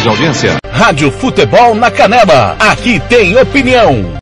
de audiência. Rádio Futebol na Canela. Aqui tem opinião.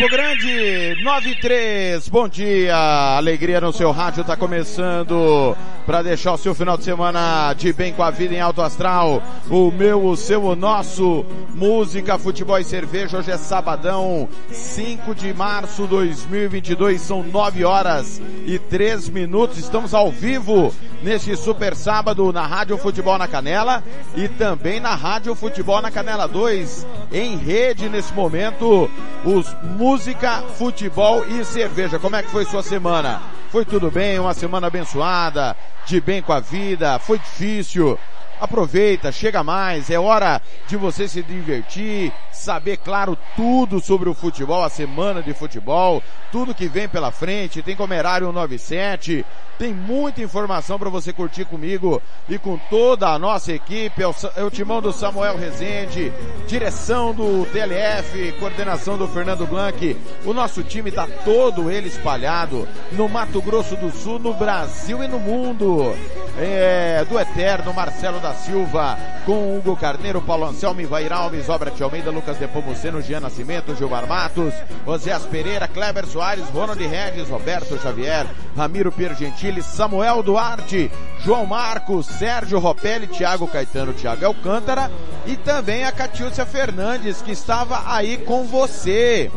Campo Grande, 93, bom dia, alegria no seu rádio, tá começando para deixar o seu final de semana de bem com a vida em alto astral, o meu, o seu, o nosso, música, futebol e cerveja, hoje é sabadão, 5 de março de 2022, são 9 horas e 3 minutos, estamos ao vivo neste super sábado na Rádio Futebol na Canela e também na Rádio Futebol na Canela 2, em rede nesse momento, os música, futebol e cerveja. Como é que foi sua semana? Foi tudo bem? Uma semana abençoada, de bem com a vida? Foi difícil? Aproveita, chega mais, é hora de você se divertir, saber, claro, tudo sobre o futebol, a semana de futebol, tudo que vem pela frente, tem Comerário 97, tem muita informação para você curtir comigo e com toda a nossa equipe, é o, é timão do Samuel Rezende, direção do TLF, coordenação do Fernando Blanc, o nosso time está todo ele espalhado no Mato Grosso do Sul, no Brasil e no mundo. É, do Eterno, Marcelo da Silva, com Hugo Carneiro, Paulo Anselmo, Ivair Alves, Obra de Almeida, Lucas Depomuceno, Jean Nascimento, Gilmar Matos, Oséas Pereira, Kleber Soares, Ronald Regis, Roberto Xavier, Ramiro Piergentili, Samuel Duarte, João Marcos, Sérgio Ropelli, Thiago Caetano, Thiago Alcântara e também a Catiúcia Fernandes, que estava aí com você.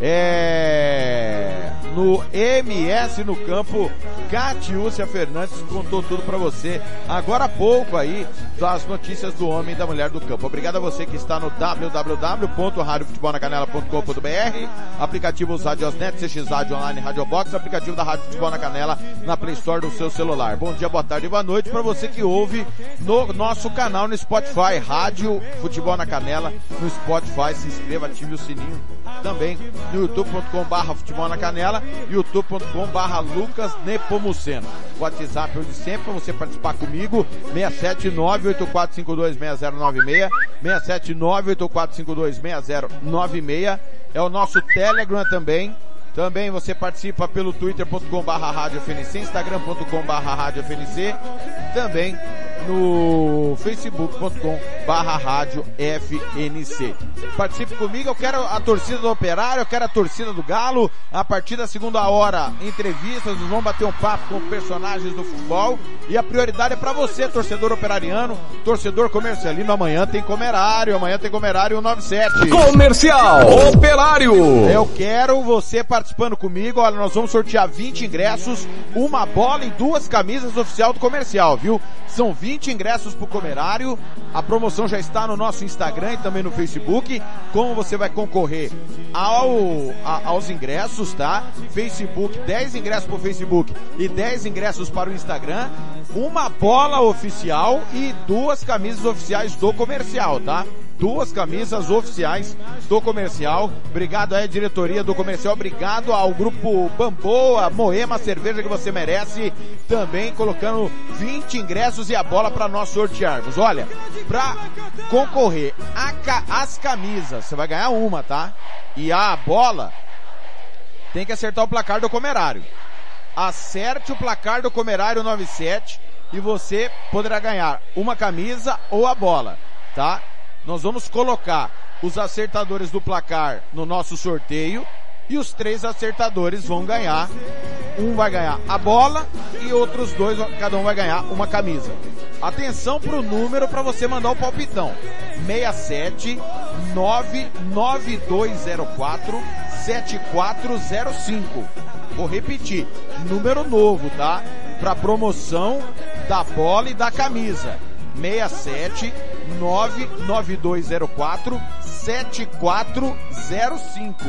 É, no MS no campo, Catiúcia Fernandes contou tudo para você agora há pouco aí das notícias do homem e da mulher do campo. Obrigado a você que está no www.radiofutebolnacanela.com.br, aplicativo Radiosnet, CX Online, Radio Box, aplicativo da Rádio Futebol na Canela na Play Store do seu celular. Bom dia, boa tarde e boa noite para você que ouve no nosso canal no Spotify, Rádio Futebol na Canela, no Spotify, se inscreva, ative o sininho também no youtube.com barra futebol na canela, youtube.com barra Lucas Nepomuceno. WhatsApp onde sempre para você participar comigo, 67984526096, 67984526096, é o nosso Telegram também, também você participa pelo twitter.com barra rádio FNC, instagram.com barra rádio FNC, também no facebook.com barra rádio FNC. Participe comigo, eu quero a torcida do Operário, eu quero a torcida do Galo. A partir da segunda hora, entrevistas, nós vamos bater um papo com personagens do futebol. E a prioridade é para você, torcedor operariano, torcedor comercialino. Amanhã tem comerário, amanhã tem comerário 97. Comercial Operário. Eu quero você participando comigo. Olha, nós vamos sortear 20 ingressos, uma bola e duas camisas oficial do comercial, viu? São 20 ingressos pro comerário. A promoção já está no nosso Instagram e também no Facebook. Como você vai concorrer ao, a, aos ingressos, tá? Facebook, 10 ingressos pro Facebook e 10 ingressos para o Instagram. Uma bola oficial e duas camisas oficiais do comercial, tá? Duas camisas oficiais do comercial. Obrigado aí, diretoria do comercial. Obrigado ao grupo Bamboa, Moema Cerveja que você merece. Também colocando 20 ingressos e a bola para nós sortearmos. Olha, para concorrer a, as camisas, você vai ganhar uma, tá? E a bola tem que acertar o placar do comerário. Acerte o placar do comerário 97 e você poderá ganhar uma camisa ou a bola, tá? Nós vamos colocar os acertadores do placar no nosso sorteio e os três acertadores vão ganhar. Um vai ganhar a bola e outros dois, cada um vai ganhar uma camisa. Atenção pro número para você mandar o palpitão. 67 99204 7405. Vou repetir, número novo, tá? Para promoção da bola e da camisa. 67 99204 7405.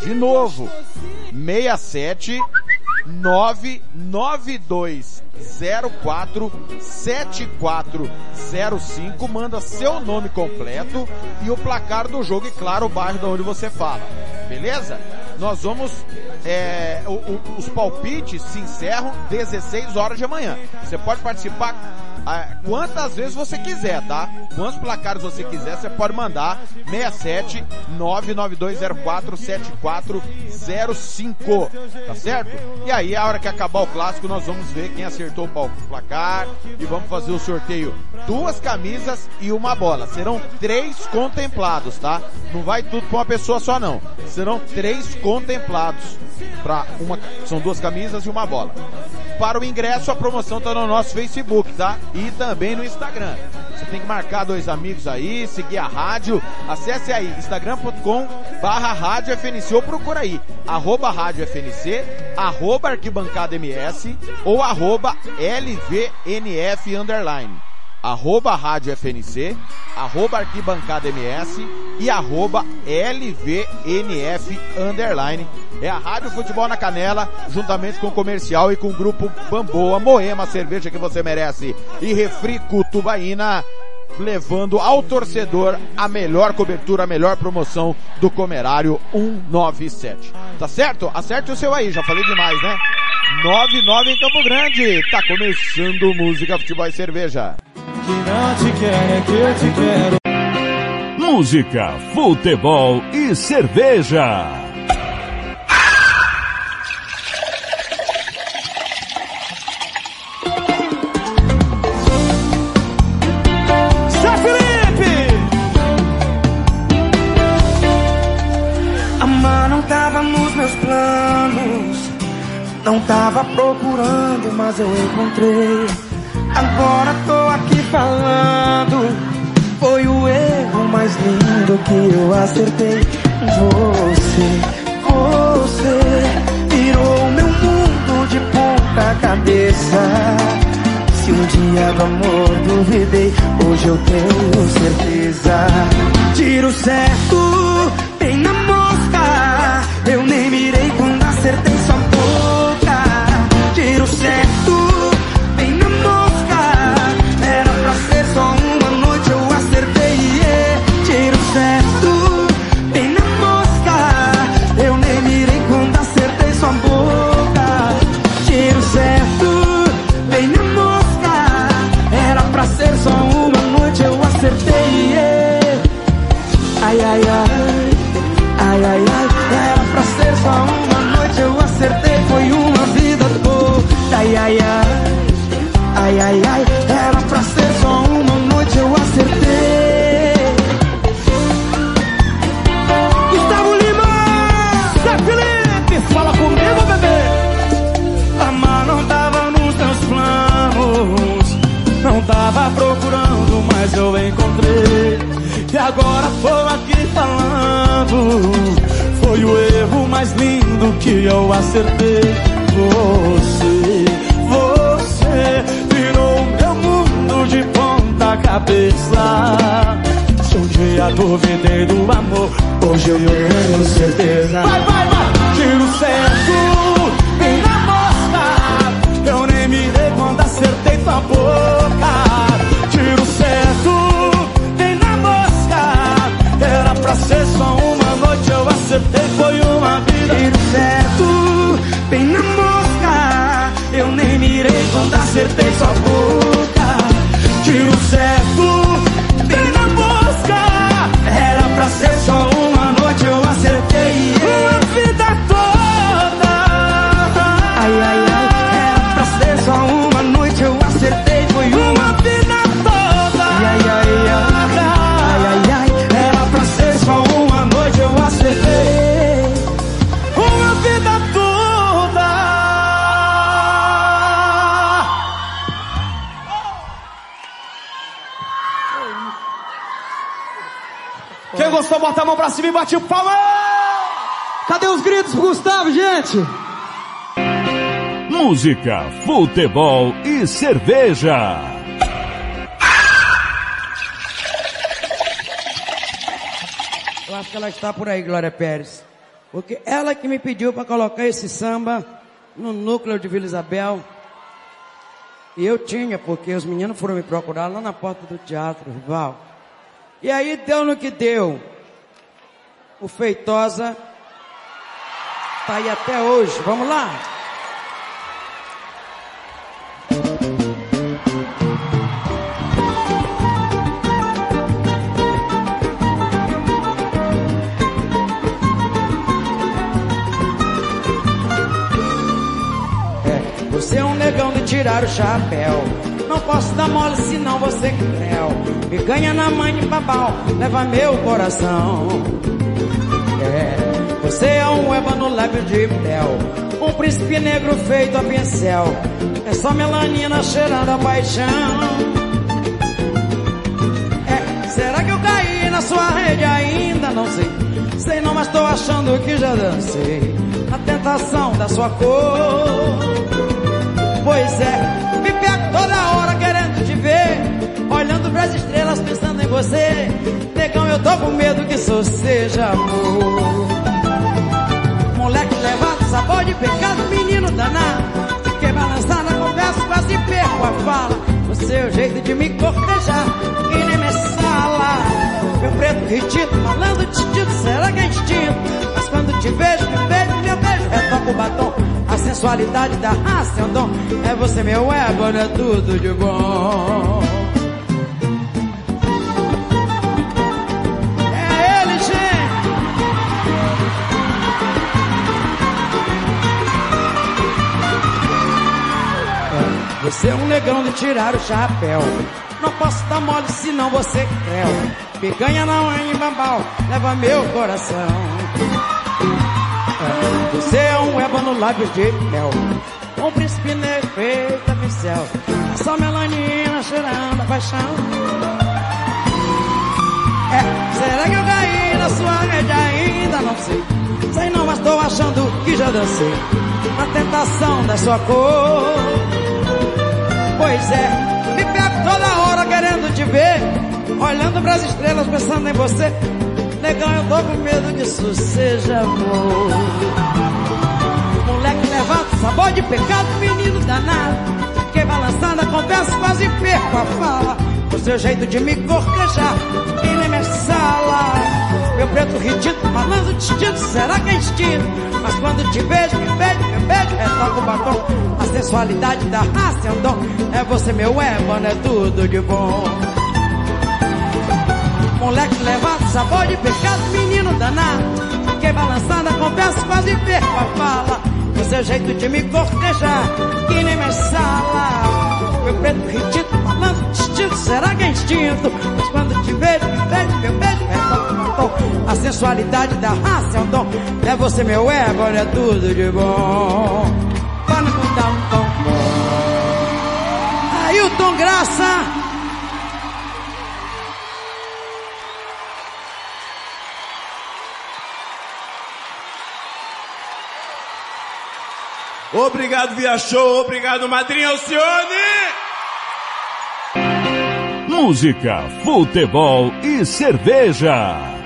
De novo, 67 99204 7405. Manda seu nome completo e o placar do jogo e claro o bairro de onde você fala. Beleza? Nós vamos. É, o, o, os palpites se encerram 16 horas de amanhã. Você pode participar quantas vezes você quiser, tá? Quantos placares você quiser, você pode mandar 67 99204 7405, tá certo? E aí, a hora que acabar o clássico, nós vamos ver quem acertou o placar e vamos fazer o sorteio. Duas camisas e uma bola. Serão três contemplados, tá? Não vai tudo pra uma pessoa só não. Serão três contemplados. Pra uma, são duas camisas e uma bola. Para o ingresso, a promoção tá no nosso Facebook, tá? E também no Instagram. Você tem que marcar dois amigos aí, seguir a rádio. Acesse aí, instagram.com barra rádio FNC ou procura aí, arroba rádio FNC, arroba arquibancada MS ou arroba LVNF underline arroba rádio FNC, arroba arquibancada MS e arroba LVNF underline. É a Rádio Futebol na Canela, juntamente com o comercial e com o grupo Bamboa, Moema, cerveja que você merece e Refrico Tubaína, levando ao torcedor a melhor cobertura, a melhor promoção do Comerário 197. Tá certo? Acerte o seu aí, já falei demais, né? 99 em Campo Grande. Tá começando Música, Futebol e Cerveja. Que não te quero, é que eu te quero. Música, futebol e cerveja. Zé Felipe! Amar não tava nos meus planos. Não tava procurando, mas eu encontrei. Agora tô aqui falando. Foi o erro mais lindo que eu acertei. Você, você virou meu mundo de ponta cabeça. Se um dia do amor duvidei, hoje eu tenho certeza. Tiro certo, bem na mosca. Eu nem mirei quando acertei sua boca. Tiro certo, Era mais lindo que eu acertei. Você, você virou meu mundo de ponta cabeça. Se um dia duvidei do amor, hoje eu tenho certeza. Vai, vai, vai! Tiro certo, bem na mosca. Eu nem mirei quando acertei tua boca. Tiro certo, bem na mosca. Era pra ser só uma noite, eu acertei, foi uma vida. Tiro certo, bem na mosca. Eu nem mirei quando acertei sua boca. Bota a mão pra cima e bate o palma. Cadê os gritos pro Gustavo, gente? Música, futebol e cerveja. Eu acho que ela está por aí, Glória Pérez. Porque ela que me pediu para colocar esse samba no núcleo de Vila Isabel. E eu tinha, porque os meninos foram me procurar lá na porta do teatro, rival. E aí deu no que deu. O Feitosa tá aí até hoje. Vamos lá? É, você é um negão de tirar o chapéu. Não posso dar mole senão você que creu. Me ganha na mãe de babau, leva meu coração. É, você é um ébano lábio de mel. Um príncipe negro feito a pincel. É só melanina cheirando a paixão. É, será que eu caí na sua rede ainda? Não sei. Sei não, mas tô achando que já dancei. A tentação da sua cor. Pois é, pego toda hora querendo te ver. Olhando pras estrelas, pensando em você. Negão, eu tô com medo que isso seja amor. Moleque levado, sabor de pecado, menino danado. Fiquei balançando a conversa, quase perco a fala. O seu jeito de me cortejar, que nem me sala. Meu preto retido, falando titido, será que é instinto? Mas quando te vejo, me beijo, meu beijo, retoca o batom. A sensualidade da raça é um dom. É você, meu ego, é tudo de bom. É ele, gente. Você é um negão de tirar o chapéu. Não posso dar mole senão você creu. Picanha não é em bambal, leva meu coração. Você é um ébano lábio de mel. Um príncipe negro feito a pincel. Só melanina cheirando a paixão. É, será que eu caí na sua rede ainda? Não sei. Sei não, mas tô achando que já dancei. Na tentação da sua cor. Pois é, me pego toda hora querendo te ver. Olhando pras estrelas, pensando em você. Negão, eu tô com medo que isso seja amor. Moleque levado, sabor de pecado, menino danado. Fiquei balançando a conversa, quase perco a fala. O seu jeito de me cortejar, e nem me sala. Meu preto ridículo, malandro distinto, será que é instinto? Mas quando te vejo, me beijo, me beijo, retoca o batom. A sensualidade da raça é um dom. É você, meu ébano, é tudo de bom. Moleque levado, sabor de pecado, menino danado. Fiquei balançando a conversa, quase perco a fala. O seu jeito de me cortejar, que nem me sala. Meu preto ridículo, falando distinto, será que é instinto? Mas quando te vejo, me beijo, meu beijo, é tom. A sensualidade da raça é um dom. É você, meu ego, é tudo de bom. Para não dar um tom. Ailton Graça. Obrigado, Via Show. Obrigado, Madrinha Alcione. Música, futebol e cerveja.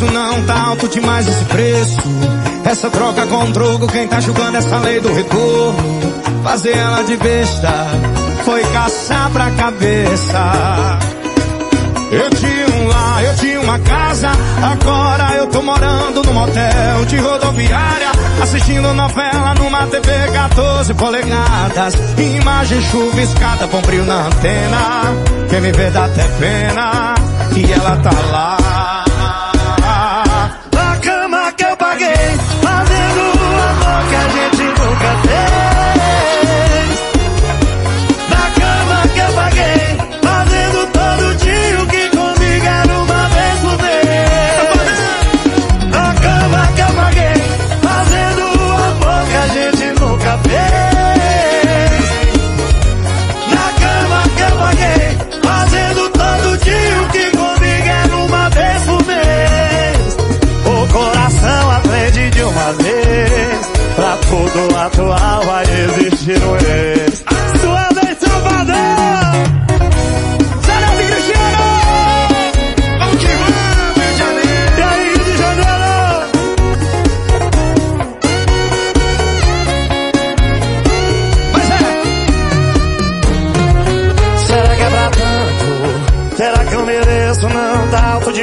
Mereço? Não tá alto demais esse preço. Essa troca com drogo, quem tá julgando essa lei do retorno? Fazer ela de besta foi caçar pra cabeça. Eu tinha um lar, eu tinha uma casa, agora eu tô morando num motel de rodoviária, assistindo novela numa TV 14 polegadas, imagem chuviscada, bom brilho na antena, quem me vê dá até pena, e ela tá lá. Atual vai existir um ex.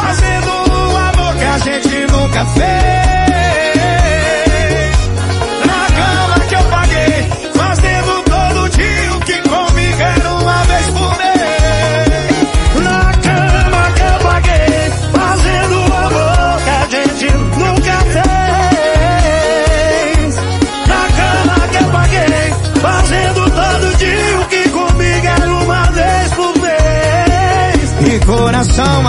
Fazendo o amor que a gente nunca fez.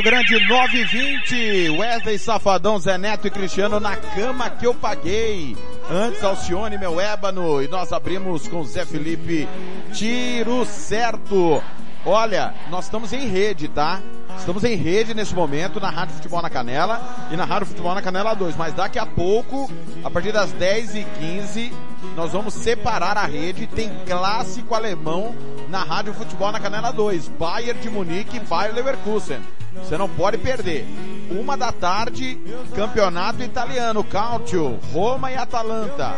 Campo Grande 920, Wesley Safadão, Zé Neto e Cristiano na cama que eu paguei. Antes Alcione, meu ébano, e nós abrimos com Zé Felipe, tiro certo. Olha, nós estamos em rede, tá? Estamos em rede nesse momento na Rádio Futebol na Canela e na Rádio Futebol na Canela 2. Mas daqui a pouco, a partir das 10h15, nós vamos separar a rede. Tem clássico alemão na Rádio Futebol na Canela 2. Bayern de Munique e Bayer Leverkusen. Você não pode perder. Uma da tarde, campeonato italiano, Calcio, Roma e Atalanta.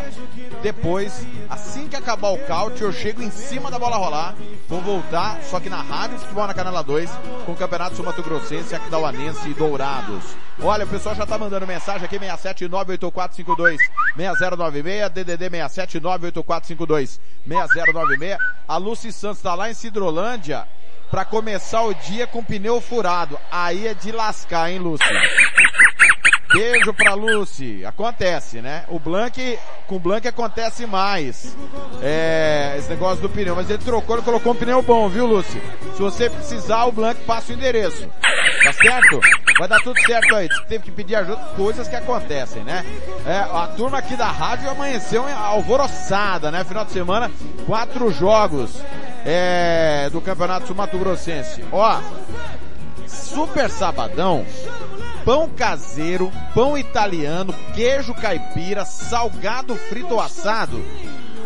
Depois, assim que acabar o Calcio, eu chego em cima da bola rolar. Vou voltar, só que na Rádio Futebol na Canela 2, com o Campeonato Sumato Grossense, Aquidauanense e Dourados. Olha, o pessoal já tá mandando mensagem aqui, 6798452 6096, DDD 6798452 6096. A Lucy Santos tá lá em Cidrolândia. Pra começar o dia com pneu furado. Aí é de lascar, hein, Lúcio? Beijo pra Lucy. Acontece, né? O Blank, com o Blank acontece mais. É, esse negócio do pneu. Mas ele trocou, ele colocou um pneu bom, viu, Lucy? Se você precisar, o Blank passa o endereço. Tá certo? Vai dar tudo certo aí. Teve que pedir ajuda, coisas que acontecem, né? É, a turma aqui da rádio amanheceu alvoroçada, né? Final de semana, quatro jogos é, do Campeonato Mato Grossense. Ó, super sabadão pão caseiro, pão italiano, queijo caipira, salgado frito ou assado,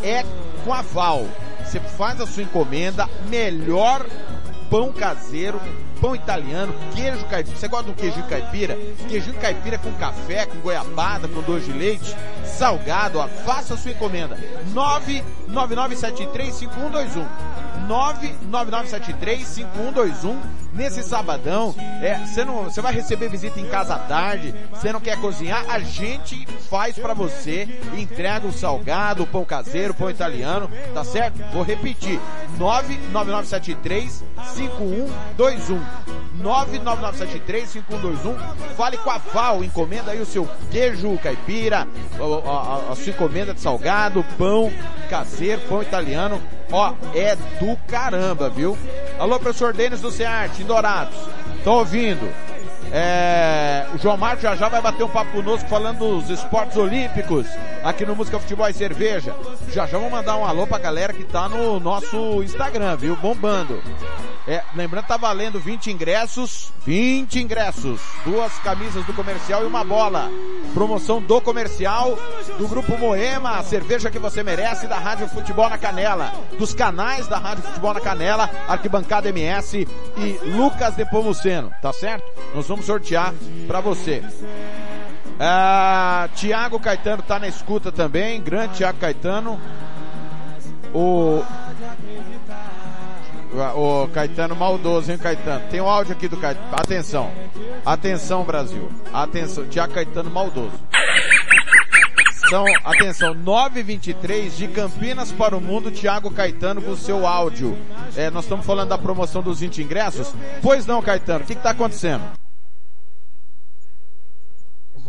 é com a Val. Você faz a sua encomenda, melhor pão caseiro, pão italiano, queijo caipira. Você gosta um queijo caipira? Queijo caipira com café, com goiabada, com doce de leite, salgado, ó. Faça a sua encomenda. 999735121. 999735121 nesse sabadão. É, você não, você vai receber visita em casa à tarde, você não quer cozinhar, a gente faz para você, entrega o salgado, o pão caseiro, o pão italiano, tá certo? Vou repetir. 99973 5121. 99973-5121. Fale com a Val, encomenda aí o seu queijo caipira, a, a, a, sua encomenda de salgado, pão caseiro, pão italiano. Ó, é do caramba, viu? Alô, professor Denis do Cearte, em Dourados. Tô ouvindo. É, o João Marcos já já vai bater um papo conosco falando dos esportes olímpicos aqui no Música Futebol e Cerveja. Já já vou mandar um alô pra galera que tá no nosso Instagram, viu? Bombando. É, lembrando, tá valendo 20 ingressos, 20 ingressos, duas camisas do comercial e uma bola. Promoção do comercial, do Grupo Moema, a cerveja que você merece, da Rádio Futebol na Canela, dos canais da Rádio Futebol na Canela, Arquibancada MS e Lucas de Pomuceno, tá certo? Nós vamos sortear para você. Ah, Tiago Caetano tá na escuta também, grande Tiago Caetano. O o Caetano maldoso, hein, Caetano? Tem um áudio aqui do Caetano. Atenção. Atenção, Brasil. Atenção. Tiago Caetano maldoso. São, atenção, 923 de Campinas para o Mundo, Tiago Caetano com o seu áudio. É, nós estamos falando da promoção dos 20 ingressos? Pois não, Caetano, o que está acontecendo?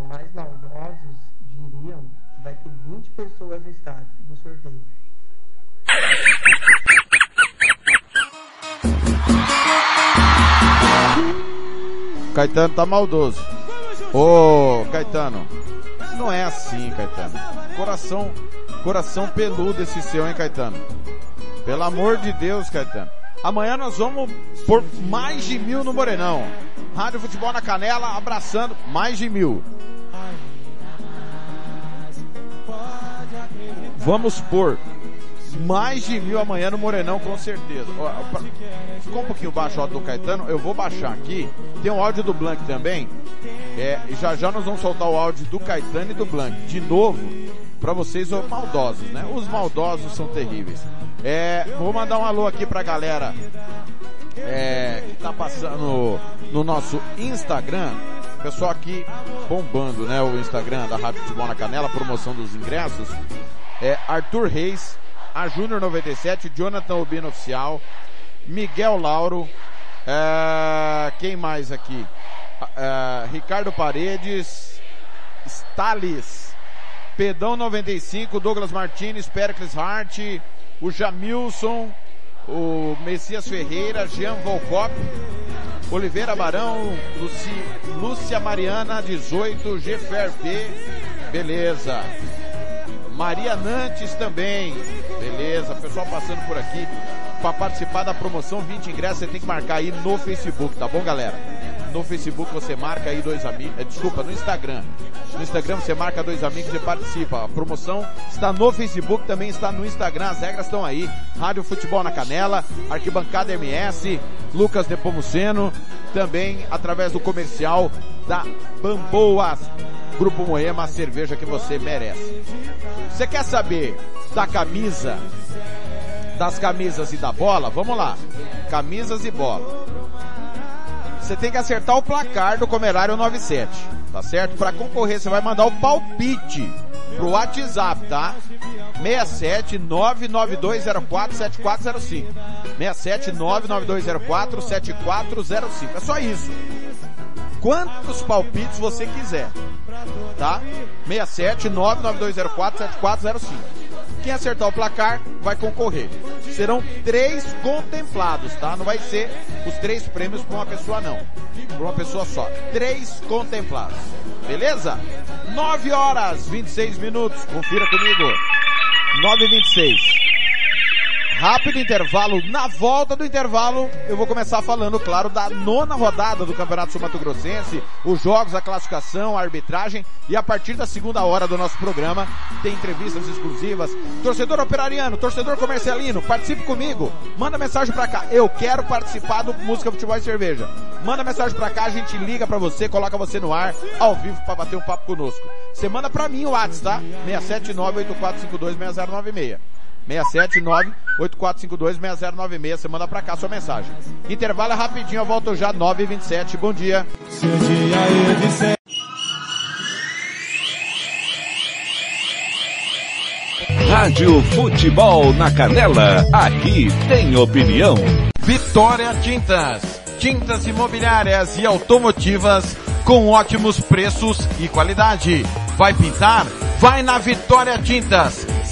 Mais maldosos diriam que vai ter 20 pessoas no estádio do sorteio. Caetano tá maldoso. Ô, Caetano, não é assim, Caetano. Coração, coração peludo esse seu, hein, Caetano? Pelo amor de Deus, Caetano. Amanhã nós vamos por mais de mil no Morenão. Rádio Futebol na Canela, abraçando mais de mil. Vamos por mais de mil amanhã no Morenão, com certeza. Ficou um pouquinho baixo o áudio do Caetano, eu vou baixar aqui. Tem um áudio do Blank também. É, já já nós vamos soltar o áudio do Caetano e do Blank. De novo, para vocês os maldosos, né? Os maldosos são terríveis. É, vou mandar um alô aqui pra galera é, que tá passando no nosso Instagram. Pessoal aqui bombando, né? O Instagram da Rádio Futebol na Canela, promoção dos ingressos. É Arthur Reis, a Júnior 97, Jonathan Urbino Oficial, Miguel Lauro, é, quem mais aqui? É, Ricardo Paredes, Stalis, Pedão 95, Douglas Martinez, Pericles Hart, o Jamilson, o Messias Ferreira, Jean Volcop, Oliveira Barão, Luci, Lúcia Mariana 18, Gefer P, beleza. Maria Nantes também. Beleza, pessoal passando por aqui para participar da promoção 20 ingressos, você tem que marcar aí no Facebook, tá bom, galera? No Facebook você marca aí dois amigos, é, desculpa, no Instagram. No Instagram você marca dois amigos e participa. A promoção está no Facebook, também está no Instagram, as regras estão aí. Rádio Futebol na Canela, Arquibancada MS, Lucas Nepomuceno, também através do comercial da Bamboas Grupo Moema, a cerveja que você merece. Você quer saber da camisa, das camisas e da bola? Vamos lá. Camisas e bola. Você tem que acertar o placar do Comerário 97, tá certo? Para concorrer, você vai mandar o palpite pro WhatsApp, tá? 67 99204 7405. 67 99204 7405. É só isso. Quantos palpites você quiser. Tá? 67 99204 7405. Quem acertar o placar vai concorrer. Serão três contemplados, tá? Não vai ser os três prêmios para uma pessoa não. Para uma pessoa só. Três contemplados. Beleza? 9 horas 26 minutos. Confira comigo. 9 e 26. Rápido intervalo. Na volta do intervalo, eu vou começar falando, claro, da nona rodada do Campeonato Sul Mato Grossense, os jogos, a classificação, a arbitragem e a partir da segunda hora do nosso programa tem entrevistas exclusivas. Torcedor operariano, torcedor comercialino, participe comigo. Manda mensagem pra cá. Eu quero participar do Música Futebol e Cerveja. Manda mensagem pra cá, a gente liga pra você, coloca você no ar, ao vivo, pra bater um papo conosco. Você manda pra mim o WhatsApp, tá? 67984526096. 679-8452-6096. Você manda pra cá sua mensagem. Intervalo é rapidinho, eu volto já, 9h27. Bom dia. Rádio Futebol na Canela, aqui tem opinião. Vitória Tintas. Tintas imobiliárias e automotivas com ótimos preços e qualidade. Vai pintar? Vai na Vitória Tintas.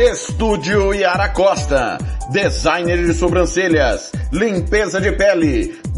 Estúdio Yara Costa, designer de sobrancelhas, limpeza de pele,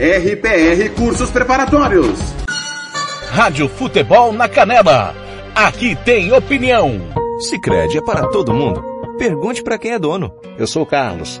RPR Cursos Preparatórios. Rádio Futebol na Canela, aqui tem opinião. Sicredi é para todo mundo. Pergunte para quem é dono. Eu sou o Carlos,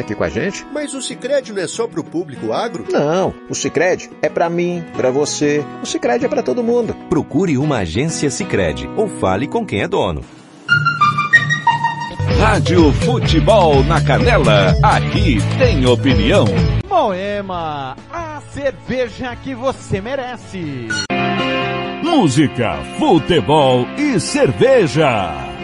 aqui com a gente. Mas o Sicredi não é só para o público agro? Não, o Sicredi é para mim, para você. O Sicredi é para todo mundo. Procure uma agência Sicredi ou fale com quem é dono. Rádio Futebol na Canela, aqui tem opinião. Moema, a cerveja que você merece. Música, futebol e cerveja.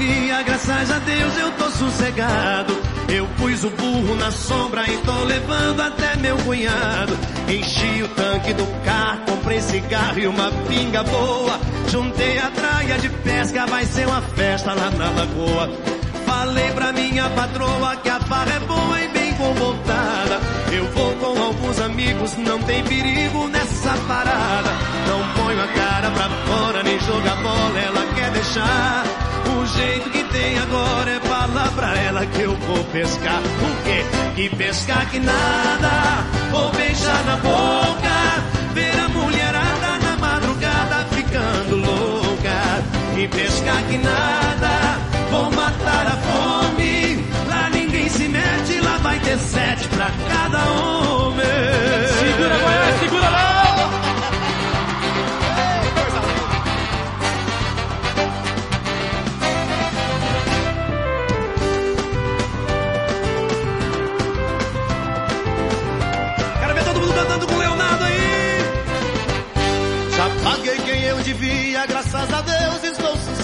Devia, graças a Deus eu tô sossegado. Eu pus o burro na sombra e tô levando até meu cunhado. Enchi o tanque do carro, comprei cigarro e uma pinga boa. Juntei a traia de pesca, vai ser uma festa lá na lagoa. Falei pra minha patroa que a farra é boa e bem comportada. Eu vou com alguns amigos, não tem perigo nessa parada. Não ponho a cara pra fora, nem joga bola, ela quer deixar. Jeito que tem agora é falar pra ela que eu vou pescar. O quê? Que pescar que nada, vou beijar na boca. Ver a mulherada na madrugada ficando louca. E pescar que nada, vou matar a fome. Lá ninguém se mete, lá vai ter sete pra cada homem. Segura, Goiás, segura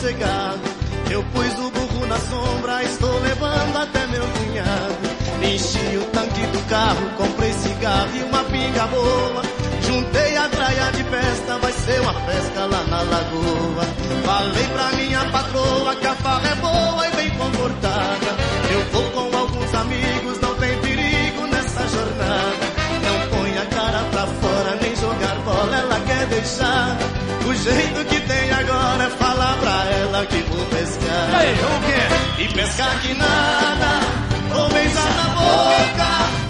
sossegado. Eu pus o burro na sombra, estou levando até meu cunhado. Enchi o tanque do carro, comprei cigarro e uma pinga boa. Juntei a traia de festa, vai ser uma festa lá na lagoa. Falei pra minha patroa que a farra é boa e bem comportada. Eu vou com alguns amigos, não tem perigo nessa jornada. Não põe a cara pra fora, nem jogar bola, ela quer deixar. O jeito que tem agora é falar pra ela que vou pescar. E aí, o quê? E pescar que nada, vou beijar na boca.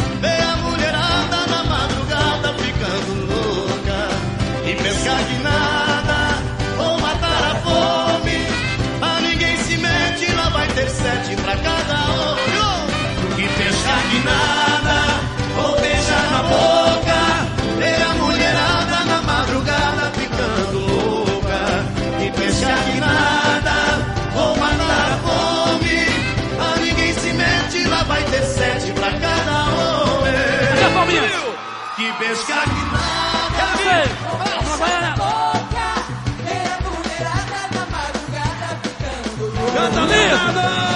Canta Vou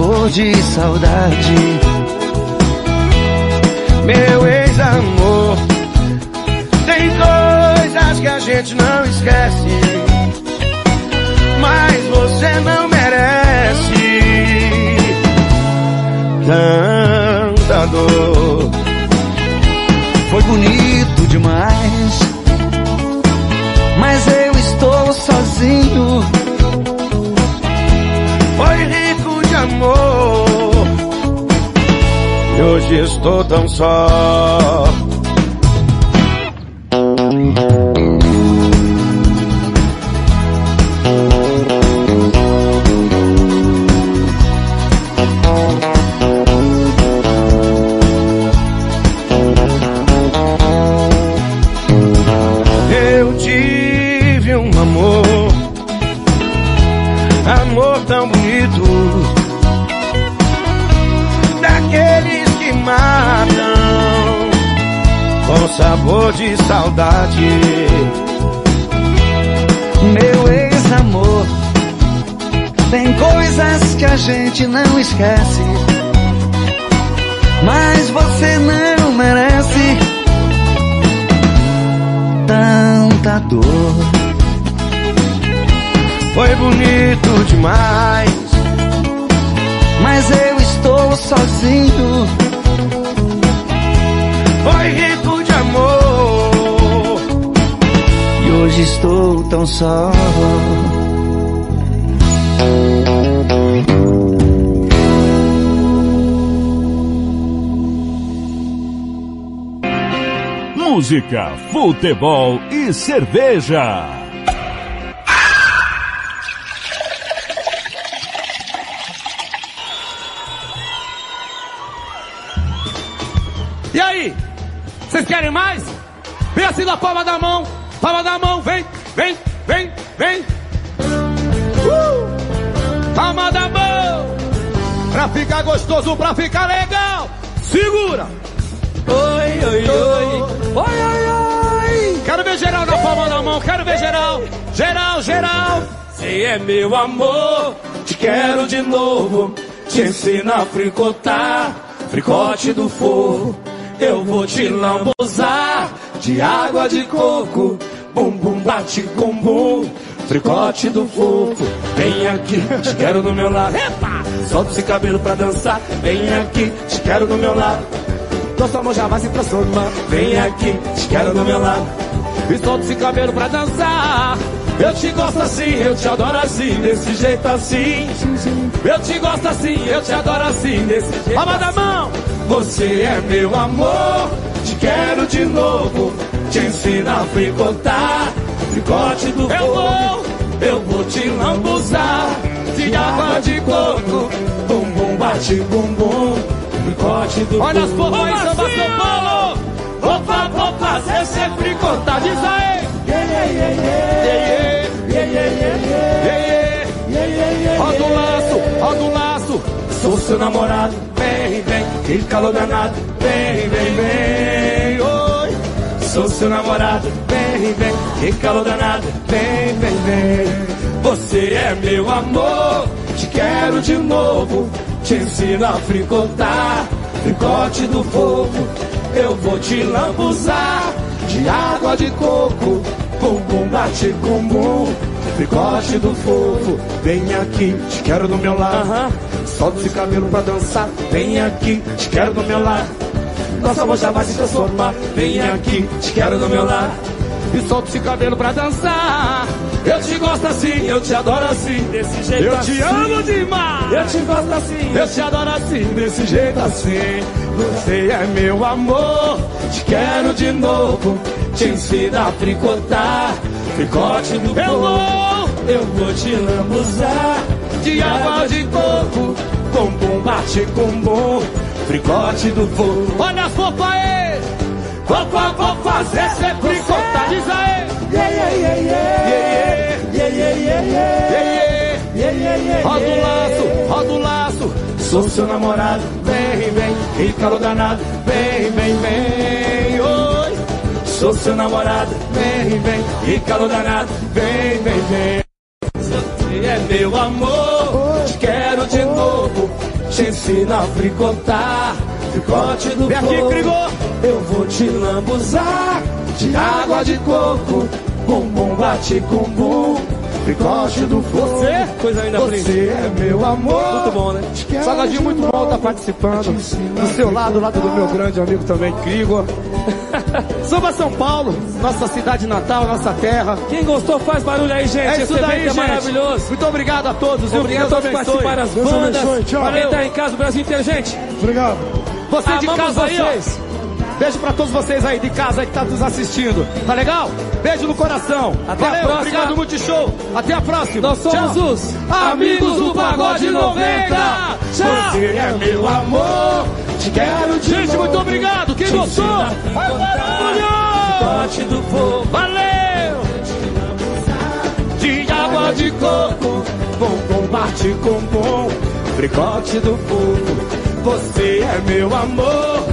Sabor de saudade. Meu ex-amor, tem coisas que a gente não esquece, mas você não merece tanta dor. Foi bonito demais, mas eu estou sozinho. Foi amor, e hoje estou tão só. Sabor de saudade. Meu ex-amor, tem coisas que a gente não esquece, mas você não merece tanta dor. Foi bonito demais, mas eu estou sozinho. Foi rico amor, e hoje estou tão só. Música, futebol e cerveja. Vem. Uh! Palma da mão. Pra ficar gostoso, pra ficar legal. Segura. Oi, oi, oi. Oi, oi, oi. Quero ver geral na palma da mão, quero ver geral. Geral, geral. Você é meu amor, te quero de novo. Te ensino a fricotar, fricote do fogo. Eu vou te lambuzar de água de coco. Bum, bum, bate com bum. Fricote do fofo, vem aqui, te quero do meu lado. Epa! Solta esse cabelo pra dançar. Vem aqui, te quero do meu lado. Nosso amor já vai se transformar. Vem aqui, te quero do meu lado. E solta esse cabelo pra dançar. Eu te gosto assim, eu te adoro assim, desse jeito assim. Eu te gosto assim, eu te adoro assim, desse jeito Palma da mão! Você é meu amor, te quero de novo. Te ensino a fricotar, fricote do eu fogo. Vou, eu vou te lambuzar, de água de coco. Bum, bum, bate, bum, bum. Fricote do Olha as porras aí, samba São Paulo! Opa, vou fazer cê fricotar, diz aí! Yeah, yeah, yeah, yeah, yeah, yeah, Roda o laço, roda o laço, sou seu namorado, vem, vem, que calor danado, vem, vem, vem. Sou seu namorado, vem, vem, que calor danado, vem, vem, vem. Você é meu amor, te quero de novo, te ensino a fricotar, fricote do fogo. Eu vou te lambuzar de água de coco, bum bum bate com bum, fricote do fofo. Vem aqui, te quero do meu lado. Solta esse cabelo pra dançar. Vem aqui, te quero do meu lado. Nossa voz já vai se transformar. Vem aqui, te quero do meu lado. E solta esse cabelo pra dançar. Eu te gosto assim, eu te adoro assim, desse jeito eu assim. Eu te amo demais. Eu te gosto assim, eu te adoro assim, desse jeito assim. Você é meu amor, te quero de novo. Te ensino a fricotar, fricote do eu vou, eu vou te lambuzar de água de coco. Com bum bate com bom, fricote do fogo. Olha as fofa aí, fofa, vou fazer cê fricotar, diz aí. Yeah, yeah, yeah, yeah, yeah, yeah, yeah, yeah, yeah, yeah. Roda o laço, roda o laço. Sou seu namorado, vem, vem, que calor danado, vem, vem, vem, oi. Sou seu namorado, vem, vem, que calor danado, vem, vem, vem. Você é meu amor, te ensino a fricotar, fricote do Grigor. Eu vou te lambuzar de água de coco, bum bum bate com bum. Do fogo. Você, coisa ainda Você é meu amor. Muito bom, né? Salgadinho muito bom tá participando. Do seu lado, do lado do meu grande amigo também, Grigor. Samba São Paulo, nossa cidade natal, nossa terra. Quem gostou faz barulho aí, gente. É isso Esse daí, é gente. maravilhoso. Muito obrigado a todos. Obrigado a todos que participaram das bandas. Para quem tá em casa, o Brasil inteiro, gente. Obrigado. Você de casa aí, vocês. Beijo pra todos vocês aí de casa que tá nos assistindo. Tá legal? Beijo no coração. Até Valeu, a próxima. Obrigado, Multishow. Até a próxima. Nós somos Tchau. os Amigos do Pagode 90. Tchau. Você é meu amor. Te quero de Gente, muito obrigado. Quem gostou? Vai barulho! Valeu! De água de coco. Bom, bom, bate com bom. Fricote do fogo. Você é meu amor.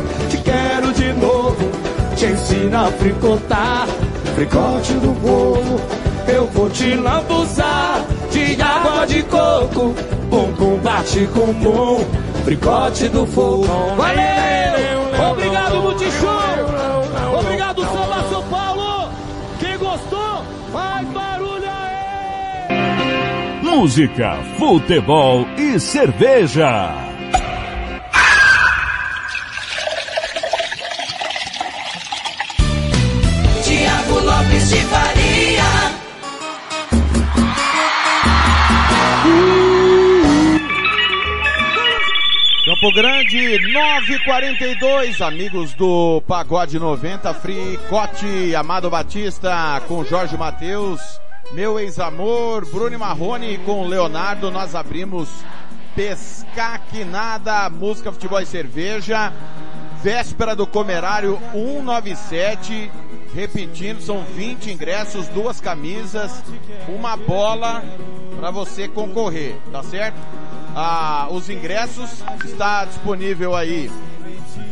Quero de novo. Te ensina a fricotar. Fricote do povo. Eu vou te lambuzar de água de coco. Bom, bom, bate com bom. Fricote do fogo. Valeu! Obrigado, Multishow. Obrigado, Samba São Paulo. Quem gostou, faz barulho aí. Música, futebol e cerveja. De Faria. Campo Grande, 942, amigos do Pagode 90, Fricote, Amado Batista com Jorge Matheus, meu ex-amor, Bruno Marrone com Leonardo, nós abrimos Pescar que Nada, música, futebol e cerveja, véspera do Comerário 197, repetindo, são 20 ingressos, duas camisas, uma bola para você concorrer, tá certo? Ah, os ingressos está disponível aí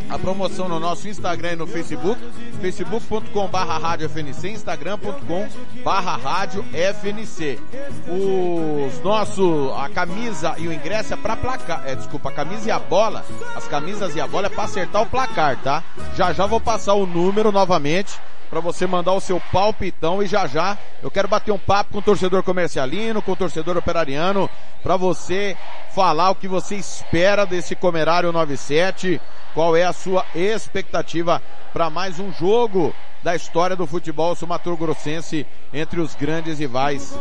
a promoção no nosso Instagram e no Facebook, facebook.com barra rádio FNC, instagram.com barra rádio FNC. Os nossos, a camisa e o ingresso é para placar, é, desculpa, a camisa e a bola, as camisas e a bola é para acertar o placar, tá? Já já vou passar o número novamente para você mandar o seu palpitão e já já eu quero bater um papo com o torcedor comercialino, com o torcedor operariano, para você falar o que você espera desse Comerário 97, qual é a sua expectativa para mais um jogo da história do futebol sumatogrossense entre os grandes rivais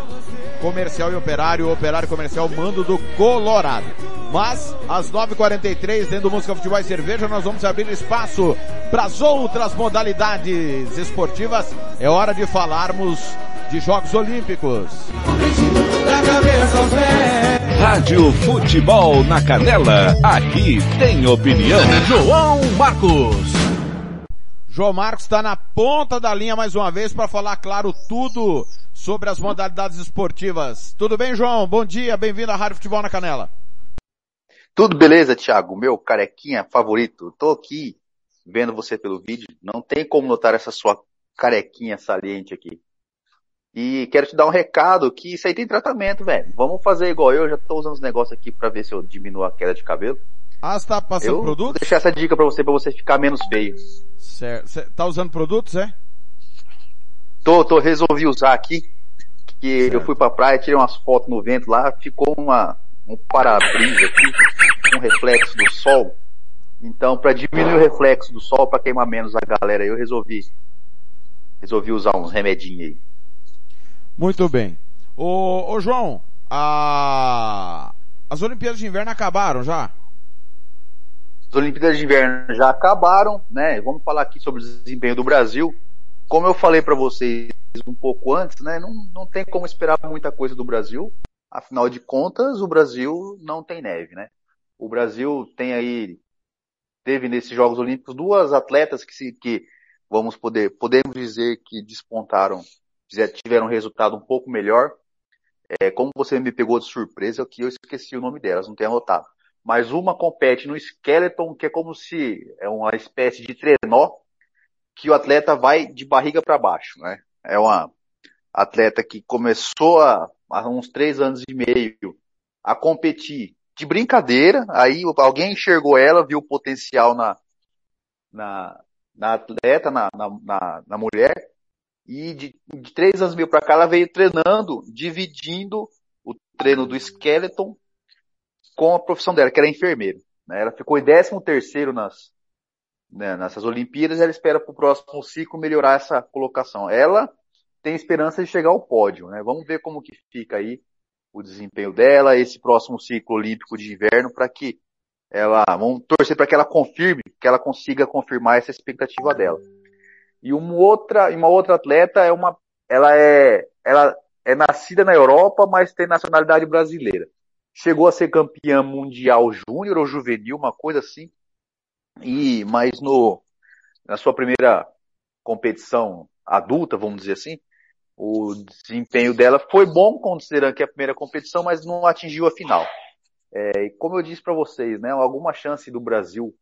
comercial e operário, operário comercial mando do Colorado. Mas às 9h43, dentro do Música Futebol e Cerveja, nós vamos abrir espaço para as outras modalidades esportivas. É hora de falarmos de Jogos Olímpicos. Rádio Futebol na Canela, aqui tem opinião. João Marcos. João Marcos está na ponta da linha mais uma vez para falar, claro, tudo sobre as modalidades esportivas. Tudo bem, João? Bom dia, bem-vindo à Rádio Futebol na Canela. Tudo beleza, Thiago? Meu carequinha favorito. Tô aqui vendo você pelo vídeo. Não tem como notar essa sua carequinha saliente aqui. E quero te dar um recado que isso aí tem tratamento, velho. Vamos fazer igual eu, já tô usando os negócios aqui para ver se eu diminuo a queda de cabelo. Ah, você tá passando eu produtos? Vou deixar essa dica para você, para você ficar menos feio. Certo. Cê tá usando produtos, é? Tô, tô, resolvi usar aqui. Que certo. eu fui pra praia, tirei umas fotos no vento lá, ficou uma, um para-brisa aqui, um reflexo do sol. Então, para diminuir o reflexo do sol, para queimar menos a galera, eu resolvi, resolvi usar uns remedinhos aí. Muito bem. Ô, ô João, a... as Olimpíadas de Inverno acabaram já? As Olimpíadas de Inverno já acabaram, né? Vamos falar aqui sobre o desempenho do Brasil. Como eu falei para vocês um pouco antes, né? Não, não tem como esperar muita coisa do Brasil. Afinal de contas, o Brasil não tem neve, né? O Brasil tem aí, teve nesses Jogos Olímpicos duas atletas que se, que vamos poder, podemos dizer que despontaram, tiveram um resultado um pouco melhor. É, como você me pegou de surpresa, que eu esqueci o nome delas, não tenho anotado mas uma compete no skeleton, que é como se é uma espécie de trenó que o atleta vai de barriga para baixo, né? É uma atleta que começou há, há uns três anos e meio a competir de brincadeira, aí alguém enxergou ela, viu o potencial na, na, na atleta, na, na, na mulher, e de, de três anos e meio para cá ela veio treinando, dividindo o treino do skeleton com a profissão dela, que era enfermeira. Né? Ela ficou em 13 terceiro nas, né, nessas Olimpíadas ela espera para o próximo ciclo melhorar essa colocação. Ela tem esperança de chegar ao pódio. Né? Vamos ver como que fica aí o desempenho dela, esse próximo ciclo olímpico de inverno, para que ela, vamos torcer para que ela confirme, que ela consiga confirmar essa expectativa dela. E uma outra, uma outra atleta é uma, ela é, ela é nascida na Europa, mas tem nacionalidade brasileira chegou a ser campeã mundial júnior ou juvenil, uma coisa assim. E mas no na sua primeira competição adulta, vamos dizer assim, o desempenho dela foi bom considerando que é a primeira competição, mas não atingiu a final. É, e como eu disse para vocês, né, alguma chance do Brasil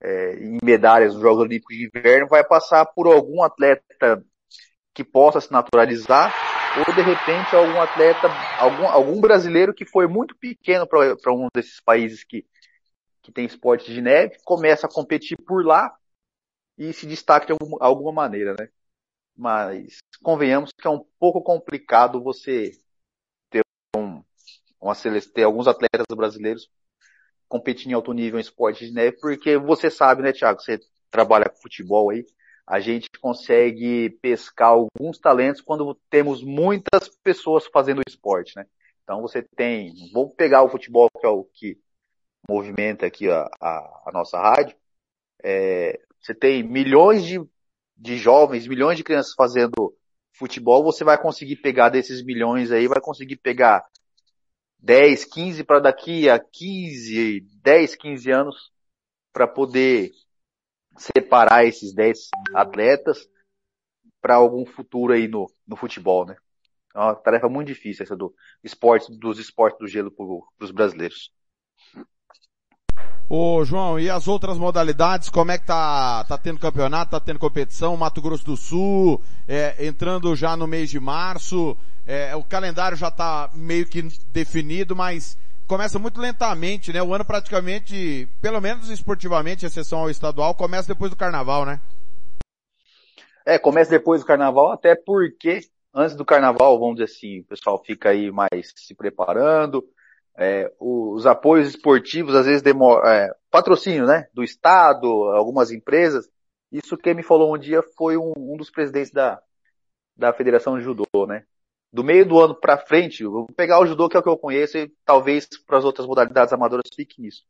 é, em medalhas nos Jogos Olímpicos de Inverno vai passar por algum atleta que possa se naturalizar ou de repente algum atleta, algum, algum brasileiro que foi muito pequeno para um desses países que, que tem esporte de neve, começa a competir por lá e se destaque de alguma, alguma maneira, né? Mas convenhamos que é um pouco complicado você ter um, uma ter alguns atletas brasileiros competindo em alto nível em esporte de neve, porque você sabe, né, Thiago, você trabalha com futebol aí, a gente consegue pescar alguns talentos quando temos muitas pessoas fazendo esporte, né? Então você tem, vamos pegar o futebol que é o que movimenta aqui a, a, a nossa rádio, é, você tem milhões de, de jovens, milhões de crianças fazendo futebol, você vai conseguir pegar desses milhões aí, vai conseguir pegar 10, 15 para daqui a 15, 10, 15 anos para poder separar esses 10 atletas para algum futuro aí no, no futebol, né? É uma tarefa muito difícil essa do esporte, dos esportes do gelo para os brasileiros. Ô João, e as outras modalidades, como é que tá, tá tendo campeonato, tá tendo competição, Mato Grosso do Sul, é, entrando já no mês de março, é, o calendário já tá meio que definido, mas começa muito lentamente, né? O ano praticamente, pelo menos esportivamente, exceção ao estadual, começa depois do carnaval, né? É, começa depois do carnaval, até porque antes do carnaval, vamos dizer assim, o pessoal fica aí mais se preparando, é, os apoios esportivos às vezes demoram, é, patrocínio, né, do Estado, algumas empresas, isso quem me falou um dia foi um, um dos presidentes da, da Federação de Judô, né, do meio do ano para frente, vou pegar o judô que é o que eu conheço e talvez para as outras modalidades amadoras fique nisso.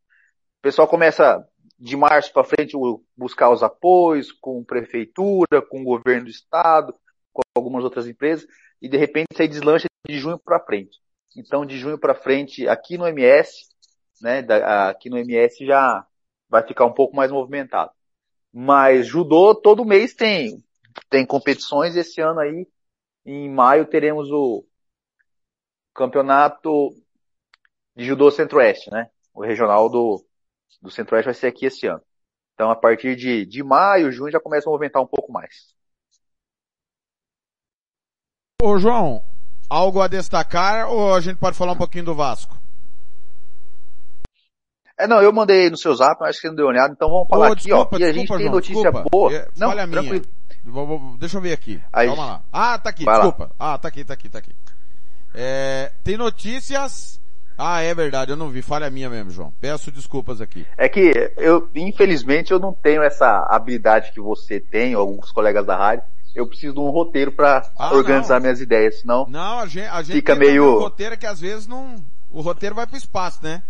O pessoal começa de março para frente buscar os apoios com prefeitura, com o governo do estado, com algumas outras empresas e de repente isso aí deslancha de junho para frente. Então de junho para frente aqui no MS, né, aqui no MS já vai ficar um pouco mais movimentado. Mas judô todo mês tem tem competições esse ano aí em maio teremos o campeonato de judô centro-oeste, né? O regional do, do centro-oeste vai ser aqui esse ano. Então, a partir de, de maio, junho, já começa a movimentar um pouco mais. Ô, João, algo a destacar ou a gente pode falar um pouquinho do Vasco? É, não, eu mandei no seu zap, mas acho que não deu olhada, então vamos falar Ô, aqui, desculpa, ó. E a gente desculpa, tem notícia desculpa. boa. É, não, falha minha. Vou- vou- deixa eu ver aqui. Aí. Calma lá. Ah, tá aqui, Vai lá. desculpa. Ah, tá aqui, tá aqui, tá aqui. É, tem notícias. Ah, é verdade, eu não vi. Falha minha mesmo, João. Peço desculpas aqui. É que eu, infelizmente, eu não tenho essa habilidade que você tem, ou alguns colegas da rádio. Eu preciso de um roteiro para Ah, organizar não. minhas ideias, senão Não, a gente, a gente Fica meio- o roteiro que às vezes não, o roteiro vai pro espaço, né?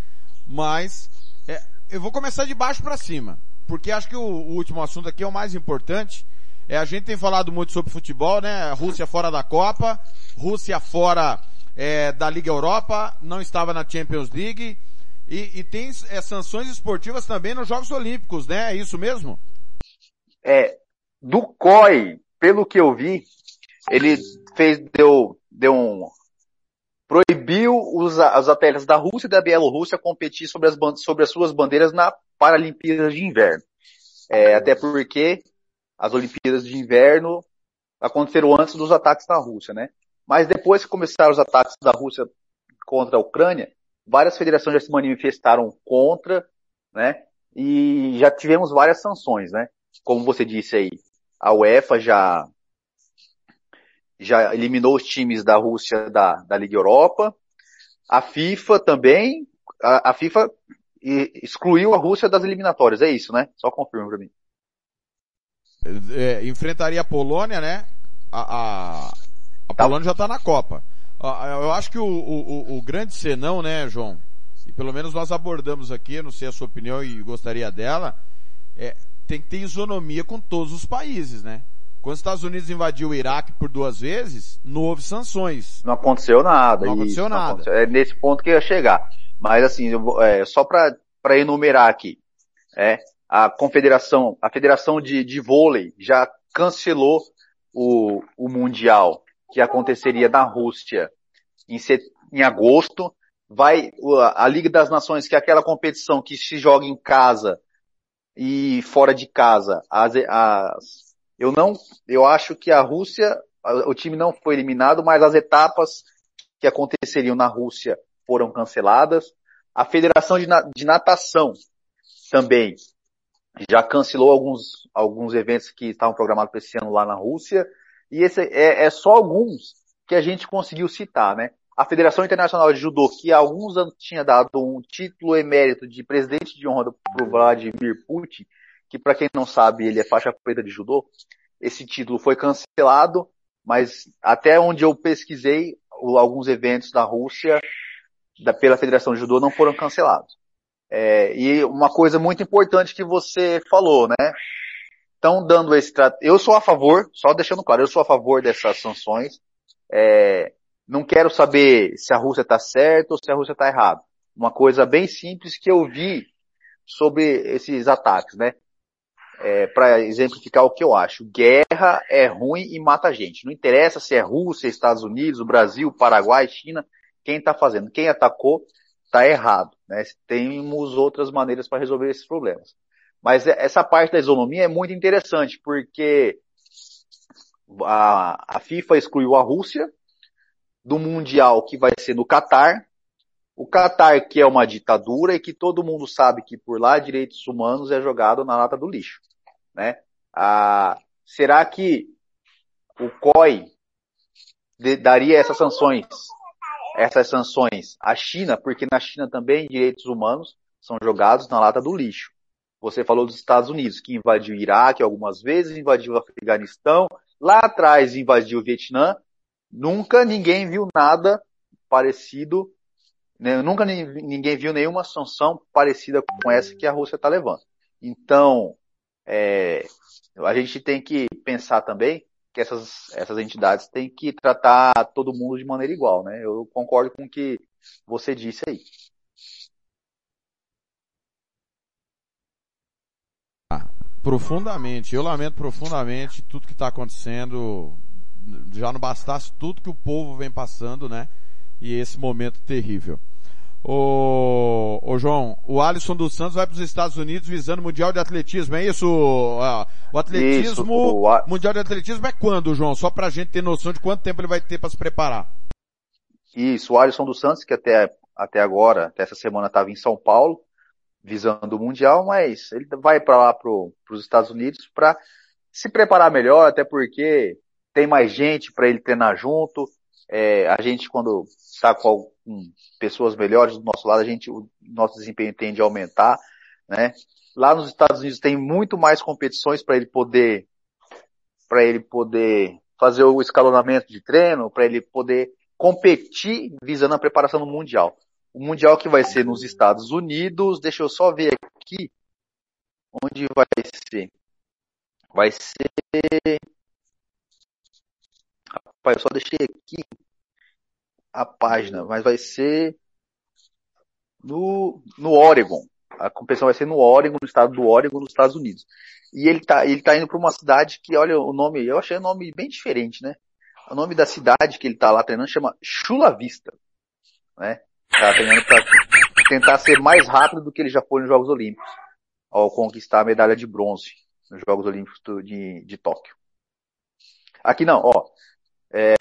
Mas, é, eu vou começar de baixo para cima, porque acho que o, o último assunto aqui é o mais importante. É, a gente tem falado muito sobre futebol, né? Rússia fora da Copa, Rússia fora é, da Liga Europa, não estava na Champions League, e, e tem é, sanções esportivas também nos Jogos Olímpicos, né? É isso mesmo? é, do COI, pelo que eu vi, ele fez, deu, deu um, proibiu os, os atletas da Rússia e da Bielorrússia competir sobre as, sobre as suas bandeiras na Paralimpíadas de Inverno. É, até porque as Olimpíadas de Inverno aconteceram antes dos ataques na Rússia, né? Mas depois que começaram os ataques da Rússia contra a Ucrânia, várias federações já se manifestaram contra, né? E já tivemos várias sanções, né? Como você disse aí, a UEFA já já eliminou os times da Rússia da, da Liga Europa. A FIFA também, a, a FIFA excluiu a Rússia das eliminatórias, é isso, né? Só confirma pra mim. É, enfrentaria a Polônia, né? A, a, a Polônia já está na Copa. Eu acho que o, o, o- grande senão, né, João? E pelo menos nós abordamos aqui, não sei a sua opinião e gostaria dela, é, tem que ter isonomia com todos os países, né? Quando os Estados Unidos invadiu o Iraque por duas vezes, não houve sanções. Não aconteceu nada. Não aconteceu isso, nada. aconteceu. É nesse ponto que eu ia chegar. Mas assim, eu é, só para enumerar aqui, é, a confederação, a federação de, de vôlei já cancelou o, o mundial que aconteceria na Rússia em, set, em agosto. Vai a Liga das Nações, que é aquela competição que se joga em casa e fora de casa. As, as, eu não, eu acho que a Rússia, o time não foi eliminado, mas as etapas que aconteceriam na Rússia foram canceladas. A Federação de, de Natação também já cancelou alguns, alguns eventos que estavam programados para esse ano lá na Rússia, e esse é, é só alguns que a gente conseguiu citar, né? A Federação Internacional de Judô, que há alguns anos tinha dado um título emérito de presidente de honra para o Vladimir Putin, que para quem não sabe, ele é faixa preta de judô, esse título foi cancelado, mas até onde eu pesquisei, alguns eventos da Rússia, da, pela Federação de Judô, não foram cancelados. É, e uma coisa muito importante que você falou, né? Estão dando esse trato. Eu sou a favor, só deixando claro, eu sou a favor dessas sanções. É, não quero saber se a Rússia está certa ou se a Rússia está errada. Uma coisa bem simples que eu vi sobre esses ataques, né? É, para exemplificar o que eu acho. Guerra é ruim e mata gente. Não interessa se é Rússia, Estados Unidos, Brasil, Paraguai, China, quem está fazendo. Quem atacou está errado. Né? Temos outras maneiras para resolver esses problemas. Mas essa parte da isonomia é muito interessante, porque a, a FIFA excluiu a Rússia do Mundial que vai ser no Catar. O Catar que é uma ditadura e que todo mundo sabe que por lá direitos humanos é jogado na lata do lixo. Né? Ah, será que o COI daria essas sanções essas sanções à China, porque na China também direitos humanos são jogados na lata do lixo. Você falou dos Estados Unidos, que invadiu o Iraque algumas vezes, invadiu o Afeganistão, lá atrás invadiu o Vietnã. Nunca ninguém viu nada parecido, né? nunca ninguém viu nenhuma sanção parecida com essa que a Rússia está levando. Então, é, a gente tem que pensar também que essas, essas entidades têm que tratar todo mundo de maneira igual, né? Eu concordo com o que você disse aí. Ah, profundamente, eu lamento profundamente tudo que está acontecendo. Já não bastasse tudo que o povo vem passando, né? E esse momento terrível. Ô, ô João, o Alisson dos Santos vai para os Estados Unidos visando o Mundial de Atletismo, é isso? O atletismo, isso, o... Mundial de Atletismo é quando, João? Só para a gente ter noção de quanto tempo ele vai ter para se preparar. Isso, o Alisson dos Santos, que até, até agora, até essa semana estava em São Paulo, visando o Mundial, mas ele vai para lá para os Estados Unidos para se preparar melhor, até porque tem mais gente para ele treinar junto. É, a gente, quando está com, com pessoas melhores do nosso lado, a gente, o nosso desempenho tende a aumentar, né? Lá nos Estados Unidos tem muito mais competições para ele poder, para ele poder fazer o escalonamento de treino, para ele poder competir visando a preparação no Mundial. O Mundial que vai ser nos Estados Unidos, deixa eu só ver aqui, onde vai ser. Vai ser, rapaz, eu só deixei aqui, a página, mas vai ser no, no Oregon. A competição vai ser no Oregon, no estado do Oregon, nos Estados Unidos. E ele tá, ele tá indo para uma cidade que, olha, o nome, eu achei o nome bem diferente, né? O nome da cidade que ele tá lá treinando chama Chula Vista, né? Tá treinando para tentar ser mais rápido do que ele já foi nos Jogos Olímpicos, ao conquistar a medalha de bronze nos Jogos Olímpicos de, de Tóquio. Aqui não, ó, é,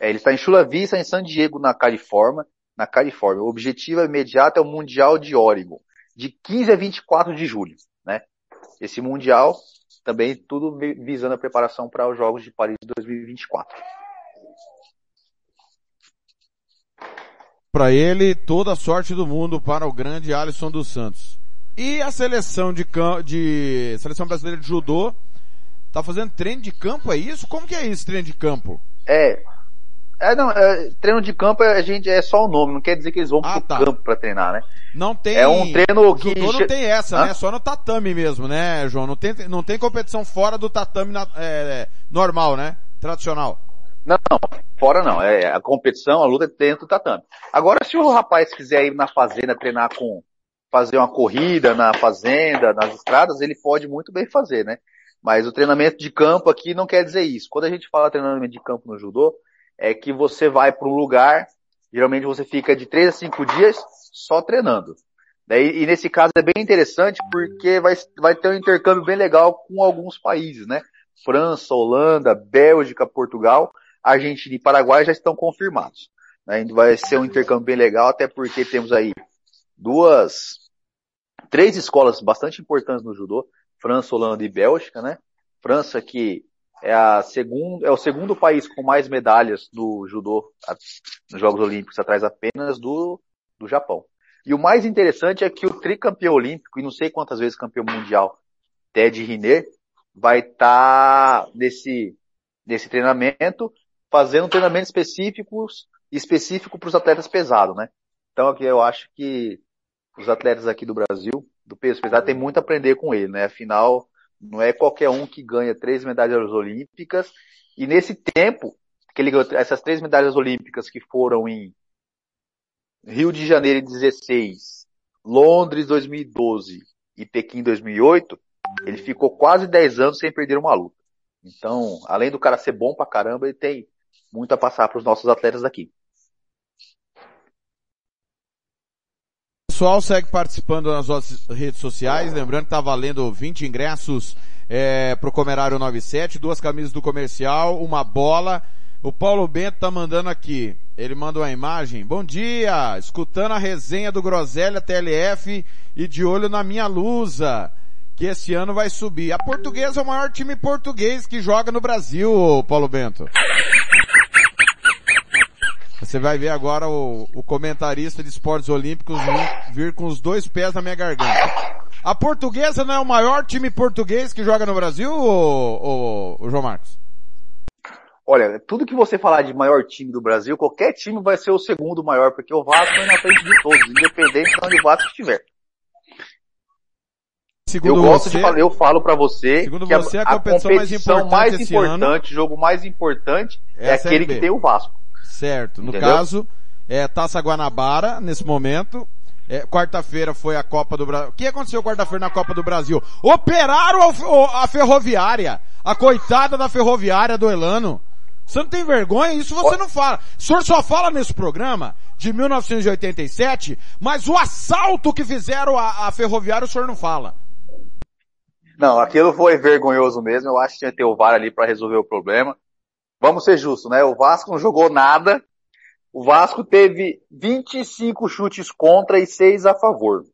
é, ele está em Chula Vista, em San Diego, na Califórnia. Na Califórnia. O objetivo imediato é o Mundial de Oregon, de 15 a 24 de julho, né? Esse Mundial também tudo visando a preparação para os Jogos de Paris de 2024. Para ele, toda a sorte do mundo para o grande Alisson dos Santos. E a seleção de, de seleção brasileira de judô tá fazendo treino de campo, é isso? Como que é isso, treino de campo? É, é, não, é, treino de campo a gente é só o nome, não quer dizer que eles vão ah, pro tá. campo para treinar, né? Não tem. É um treino que não tem essa, Hã? né? Só no tatame mesmo, né, João? Não tem, não tem competição fora do tatame na, é, normal, né? Tradicional. Não, não, fora não. É a competição, a luta é dentro do tatame. Agora, se o rapaz quiser ir na fazenda treinar com fazer uma corrida na fazenda, nas estradas, ele pode muito bem fazer, né? Mas o treinamento de campo aqui não quer dizer isso. Quando a gente fala treinamento de campo no judô, é que você vai para um lugar, geralmente você fica de três a cinco dias só treinando. Daí, e nesse caso é bem interessante porque vai, vai ter um intercâmbio bem legal com alguns países, né? França, Holanda, Bélgica, Portugal, Argentina e Paraguai já estão confirmados. Né? Vai ser um intercâmbio bem legal, até porque temos aí duas, três escolas bastante importantes no judô, França, Holanda e Bélgica, né? França que é, a segundo, é o segundo país com mais medalhas do judô nos Jogos Olímpicos, atrás apenas do, do Japão. E o mais interessante é que o tricampeão olímpico, e não sei quantas vezes campeão mundial, Ted Riner, vai estar tá nesse, nesse treinamento, fazendo treinamentos específicos, específico para os atletas pesados, né? Então aqui eu acho que os atletas aqui do Brasil, do peso pesado, tem muito a aprender com ele, né? Afinal, não é qualquer um que ganha três medalhas olímpicas. E nesse tempo, que ele ganhou essas três medalhas olímpicas que foram em Rio de Janeiro em 16, Londres 2012 e Pequim 2008, ele ficou quase 10 anos sem perder uma luta. Então, além do cara ser bom pra caramba, ele tem muito a passar para os nossos atletas daqui. Pessoal segue participando nas nossas redes sociais, lembrando que tá valendo 20 ingressos é, pro Comerário 97, duas camisas do comercial, uma bola. O Paulo Bento tá mandando aqui. Ele manda uma imagem. Bom dia! Escutando a resenha do Groselha TLF e de olho na minha lusa. Que esse ano vai subir. A portuguesa é o maior time português que joga no Brasil, Paulo Bento. Você vai ver agora o, o comentarista de esportes olímpicos vir, vir, com os dois pés na minha garganta. A portuguesa não é o maior time português que joga no Brasil, ou, João Marcos? Olha, tudo que você falar de maior time do Brasil, qualquer time vai ser o segundo maior, porque o Vasco é na frente de todos, independente de onde o Vasco estiver. Segundo eu gosto você, de falar, eu falo para você segundo que você, a, a competição, competição mais importante, mais importante jogo mais importante é, é aquele que tem o Vasco. Certo. No Entendeu? caso, é Taça Guanabara, nesse momento. É, quarta-feira foi a Copa do Brasil. O que aconteceu quarta-feira na Copa do Brasil? Operaram a, a ferroviária. A coitada da ferroviária do Elano. Você não tem vergonha? Isso você não fala. O senhor só fala nesse programa de 1987, mas o assalto que fizeram a, a ferroviária o senhor não fala. Não, aquilo foi vergonhoso mesmo. Eu acho que tinha que ter o VAR ali para resolver o problema vamos ser justos, né? O Vasco não jogou nada. O Vasco teve 25 chutes contra e 6 a favor.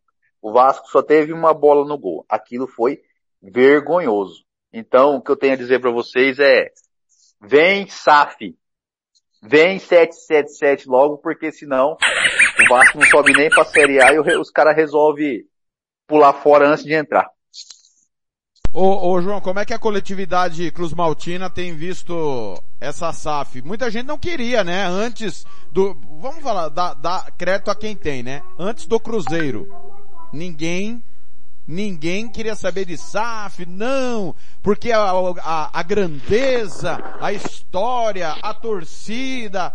O Vasco só teve uma bola no gol. Aquilo foi vergonhoso. Então, o que eu tenho a dizer para vocês é, vem SAF, vem 777 logo, porque senão o Vasco não sobe nem pra Série A e os caras resolvem pular fora antes de entrar. Ô, ô, João, como é que a coletividade Cruz Maltina tem visto essa SAF? Muita gente não queria, né? Antes do, vamos falar, dar, dar crédito a quem tem, né? Antes do Cruzeiro. Ninguém, ninguém queria saber de SAF, não, porque a, a, a grandeza, a história, a torcida,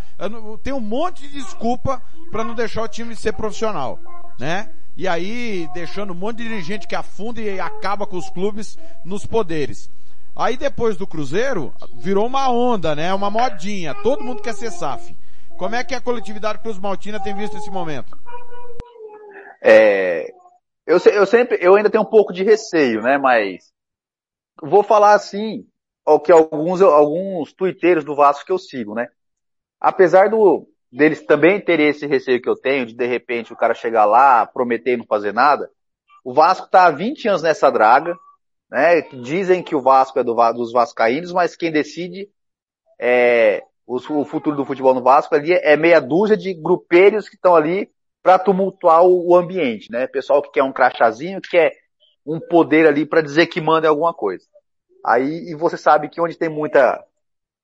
tem um monte de desculpa para não deixar o time ser profissional, né? E aí deixando um monte de dirigente que afunda e acaba com os clubes nos poderes. Aí depois do Cruzeiro, virou uma onda, né? Uma modinha. Todo mundo quer ser SAF. Como é que a coletividade Cruz Maltina tem visto esse momento? É, eu, eu sempre, eu ainda tenho um pouco de receio, né? Mas vou falar assim, o que alguns, alguns tuiteiros do Vasco que eu sigo, né? Apesar do, deles também terem esse receio que eu tenho, de de repente o cara chegar lá, prometer e não fazer nada. O Vasco está há 20 anos nessa draga, né? Dizem que o Vasco é do, dos vascaínos, mas quem decide é o, o futuro do futebol no Vasco ali é meia dúzia de grupeiros que estão ali para tumultuar o, o, ambiente, né? Pessoal que quer um crachazinho, que quer um poder ali para dizer que manda alguma coisa. Aí, e você sabe que onde tem muita,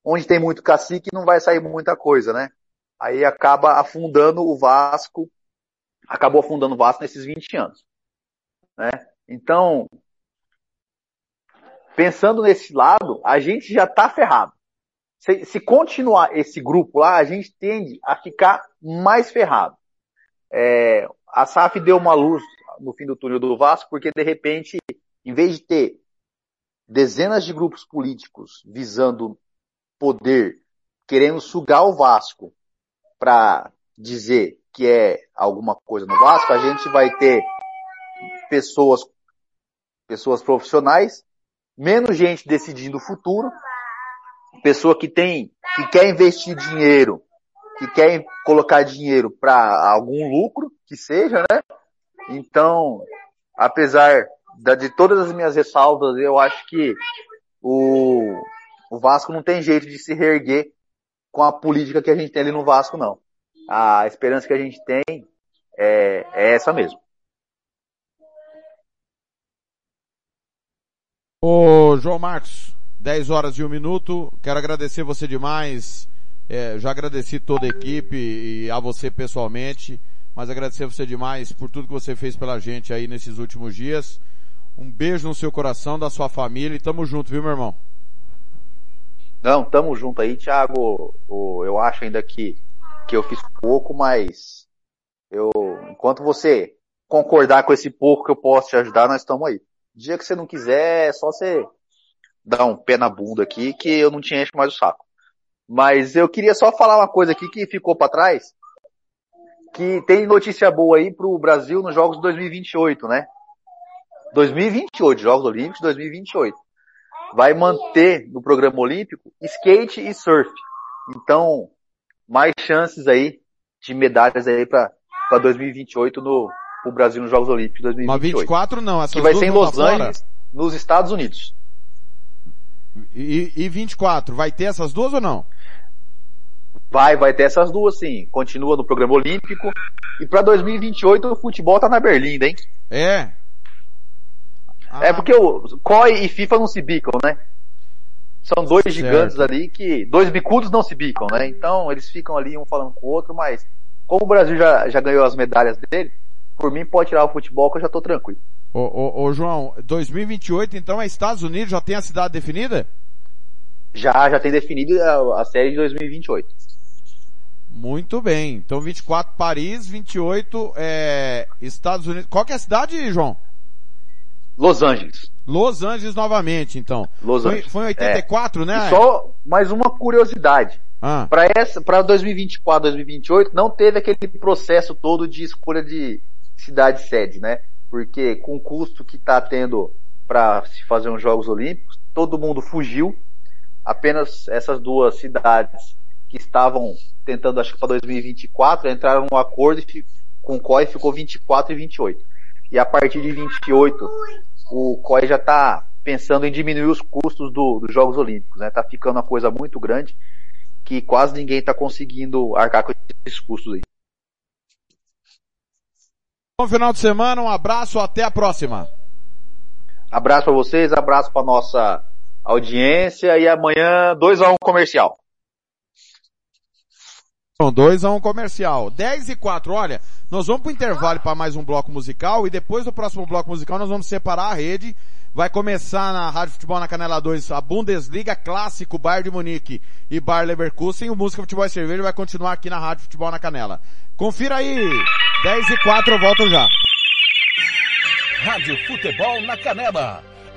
onde tem muito cacique não vai sair muita coisa, né? Aí acaba afundando o Vasco, acabou afundando o Vasco nesses 20 anos. Né? Então, pensando nesse lado, a gente já está ferrado. Se, se, continuar esse grupo lá, a gente tende a ficar mais ferrado. É, a SAF deu uma luz no fim do túnel do Vasco, porque de repente, em vez de ter dezenas de grupos políticos visando poder, querendo sugar o Vasco para dizer que é alguma coisa no Vasco, a gente vai ter pessoas, pessoas profissionais, menos gente decidindo o futuro, pessoa que tem, que quer investir dinheiro, que quer colocar dinheiro para algum lucro, que seja, né? Então, apesar de todas as minhas ressalvas, eu acho que o, o Vasco não tem jeito de se reerguer com a política que a gente tem ali no Vasco, não. A esperança que a gente tem é, é essa mesmo. Ô, João Marcos, 10 horas e um minuto. Quero agradecer você demais. É, já agradeci toda a equipe e a você pessoalmente, mas agradecer você demais por tudo que você fez pela gente aí nesses últimos dias. Um beijo no seu coração, da sua família e tamo junto, viu, meu irmão? Não, tamo junto aí, Thiago. Eu acho ainda que, que eu fiz pouco, mas eu, enquanto você concordar com esse pouco que eu posso te ajudar, nós estamos aí. Dia que você não quiser, é só você dar um pé na bunda aqui, que eu não te encho mais o saco. Mas eu queria só falar uma coisa aqui que ficou para trás, que tem notícia boa aí pro Brasil nos Jogos 2028, né? 2028, Jogos Olímpicos 2028. Vai manter no programa olímpico skate e surf. Então, mais chances aí de medalhas aí para 2028 no Brasil nos Jogos Olímpicos 2028. Mas 24 não, essas que vai ser em Los. Angeles, nos Estados Unidos. E, e 24, vai ter essas duas ou não? Vai, vai ter essas duas sim. Continua no programa olímpico. E para 2028 o futebol tá na Berlinda, hein? É. É porque o COI e FIFA não se bicam, né? São dois Certo. gigantes ali que. Dois bicudos não se bicam, né? Então eles ficam ali um falando com o outro, mas como o Brasil já, já ganhou as medalhas dele, por mim pode tirar o futebol que eu já tô tranquilo. Ô, ô, ô, João, 2028 então é Estados Unidos, já tem a cidade definida? Já, já tem definido a, a série de 2028. Muito bem. Então 24 Paris, 28 é Estados Unidos. Qual que é a cidade, João? Los Angeles. Los Angeles novamente, então. Los foi, Angeles. foi em 84, É. né? E só mais uma curiosidade. Ah. Para essa, para 2024, 2028, não teve aquele processo todo de escolha de cidade sede, né? Porque com o custo que está tendo para se fazer uns Jogos Olímpicos, todo mundo fugiu. Apenas essas duas cidades que estavam tentando, acho que para 2024, entraram num acordo e com o COI ficou 24 e 28. E a partir de 28, o COI já está pensando em diminuir os custos do- dos Jogos Olímpicos, né? Tá ficando uma coisa muito grande que quase ninguém está conseguindo arcar com esses custos aí. Bom final de semana, um abraço, até a próxima. Abraço para vocês, abraço para nossa audiência e amanhã 2 a 1 comercial. São dois a um comercial. 10 e 4, olha, nós vamos pro intervalo para mais um bloco musical e depois do próximo bloco musical nós vamos separar a rede. Vai começar na Rádio Futebol na Canela 2 a Bundesliga Clássico Bayern de Munique e Bayer Leverkusen. O Música Futebol e Cerveja vai continuar aqui na Rádio Futebol na Canela. Confira aí. 10 e 4 eu volto já. Rádio Futebol na Canela.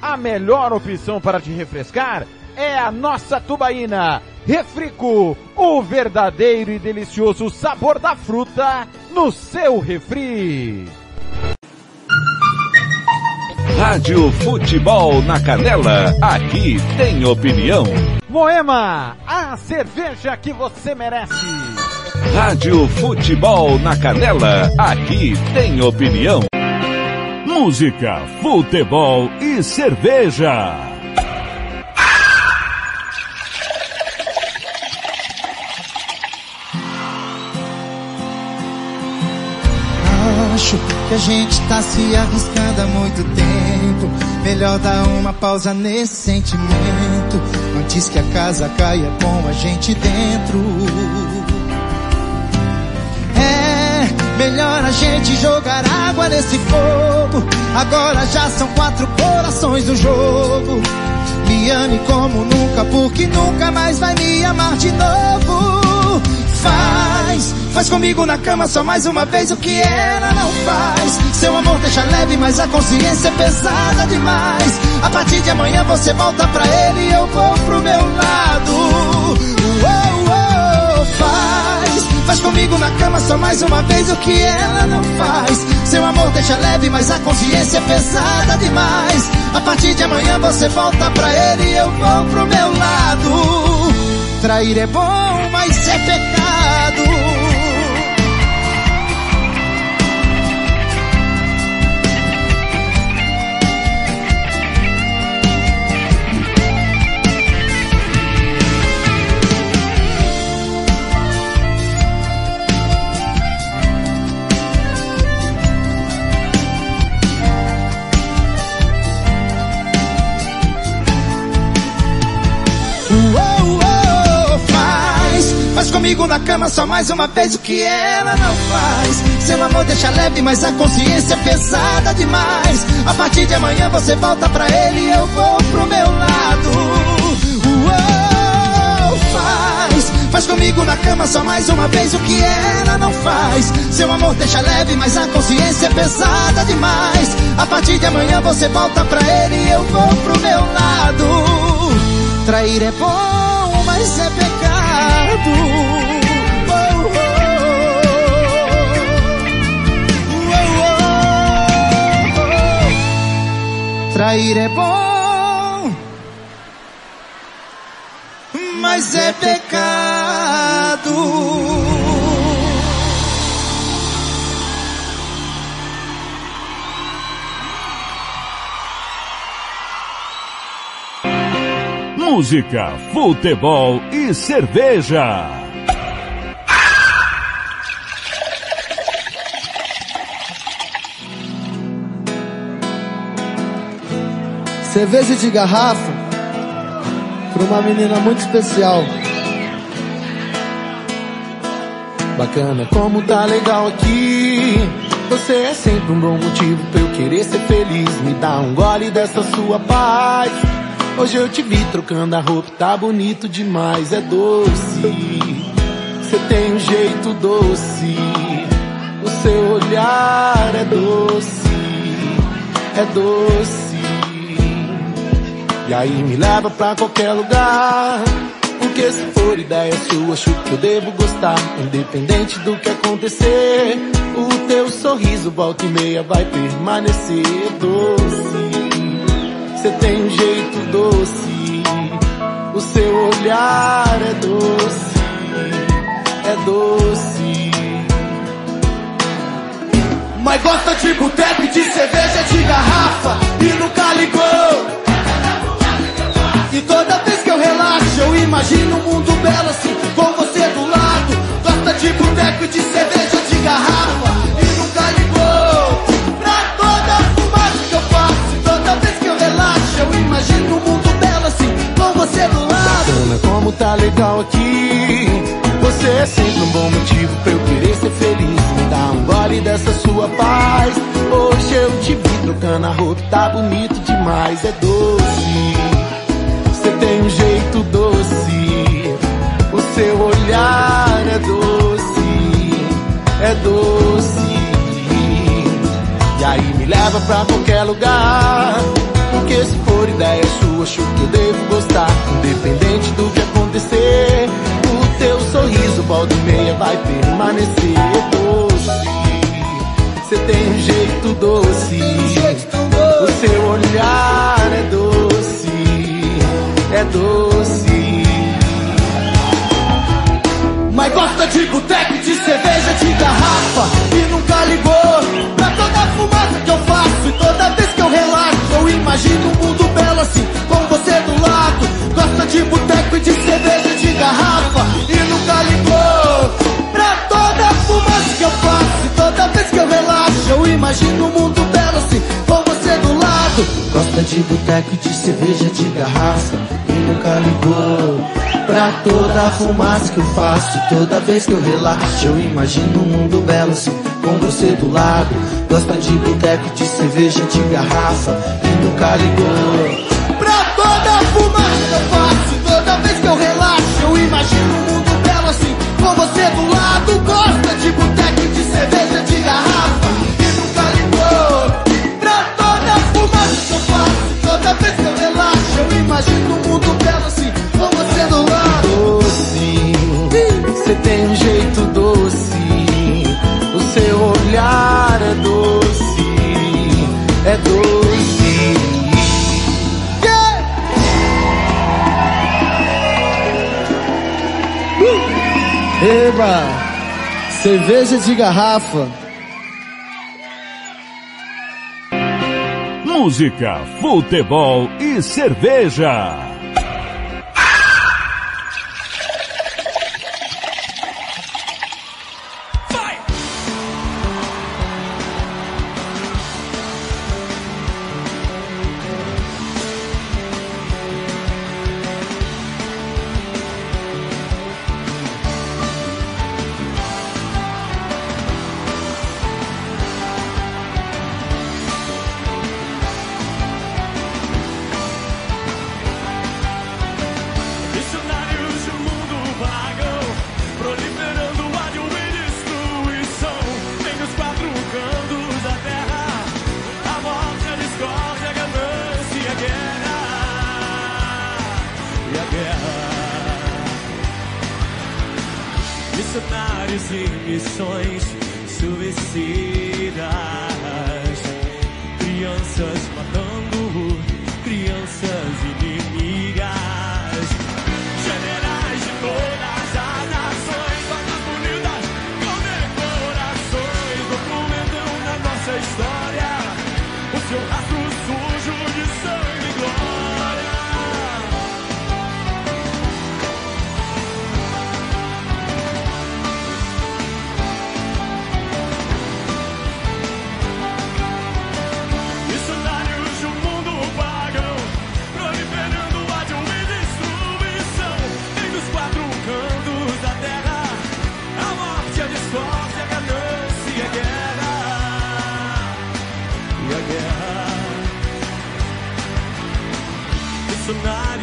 A melhor opção para te refrescar é a nossa tubaína. Refrico, o verdadeiro e delicioso sabor da fruta no seu refri. Rádio Futebol na Canela, aqui tem opinião. Moema, a cerveja que você merece. Rádio Futebol na Canela, aqui tem opinião. Música, futebol e cerveja. Acho que a gente tá se arriscando há muito tempo. Melhor dar uma pausa nesse sentimento. Antes que a casa caia com a gente dentro. Melhor a gente jogar água nesse fogo. Agora já são quatro corações no jogo. Me ame como nunca, porque nunca mais vai me amar de novo. Faz, faz comigo na cama só mais uma vez o que ela não faz. Seu amor deixa leve, mas a consciência é pesada demais. A partir de amanhã você volta pra ele e eu vou pro meu lado. Uou, uou, faz, faz comigo na cama só mais uma vez o que ela não faz. Seu amor deixa leve, mas a consciência é pesada demais. A partir de amanhã você volta pra ele e eu vou pro meu lado. Trair é bom, mas é pecado. Comigo na cama só mais uma vez o que ela não faz. Seu amor deixa leve, mas a consciência é pesada demais. A partir de amanhã você volta pra ele e eu vou pro meu lado. Uou, faz, faz comigo na cama só mais uma vez o que ela não faz. Seu amor deixa leve, mas a consciência é pesada demais. A partir de amanhã você volta pra ele e eu vou pro meu lado. Trair é bom, mas é pecado. Oh. Trair é bom, mas é pecado. Música, futebol e cerveja. Cerveja de garrafa para uma menina muito especial. Bacana, como tá legal aqui. Você é sempre um bom motivo pra eu querer ser feliz. Me dá um gole dessa sua paz. Hoje eu te vi trocando a roupa, tá bonito demais, é doce. Você tem um jeito doce. O seu olhar é doce, é doce. E aí me leva pra qualquer lugar. Porque se for ideia sua, acho que eu devo gostar. Independente do que acontecer, o teu sorriso volta e meia vai permanecer doce. Você tem um jeito doce, o seu olhar é doce, é doce. Mas gosta tipo de boteco, de cerveja, de garrafa e nunca ligou. E toda vez que eu relaxo, eu imagino um mundo belo assim, com você do lado. Gosta tipo de boteco, de cerveja, de garrafa celular. Como tá legal aqui. Você é sempre um bom motivo pra eu querer ser feliz. Me dá um gole dessa sua paz. Hoje eu te vi trocando a roupa, tá bonito demais. É doce, você tem um jeito doce. O seu olhar é doce, é doce. E aí me leva pra qualquer lugar. Porque se for ideia sua acho que eu devo gostar. Independente do que acontecer, o teu sorriso, volta e meia, vai permanecer doce. Você tem um jeito doce. O seu olhar é doce, é doce. Mas gosta de boteco, de cerveja, de garrafa E nunca ligou pra toda fumaça que eu faço E toda vez que eu relaxo Eu imagino um mundo belo assim de boteco e de cerveja, de garrafa. E nunca ligou pra toda a fumaça que eu faço. E toda vez que eu relaxo Eu imagino um mundo belo assim Com você do lado. Gosta de boteco e de cerveja, de garrafa. E nunca ligou Pra toda a fumaça que eu faço. Toda vez que eu relaxo Eu imagino um mundo belo assim Com você do lado. Gosta de boteco, de cerveja, de garrafa. E nunca ligou que eu relaxo Eu imagino um mundo belo assim. Com você do lado Gosta de boteco, de cerveja, de garrafa. E nunca ligou Pra toda a fumaça que eu faço. Toda vez que eu relaxo Eu imagino um mundo belo assim. Com você do lado Doce, você tem um jeito Cerveja de garrafa. Música, futebol e cerveja. Missionários e missões suicidas, crianças matando, crianças inimigas.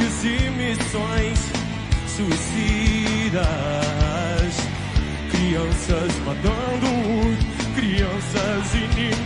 Missionários e missões suicidas. Crianças matando, crianças inimigas.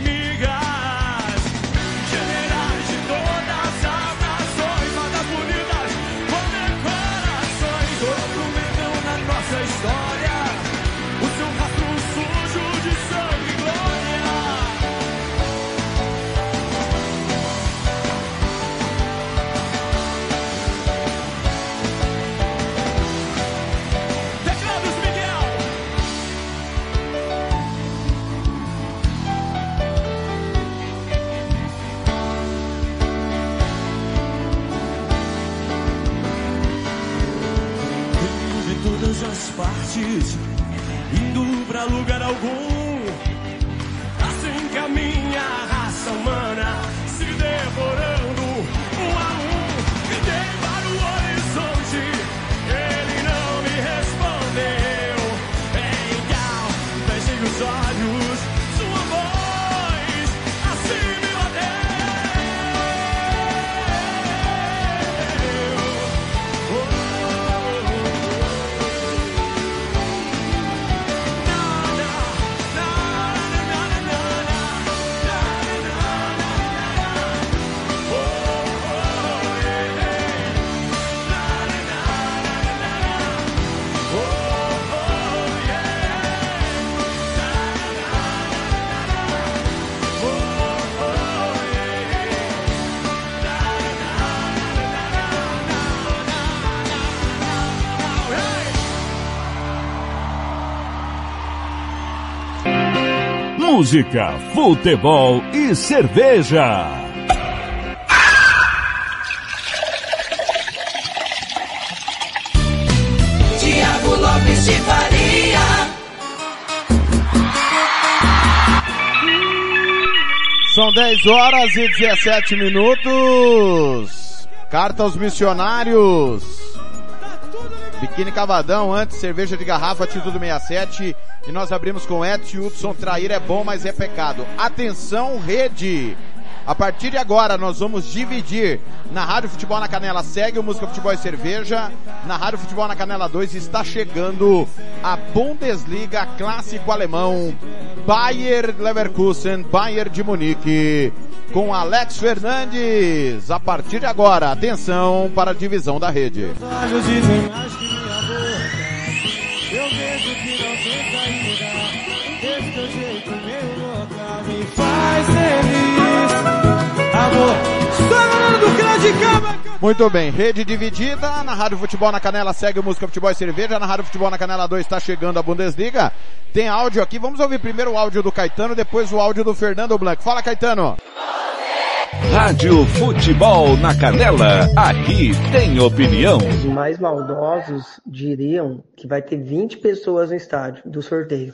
Lugar algum. Música, futebol e cerveja. Tiago Lopes de Faria. São 10 horas e 17 minutos. Carta aos missionários. Biquíni Cavadão, antes cerveja de garrafa, Atitude 67. E nós abrimos com Edson Hudson, trair é bom, mas é pecado. Atenção, rede! A partir de agora nós vamos dividir na Rádio Futebol na Canela segue o Música Futebol e Cerveja. Na Rádio Futebol na Canela 2 está chegando a Bundesliga clássico alemão Bayer Leverkusen, Bayer de Munique com Alex Fernandes. A partir de agora, atenção para a divisão da rede. Muito bem, rede dividida, na Rádio Futebol na Canela segue o Música Futebol e Cerveja, na Rádio Futebol na Canela 2 está chegando a Bundesliga. Tem áudio aqui, vamos ouvir primeiro o áudio do Caetano, depois o áudio do Fernando Blanco. Fala Caetano! Rádio Futebol na Canela, aqui tem opinião. Os mais maldosos diriam que vai ter 20 pessoas no estádio do sorteio.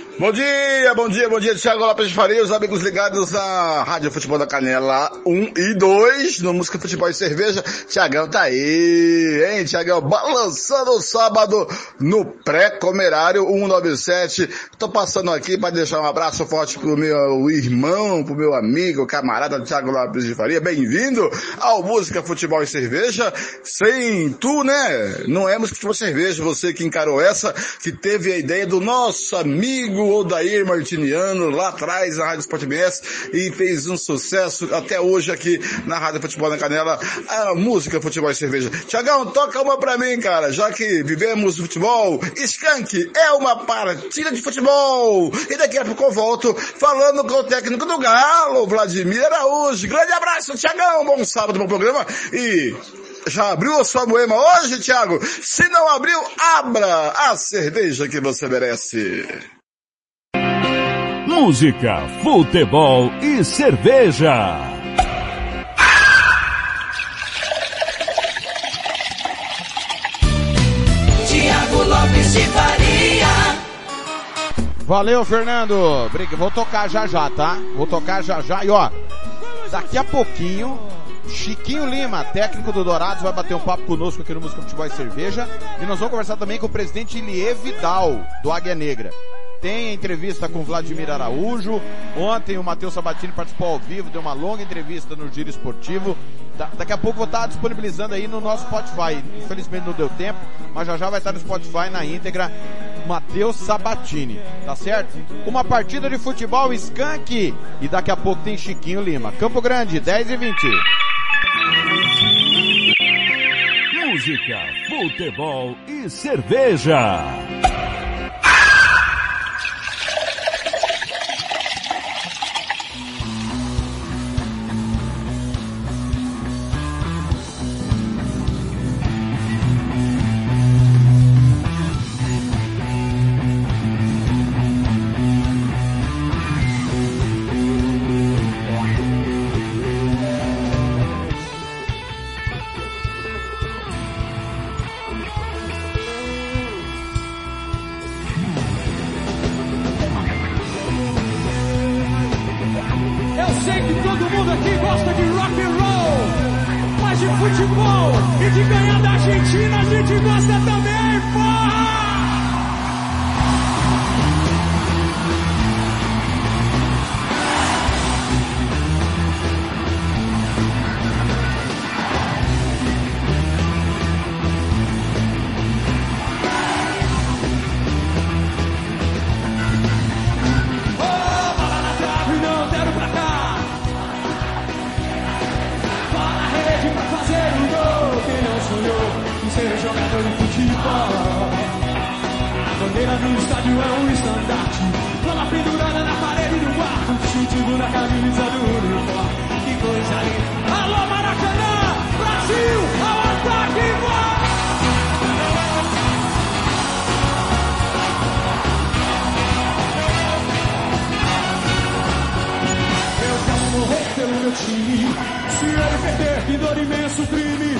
Bom dia, bom dia, bom dia, Thiago Lopes de Faria, os amigos ligados na Rádio Futebol da Canela 1 e 2, no Música Futebol e Cerveja. Tiagão tá aí, hein, Tiagão, balançando o sábado no pré-comerário 197. Tô passando aqui para deixar um abraço forte pro meu irmão, pro meu amigo, camarada Thiago Lopes de Faria. Bem-vindo ao Música Futebol e Cerveja. Sem tu, né? Não é Música Futebol e Cerveja, você que encarou essa, que teve a ideia do nosso amigo Odair Martiniano, lá atrás na Rádio Sport BS, e fez um sucesso até hoje aqui na Rádio Futebol na Canela, a música Futebol e Cerveja. Tiagão, toca uma pra mim, cara, já que vivemos o futebol, Skank é uma partida de futebol. E daqui a pouco eu volto falando com o técnico do Galo, Vladimir Araújo. Grande abraço, Tiagão, bom sábado, bom programa e já abriu a sua moema hoje, Thiago? Se não abriu, abra a cerveja que você merece. Música, futebol e cerveja. Tiago Lopes de Faria. Valeu, Fernando. Briga, vou tocar já já, tá? Vou tocar já já. E ó, daqui a pouquinho, Chiquinho Lima, técnico do Dourados, vai bater um papo conosco aqui no Música Futebol e Cerveja. E nós vamos conversar também com o presidente Ilie Vidal, do Águia Negra. Tem a entrevista com Vladimir Araújo. Ontem o Matheus Sabatini participou ao vivo, deu uma longa entrevista no Giro Esportivo. Da- daqui a pouco vou estar disponibilizando aí no nosso Spotify. Infelizmente não deu tempo, mas já já vai estar no Spotify na íntegra. Matheus Sabatini, tá certo? Uma partida de futebol skunk. E daqui a pouco tem Chiquinho Lima. Campo Grande, 10 e 20. Música, futebol e cerveja. camisa do uniforme. Que coisa linda. Alô, Maracanã! Brasil, ao ataque! Vai! Eu quero morrer pelo meu time. Se ele perder, que dor imenso crime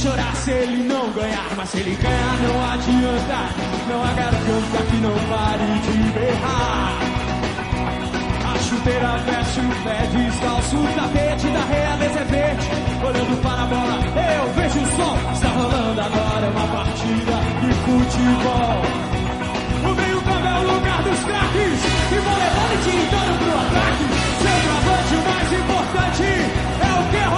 chorar se ele não ganhar, mas se ele ganhar não adianta. Não há garganta que não pare de berrar. Chuteira veste o pé descalço, o tapete da realeza é verde. Olhando para a bola, eu vejo o sol. Está rolando agora uma partida de futebol. O meio campo é o lugar dos craques. E vou levando e tirando pro ataque. Centroavante, o mais importante é o que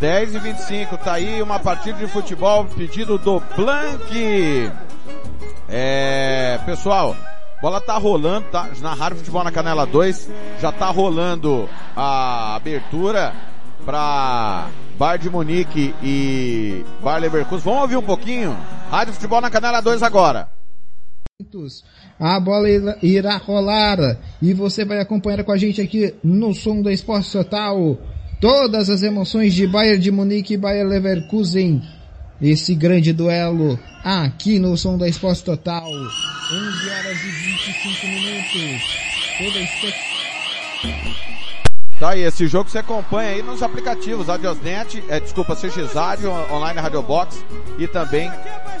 10 e 25, tá aí uma partida de futebol, pedido do Blank. É, pessoal, bola tá rolando, tá? Na Rádio Futebol na Canela 2, já tá rolando a abertura pra Bar de Munique e Bar Leverkusen. Vamos ouvir um pouquinho? Rádio Futebol na Canela 2 agora. A bola irá rolar e você vai acompanhar com a gente aqui no som da Esporte Total todas as emoções de Bayern de Munique e Bayern Leverkusen. Esse grande duelo aqui no som da Esporte Total. 11 horas e 25 minutos. Toda a expectativa. Tá aí, esse jogo você acompanha aí nos aplicativos Adiosnet, é, desculpa, CX Rádio, online Radio Box e também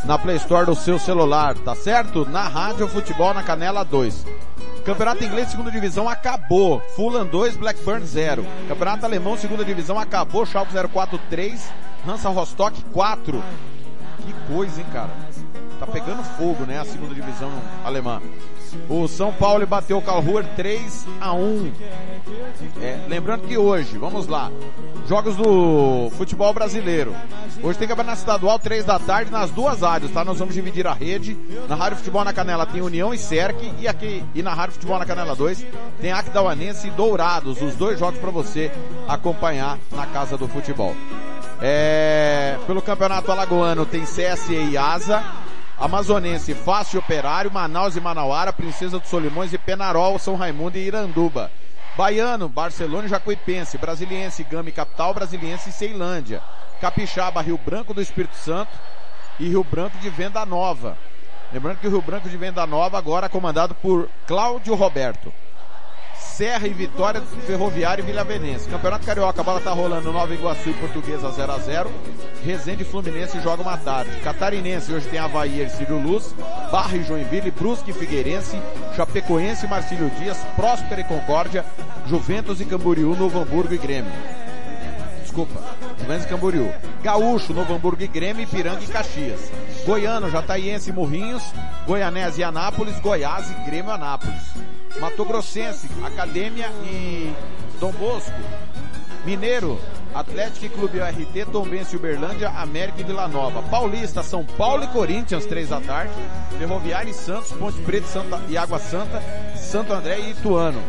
na Play Store do seu celular, tá certo? Na Rádio Futebol na Canela 2. Campeonato Inglês Segunda Divisão acabou. Fulham 2, Blackburn 0. Campeonato Alemão Segunda Divisão acabou. Schalke 04 3, Hansa Rostock 4. Que coisa, hein, cara? Tá pegando fogo, né, a Segunda Divisão alemã. O São Paulo bateu o Karlsruhe 3 a 1. É, lembrando que hoje, vamos lá, jogos do futebol brasileiro. Hoje tem campeonato estadual, 3 da tarde, nas duas rádios, tá? Nós vamos dividir a rede. Na Rádio Futebol na Canela tem União e Cerque, e aqui, e na Rádio Futebol na Canela 2 tem Aquidauanense e Dourados, os dois jogos para você acompanhar na Casa do Futebol. É, pelo Campeonato Alagoano tem CSE e Asa, Amazonense, Fácil Operário, Manaus e Manauara, Princesa dos Solimões e Penarol, São Raimundo e Iranduba. Baiano, Barcelona e Jacuipense, Brasiliense, Gama e Capital, Brasiliense e Ceilândia. Capixaba, Rio Branco do Espírito Santo e Rio Branco de Venda Nova. Lembrando que o Rio Branco de Venda Nova agora é comandado por Cláudio Roberto. Serra e Vitória, Ferroviário e Vila Venense. Campeonato Carioca, a bola tá rolando Nova Iguaçu e Portuguesa 0 a 0 Resende e Fluminense joga uma tarde. Catarinense, hoje tem Havaí e Ercílio Luz. Barra e Joinville, Brusque e Figueirense. Chapecoense e Marcílio Dias. Próspera e Concórdia. Juventus e Camboriú, Novo Hamburgo e Grêmio. Desculpa, Juventus e Camboriú. Gaúcho, Novo Hamburgo e Grêmio, Ipiranga e Caxias. Goiano, Jataiense, Morrinhos, Goianese e Anápolis, Goiás e Grêmio Anápolis. Mato Grossense, Acadêmia e Dom Bosco. Mineiro, Atlético e Clube RT, Tombense e Uberlândia, América e Vila Nova. Paulista, São Paulo e Corinthians, três da tarde. Ferroviária e Santos, Ponte Preta e Água Santa, Santo André e Ituano.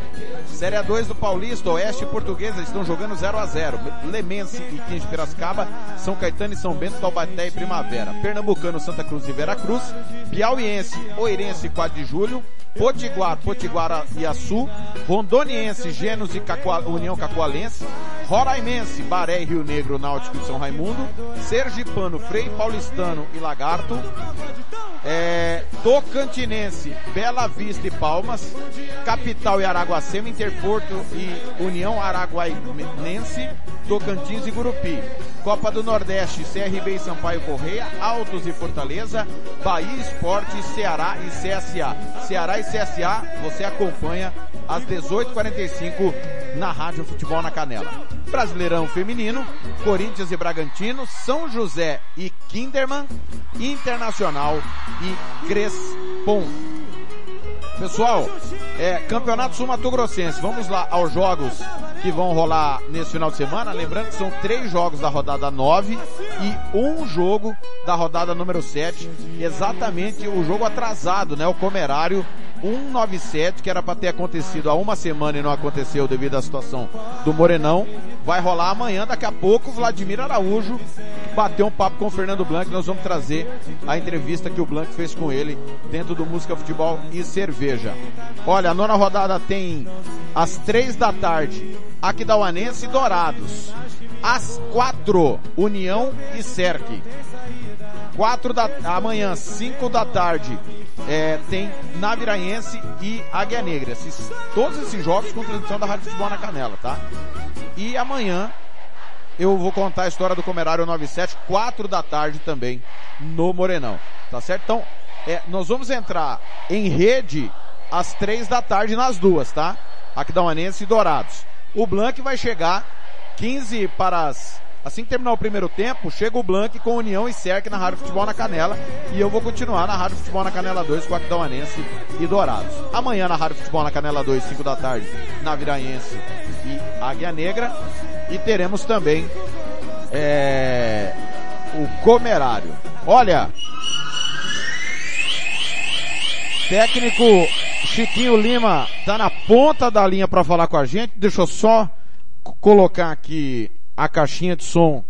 Série A2 do Paulista, Oeste e Portuguesa estão jogando 0 a 0 Lemense e 15 de Piracicaba, São Caetano e São Bento, Taubaté e Primavera. Pernambucano, Santa Cruz e Veracruz. Piauiense, Oirense 4 de Julho. Potiguar, Potiguara e Açu. Rondoniense, Gênesis e União Cacoalense. Roraimense, Baré e Rio Negro, Náutico e São Raimundo. Sergipano, Frei Paulistano e Lagarto. É, Tocantinense, Bela Vista e Palmas. Capital e Araguacema, Interporto e União Araguainense. Tocantins e Gurupi. Copa do Nordeste, CRB e Sampaio Correia, Altos e Fortaleza, Bahia Esporte, Ceará e CSA. Ceará e CSA, você acompanha às 18h45 na Rádio Futebol na Canela. Brasileirão Feminino, Corinthians e Bragantino, São José e Kinderman, Internacional e Crespon. Pessoal, é, Campeonato Sul vamos lá aos jogos que vão rolar nesse final de semana. Lembrando que são três jogos da rodada 9 e um jogo da rodada número 7. Exatamente o jogo atrasado, né? O Comerário 197, que era para ter acontecido há uma semana e não aconteceu devido à situação do Morenão. Vai rolar amanhã, daqui a pouco, Vladimir Araújo bateu um papo com o Fernando Blanc. Nós vamos trazer a entrevista que o Blanc fez com ele dentro do Música Futebol e Cerveja. Olha, a nona rodada tem às três da tarde Aquidauanense e Dourados. Às quatro, União e Cerque. Quatro da amanhã, cinco da tarde, é, tem Naviraense e Águia Negra. Esses, todos esses jogos com transmissão da Rádio Futebol na Canela, tá? E amanhã eu vou contar a história do Comerário 97, quatro da tarde também, no Morenão. Tá certo? Então, é, nós vamos entrar em rede às três da tarde nas duas, tá? Aquidauanense e Dourados. O Blanc vai chegar 15 para as Assim que terminar o primeiro tempo, chega o Blanc com União e Cerque na Rádio Futebol na Canela. E eu vou continuar na Rádio Futebol na Canela 2 com Aquidauanense e Dourados. Amanhã na Rádio Futebol na Canela 2, 5 da tarde, na Viraense e Águia Negra. E teremos também é, o Comerário. Olha, técnico Chiquinho Lima tá na ponta da linha para falar com a gente. Deixa eu só colocar aqui a caixinha de som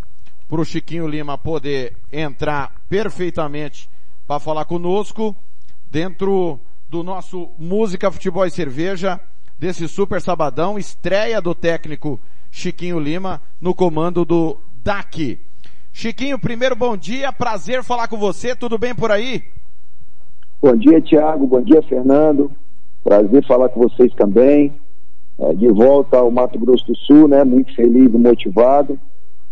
para o Chiquinho Lima poder entrar perfeitamente para falar conosco dentro do nosso Música, Futebol e Cerveja, desse super sabadão, estreia do técnico Chiquinho Lima no comando do DAC. Chiquinho, primeiro bom dia, prazer falar com você, tudo bem por aí? Bom dia, Tiago, bom dia, Fernando, prazer falar com vocês também é, de volta ao Mato Grosso do Sul, né? Muito feliz e motivado.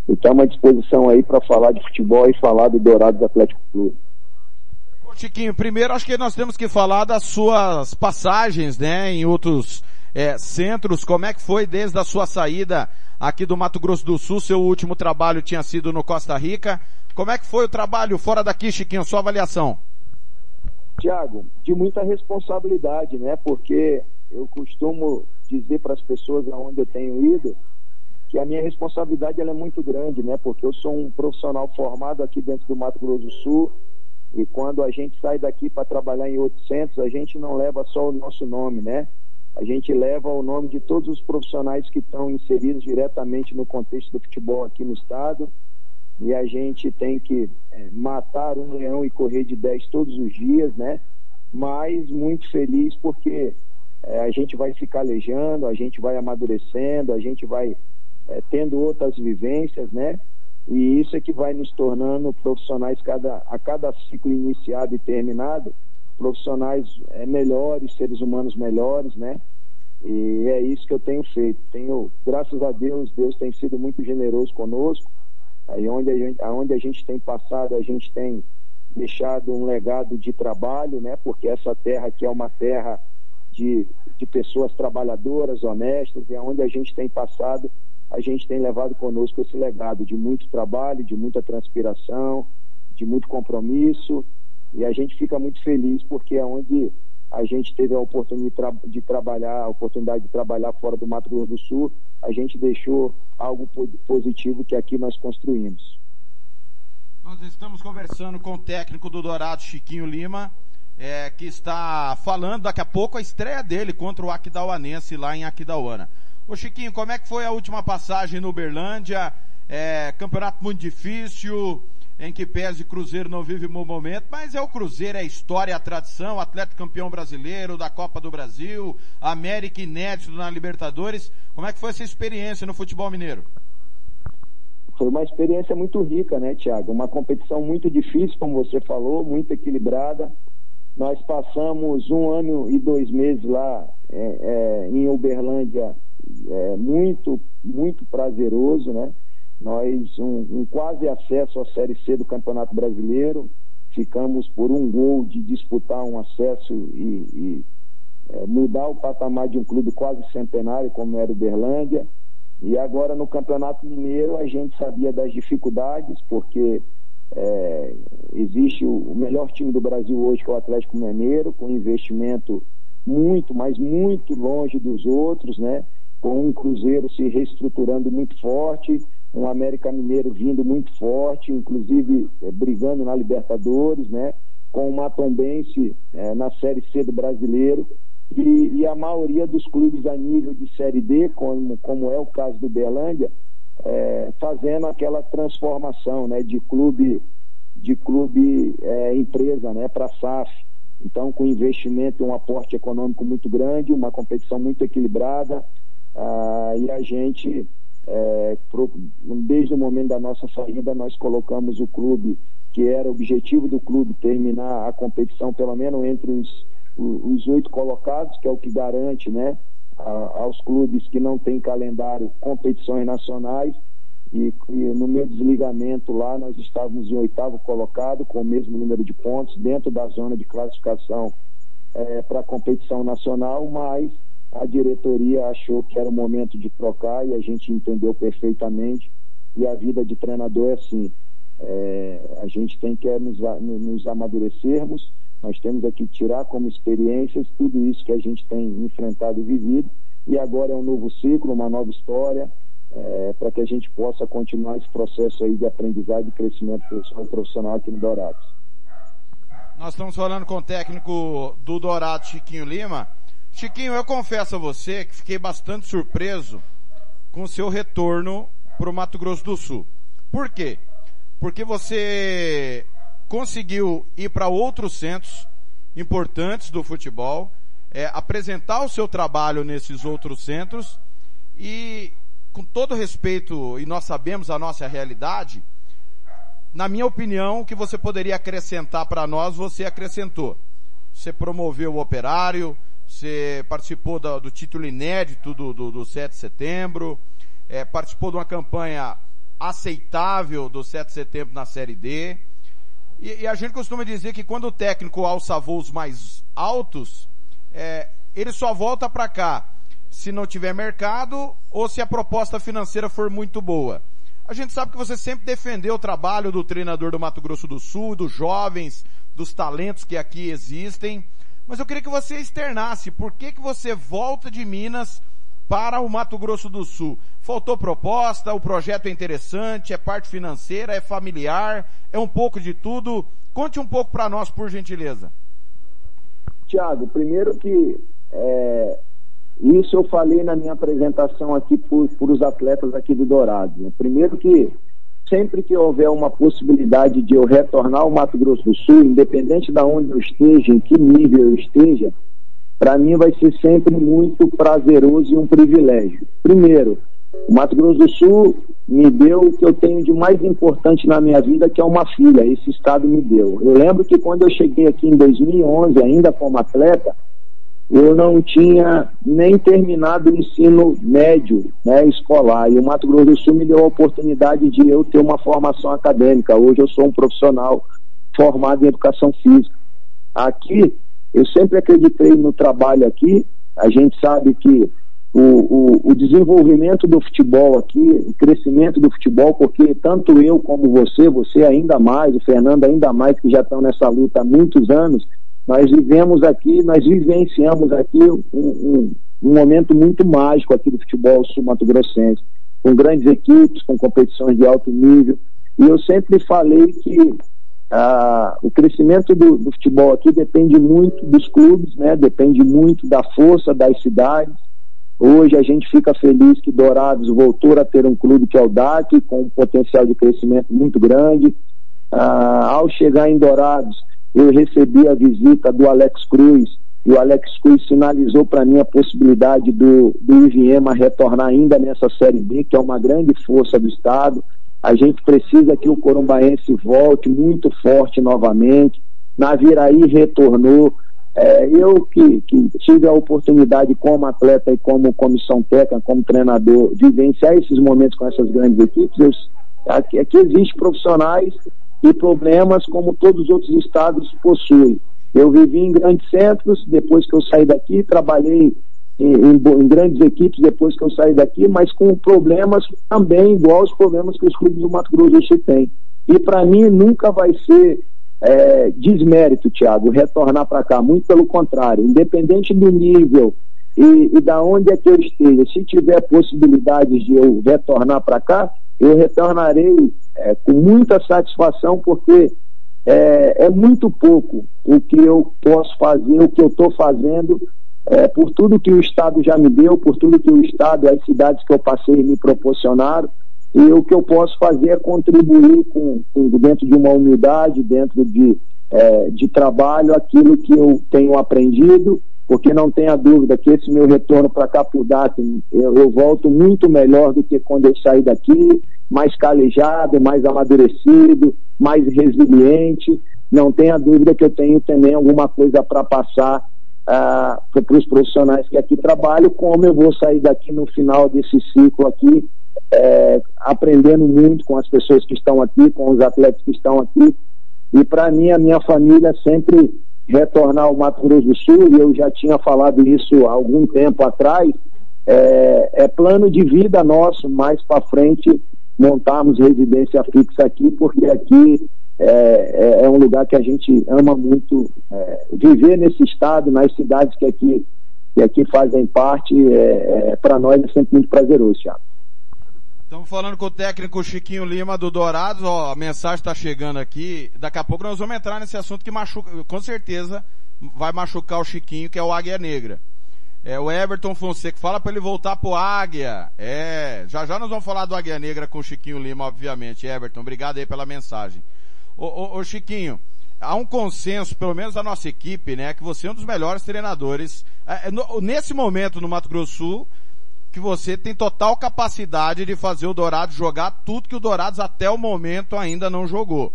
E estamos à disposição aí para falar de futebol e falar do Dourados Atlético Clube. Chiquinho, primeiro acho que nós temos que falar das suas passagens, né, em outros é, centros. Como é que foi desde a sua saída aqui do Mato Grosso do Sul? Seu último trabalho tinha sido no Costa Rica. Como é que foi o trabalho fora daqui, Chiquinho? Sua avaliação? Tiago, de muita responsabilidade, né? Porque eu costumo dizer para as pessoas aonde eu tenho ido que a minha responsabilidade ela é muito grande, né? Porque eu sou um profissional formado aqui dentro do Mato Grosso do Sul e quando a gente sai daqui para trabalhar em outros centros, a gente não leva só o nosso nome, né? A gente leva o nome de todos os profissionais que estão inseridos diretamente no contexto do futebol aqui no estado e a gente tem que é, matar um leão e correr de 10 todos os dias, né? Mas muito feliz porque é, a gente vai se calejando, a gente vai amadurecendo, a gente vai é, tendo outras vivências, né? E isso é que vai nos tornando profissionais cada, a cada ciclo iniciado e terminado, profissionais é, melhores, seres humanos melhores, né? E é isso que eu tenho feito. Tenho, graças a Deus, Deus tem sido muito generoso conosco. Aí onde a gente, aonde a gente tem passado, a gente tem deixado um legado de trabalho, né? Porque essa terra aqui é uma terra de, de pessoas trabalhadoras, honestas, e aonde a gente tem passado, a gente tem levado conosco esse legado de muito trabalho, de muita transpiração, de muito compromisso e a gente fica muito feliz porque é onde a gente teve a oportunidade de, tra de trabalhar, a oportunidade de trabalhar fora do Mato Grosso do Sul, a gente deixou algo positivo que aqui nós construímos. Nós estamos conversando com o técnico do Dourado, Chiquinho Lima, é, que está falando daqui a pouco a estreia dele contra o Aquidauanense lá em Aquidauana. Ô Chiquinho, como é que foi a última passagem no Uberlândia? É, campeonato muito difícil, em que pese Cruzeiro não vive um bom momento, mas é o Cruzeiro, é a história, a tradição, atleta campeão brasileiro da Copa do Brasil, América inédito na Libertadores. Como é que foi essa experiência no futebol mineiro? Foi uma experiência muito rica, né, Tiago? Uma competição muito difícil, como você falou, muito equilibrada. Nós passamos um ano e dois meses lá é, é, em Uberlândia, é, muito, muito prazeroso, né? Nós, um, um, quase acesso à Série C do Campeonato Brasileiro, ficamos por um gol de disputar um acesso e, e é, mudar o patamar de um clube quase centenário como era o Berlândia. E agora no Campeonato Mineiro a gente sabia das dificuldades, porque é, existe o, o melhor time do Brasil hoje, que é o Atlético Mineiro, com investimento muito, mas muito longe dos outros, né? Com um Cruzeiro se reestruturando muito forte, um América Mineiro vindo muito forte, inclusive é, brigando na Libertadores, né? Com uma Tombense é, na Série C do Brasileiro e, e, a maioria dos clubes a nível de Série D, como, como é o caso do Berlândia, é, fazendo aquela transformação, né? De clube de clube empresa, né? Para SAF. Então, com investimento, um aporte econômico muito grande, uma competição muito equilibrada, ah, e a gente é, pro, desde o momento da nossa saída, nós colocamos o clube, que era o objetivo do clube, terminar a competição pelo menos entre os, os oito colocados, que é o que garante né, a, aos clubes que não têm calendário competições nacionais. E, e, no meu desligamento lá, nós estávamos em oitavo colocado, com o mesmo número de pontos, dentro da zona de classificação é, para a competição nacional, mas a diretoria achou que era o momento de trocar e a gente entendeu perfeitamente. E a vida de treinador é assim: é, a gente tem que é, nos, nos amadurecermos, nós temos aqui tirar como experiências tudo isso que a gente tem enfrentado e vivido. E agora é um novo ciclo, uma nova história, é, para que a gente possa continuar esse processo aí de aprendizado e crescimento pessoal e profissional aqui no Dourados. Nós estamos falando com o técnico do Dourado, Chiquinho Lima. Chiquinho, eu confesso a você que fiquei bastante surpreso com o seu retorno para o Mato Grosso do Sul. Por quê? Porque você conseguiu ir para outros centros importantes do futebol, é, apresentar o seu trabalho nesses outros centros e, com todo respeito, e nós sabemos a nossa realidade, na minha opinião, o que você poderia acrescentar para nós, você acrescentou. Você promoveu o operário, você participou do, do título inédito do, do, do 7 de setembro, é, participou de uma campanha aceitável do 7 de setembro na Série D. E, e, a gente costuma dizer que quando o técnico alça voos mais altos, é, ele só volta para cá se não tiver mercado ou se a proposta financeira for muito boa. A gente sabe que você sempre defendeu o trabalho do treinador do Mato Grosso do Sul, dos jovens, dos talentos que aqui existem. Mas eu queria que você externasse por que, que você volta de Minas para o Mato Grosso do Sul. Faltou proposta, o projeto é interessante, é parte financeira, é familiar, é um pouco de tudo. Conte um pouco para nós, por gentileza. Tiago, primeiro que é, isso eu falei na minha apresentação aqui para os atletas aqui do Dourado. Né? Primeiro que sempre que houver uma possibilidade de eu retornar ao Mato Grosso do Sul, independente de onde eu esteja, em que nível eu esteja, para mim vai ser sempre muito prazeroso e um privilégio. Primeiro, o Mato Grosso do Sul me deu o que eu tenho de mais importante na minha vida, que é uma filha. Esse estado me deu. Eu lembro que quando eu cheguei aqui em 2011, ainda como atleta, eu não tinha nem terminado o ensino médio, né, escolar. E o Mato Grosso do Sul me deu a oportunidade de eu ter uma formação acadêmica. Hoje eu sou um profissional formado em educação física. Aqui, eu sempre acreditei no trabalho aqui. A gente sabe que o, o, o, desenvolvimento do futebol aqui, o crescimento do futebol, porque tanto eu como você, você ainda mais, o Fernando ainda mais, que já estão nessa luta há muitos anos, nós vivemos aqui, nós vivenciamos aqui um, um, um momento muito mágico aqui do futebol sul-mato-grossense, com grandes equipes, com competições de alto nível, e eu sempre falei que ah, o crescimento do, do, futebol aqui depende muito dos clubes, né? depende muito da força das cidades. Hoje a gente fica feliz que Dourados voltou a ter um clube que é o DAC, com um potencial de crescimento muito grande. Ah, ao chegar em Dourados, eu recebi a visita do Alex Cruz, e o Alex Cruz sinalizou para mim a possibilidade do, do Iviema retornar ainda nessa Série B, que é uma grande força do Estado. A gente precisa que o Corumbaense volte muito forte novamente. Naviraí retornou. É, eu que, que, tive a oportunidade como atleta e como comissão técnica, como treinador, vivenciar esses momentos com essas grandes equipes, eu, aqui, aqui existem profissionais e problemas como todos os outros estados possuem. Eu vivi em grandes centros, depois que eu saí daqui, trabalhei em, em, em, grandes equipes depois que eu saí daqui, mas com problemas também igual aos problemas que os clubes do Mato Grosso do Sul têm. E para mim nunca vai ser é, desmérito, Thiago, retornar para cá, muito pelo contrário, independente do nível e, e da onde é que eu esteja, se tiver possibilidades de eu retornar para cá, eu retornarei é, com muita satisfação, porque é, é, muito pouco o que eu posso fazer, o que eu estou fazendo é, por tudo que o Estado já me deu, por tudo que o Estado, as cidades que eu passei me proporcionaram, e o que eu posso fazer é contribuir com, com dentro de uma humildade, dentro de, é, de trabalho, aquilo que eu tenho aprendido, porque não tenha dúvida que esse meu retorno para cá por eu, eu volto muito melhor do que quando eu saí daqui, mais calejado, mais amadurecido, mais resiliente. Não tenha dúvida que eu tenho também alguma coisa para passar ah, para os profissionais que aqui trabalham, como eu vou sair daqui no final desse ciclo aqui, é, aprendendo muito com as pessoas que estão aqui, com os atletas que estão aqui. E para mim, a minha família sempre retornar ao Mato Grosso do Sul, e eu já tinha falado isso há algum tempo atrás, é, é plano de vida nosso, mais para frente, montarmos residência fixa aqui, porque aqui é, é, é, um lugar que a gente ama muito é, viver nesse estado, nas cidades que aqui, que aqui fazem parte, é, é para nós é sempre muito prazeroso, Thiago. Estamos falando com o técnico Chiquinho Lima do Dourados, ó, a mensagem está chegando aqui. Daqui a pouco nós vamos entrar nesse assunto que machuca, com certeza vai machucar o Chiquinho, que é o Águia Negra. É, o Everton Fonseca, fala para ele voltar pro Águia. É, já já nós vamos falar do Águia Negra com o Chiquinho Lima, obviamente. Everton, obrigado aí pela mensagem. Ô, ô, ô, Chiquinho, há um consenso, pelo menos da nossa equipe, né, que você é um dos melhores treinadores. É, é no, nesse momento no Mato Grosso Sul, que você tem total capacidade de fazer o Dourados jogar tudo que o Dourados até o momento ainda não jogou.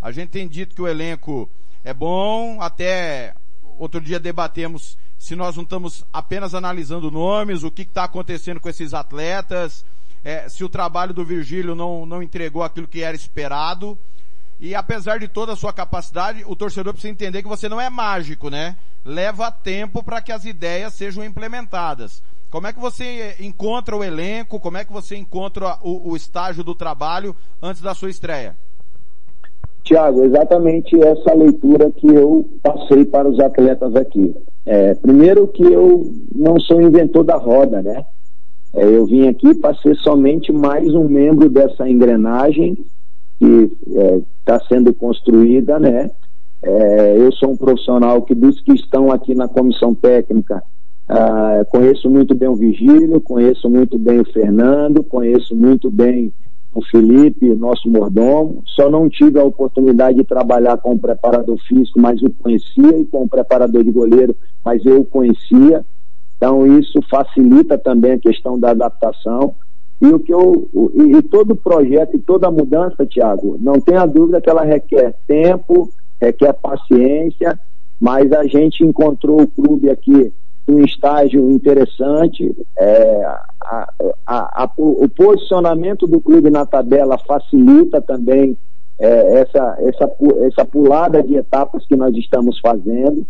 A gente tem dito que o elenco é bom, até outro dia debatemos se nós não estamos apenas analisando nomes, o que está acontecendo com esses atletas, é, se o trabalho do Virgílio não, não entregou aquilo que era esperado. E apesar de toda a sua capacidade, o torcedor precisa entender que você não é mágico, né? Leva tempo para que as ideias sejam implementadas. Como é que você encontra o elenco? Como é que você encontra o, o estágio do trabalho antes da sua estreia? Tiago, exatamente essa leitura que eu passei para os atletas aqui. É, primeiro que eu não sou inventor da roda, né? É, eu vim aqui para ser somente mais um membro dessa engrenagem que está é, sendo construída, né? É, eu sou um profissional que dos que estão aqui na comissão técnica, ah, conheço muito bem o Vigílio, conheço muito bem o Fernando, conheço muito bem o Felipe, nosso mordomo. Só não tive a oportunidade de trabalhar com o preparador físico, mas o conhecia, e com o preparador de goleiro, mas eu o conhecia. Então isso facilita também a questão da adaptação. E o que eu e, e todo projeto e toda mudança, Tiago, não tenha dúvida que ela requer tempo, requer paciência, mas a gente encontrou o clube aqui um estágio interessante. É, a, a, a, o posicionamento do clube na tabela facilita também é, essa, essa, essa pulada de etapas que nós estamos fazendo.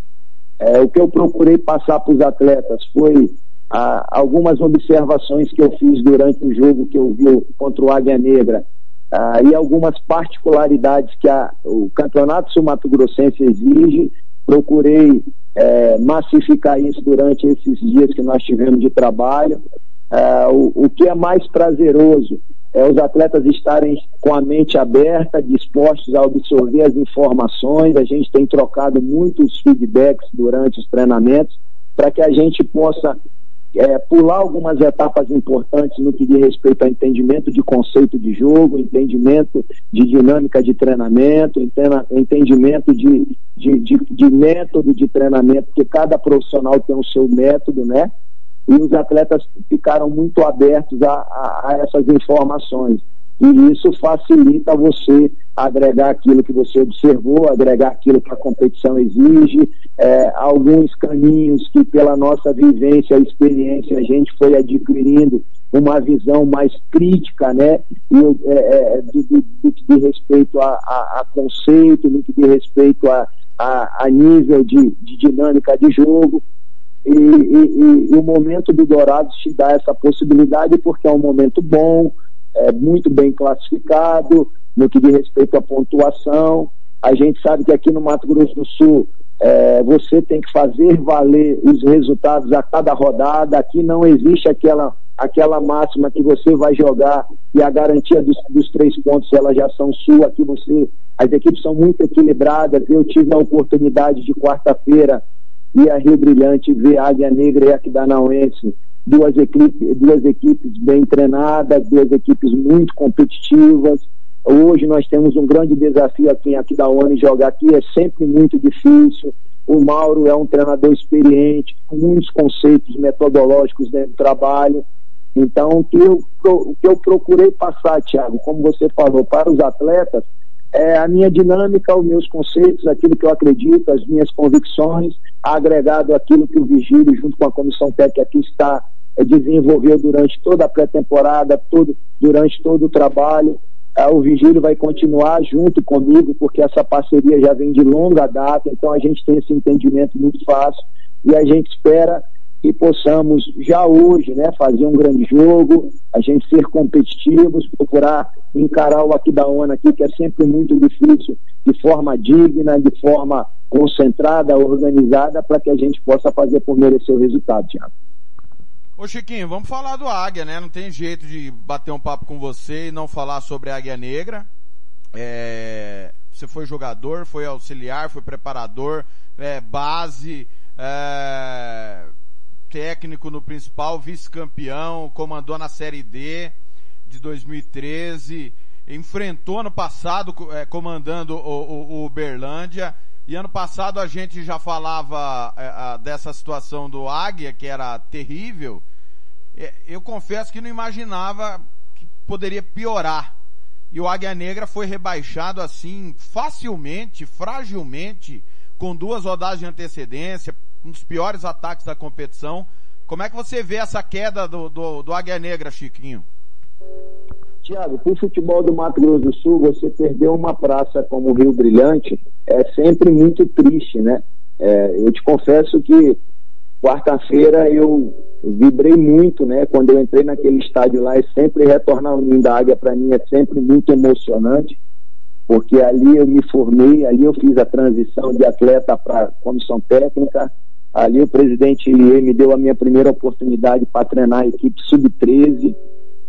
É, o que eu procurei passar para os atletas foi ah, algumas observações que eu fiz durante o jogo que eu vi contra o Águia Negra ah, e algumas particularidades que a, o Campeonato Sul-Mato Grossense exige. Procurei eh, massificar isso durante esses dias que nós tivemos de trabalho. Ah, o, o que é mais prazeroso é os atletas estarem com a mente aberta, dispostos a absorver as informações. A gente tem trocado muitos feedbacks durante os treinamentos para que a gente possa é, pular algumas etapas importantes no que diz respeito ao entendimento de conceito de jogo, entendimento de dinâmica de treinamento, entendimento de, de, de, de método de treinamento, porque cada profissional tem o seu método, né? E os atletas ficaram muito abertos a, a, a essas informações. E isso facilita você agregar aquilo que você observou, agregar aquilo que a competição exige, é, alguns caminhos que pela nossa vivência e experiência a gente foi adquirindo uma visão mais crítica, né, e, é, é, do, do, do, que diz respeito a, a, a, conceito, no que diz respeito a, a, a nível de, de, dinâmica de jogo, e, e, e, o momento do Dourados te dá essa possibilidade porque é um momento bom, é, muito bem classificado no que diz respeito à pontuação. A gente sabe que aqui no Mato Grosso do Sul é, você tem que fazer valer os resultados a cada rodada. Aqui não existe aquela, aquela máxima que você vai jogar e a garantia dos, dos três pontos elas já são sua. Aqui você, as equipes são muito equilibradas. Eu tive a oportunidade de quarta-feira ir a Rio Brilhante ver Águia Negra e Aquidauanense duas equipes, duas equipes bem treinadas, duas equipes muito competitivas. Hoje nós temos um grande desafio aqui, aqui da ONU jogar aqui, é sempre muito difícil. O Mauro é um treinador experiente, com muitos conceitos metodológicos dentro do trabalho. Então, o que eu, o que eu procurei passar, Thiago, como você falou, para os atletas, é a minha dinâmica, os meus conceitos, aquilo que eu acredito, as minhas convicções, agregado aquilo que o Vigílio, junto com a comissão técnica aqui, está é, desenvolveu durante toda a pré-temporada, todo, durante todo o trabalho. Ah, o Vigílio vai continuar junto comigo, porque essa parceria já vem de longa data, então a gente tem esse entendimento muito fácil e a gente espera que possamos já hoje né, fazer um grande jogo, a gente ser competitivos, procurar encarar o aqui da ONU aqui, que é sempre muito difícil, de forma digna, de forma concentrada, organizada, para que a gente possa fazer por merecer o resultado, Tiago. Ô Chiquinho, vamos falar do Águia, né? Não tem jeito de bater um papo com você e não falar sobre Águia Negra. É... Você foi jogador, foi auxiliar, foi preparador, é, base, é... técnico no principal, vice-campeão, comandou na Série D de 2013, enfrentou no passado é, comandando o, o, o Berlândia e ano passado a gente já falava é, dessa situação do Águia, que era terrível. É, eu confesso que não imaginava que poderia piorar. E o Águia Negra foi rebaixado assim, facilmente, fragilmente, com duas rodadas de antecedência, um dos piores ataques da competição. Como é que você vê essa queda do, do, do Águia Negra, Chiquinho? Tiago, para o futebol do Mato Grosso do Sul, você perdeu uma praça como o Rio Brilhante é sempre muito triste, né? É, eu te confesso que quarta-feira eu vibrei muito, né? Quando eu entrei naquele estádio lá, e sempre retornar ao Ninho da Águia para mim é sempre muito emocionante, porque ali eu me formei, ali eu fiz a transição de atleta para comissão técnica, ali o presidente me deu a minha primeira oportunidade para treinar a equipe sub-13, uh,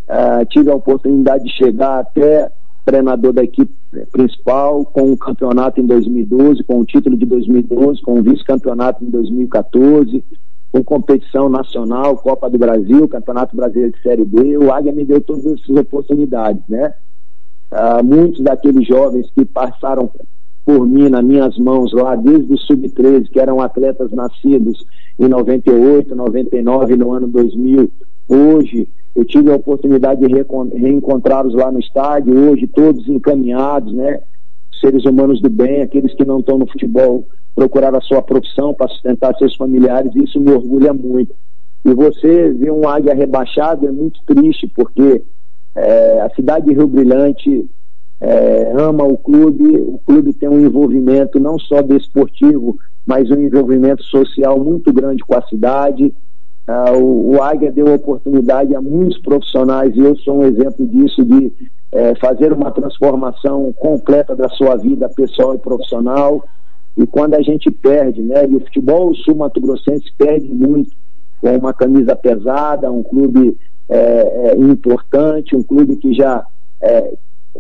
ah, tive a oportunidade de chegar até treinador da equipe principal, com o campeonato em 2012, com o título de 2012, com o vice-campeonato em 2014, com competição nacional, Copa do Brasil, Campeonato Brasileiro de Série B, o Águia me deu todas essas oportunidades, né? Ah, muitos daqueles jovens que passaram por mim, nas minhas mãos lá, desde o Sub-13, que eram atletas nascidos em 98, 99, no ano 2000, hoje eu tive a oportunidade de reencontrá-los lá no estádio, hoje todos encaminhados, né? Seres humanos do bem, aqueles que não estão no futebol procurar a sua profissão para sustentar seus familiares, isso me orgulha muito. E você ver um águia rebaixado é muito triste, porque é, a cidade de Rio Brilhante é, ama o clube, o clube tem um envolvimento não só desportivo, mas um envolvimento social muito grande com a cidade. Ah, o, o Águia deu oportunidade a muitos profissionais e eu sou um exemplo disso, de eh, fazer uma transformação completa da sua vida pessoal e profissional. E quando a gente perde, né? E o futebol sul-mato-grossense perde muito com uma camisa pesada, um clube eh, eh, importante, um clube que já eh,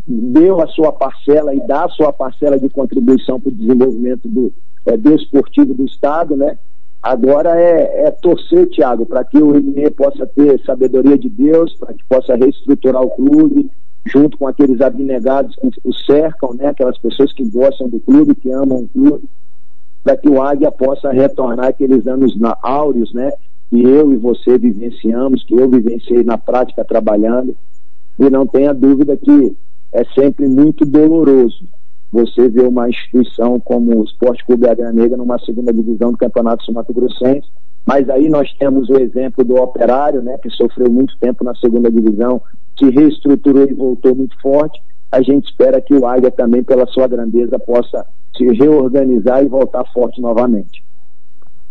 deu a sua parcela e dá a sua parcela de contribuição para o desenvolvimento do é, desportivo do Estado, né? Agora é, é torcer, Thiago, para que o INE possa ter sabedoria de Deus, para que possa reestruturar o clube, junto com aqueles abnegados que o cercam, né? Aquelas pessoas que gostam do clube, que amam o clube, para que o Águia possa retornar aqueles anos na, áureos, né? Que eu e você vivenciamos, que eu vivenciei na prática trabalhando, e não tenha dúvida que é sempre muito doloroso você ver uma instituição como o Esporte Clube Águia Negra numa segunda divisão do Campeonato Sul-Mato Grossense, mas aí nós temos o exemplo do Operário, né, que sofreu muito tempo na segunda divisão, que reestruturou e voltou muito forte. A gente espera que o Águia também, pela sua grandeza, possa se reorganizar e voltar forte novamente.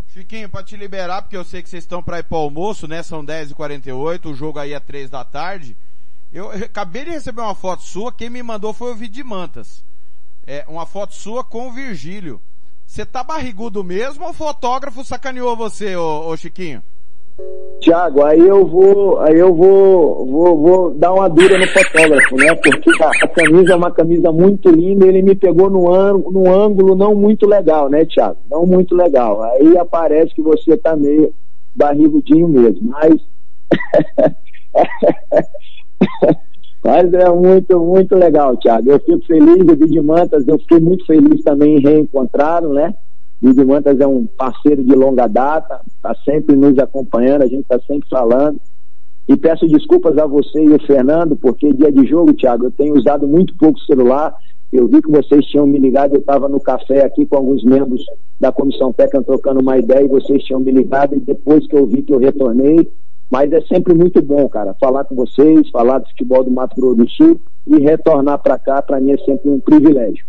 Chiquinho, para te liberar, porque eu sei que vocês estão para ir para almoço, né? São 10h48, o jogo aí é 3 da tarde. Eu, eu acabei de receber uma foto sua, quem me mandou foi o Vidi Mantas. É, uma foto sua com o Virgílio. Você tá barrigudo mesmo ou o fotógrafo sacaneou você, ô, ô Chiquinho? Tiago, aí eu vou, aí eu vou, vou, vou dar uma dura no fotógrafo, né? Porque a, a camisa é uma camisa muito linda, ele me pegou num, num ângulo não muito legal, né, Tiago? Não muito legal. Aí aparece que você tá meio barrigudinho mesmo, mas Mas é muito, muito legal, Thiago. Eu fico feliz, o Vidi Mantas, eu fiquei muito feliz também em reencontrá-lo, né? Vidi Mantas é um parceiro de longa data, está sempre nos acompanhando, a gente está sempre falando. E peço desculpas a você e o Fernando, porque dia de jogo, Thiago, eu tenho usado muito pouco celular. Eu vi que vocês tinham me ligado, eu estava no café aqui com alguns membros da comissão técnica trocando uma ideia e vocês tinham me ligado. E depois que eu vi que eu retornei, mas é sempre muito bom, cara, falar com vocês, falar do futebol do Mato Grosso do Sul e retornar para cá, para mim é sempre um privilégio.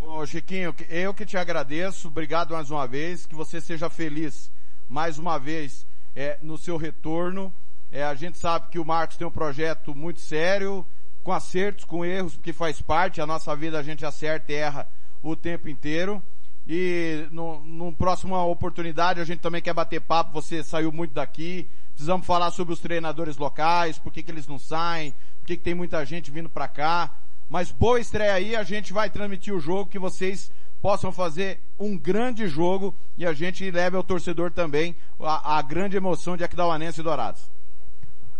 Ô Chiquinho, eu que te agradeço, obrigado mais uma vez, que você seja feliz mais uma vez é, no seu retorno. É, a gente sabe que o Marcos tem um projeto muito sério, com acertos, com erros, que faz parte, a nossa vida a gente acerta e erra o tempo inteiro. E no próxima oportunidade a gente também quer bater papo, você saiu muito daqui, precisamos falar sobre os treinadores locais, por que, que eles não saem, por que, que tem muita gente vindo para cá. Mas boa estreia aí, a gente vai transmitir o jogo, que vocês possam fazer um grande jogo e a gente leve ao torcedor também a, a grande emoção de Aquidauanense e Dourados.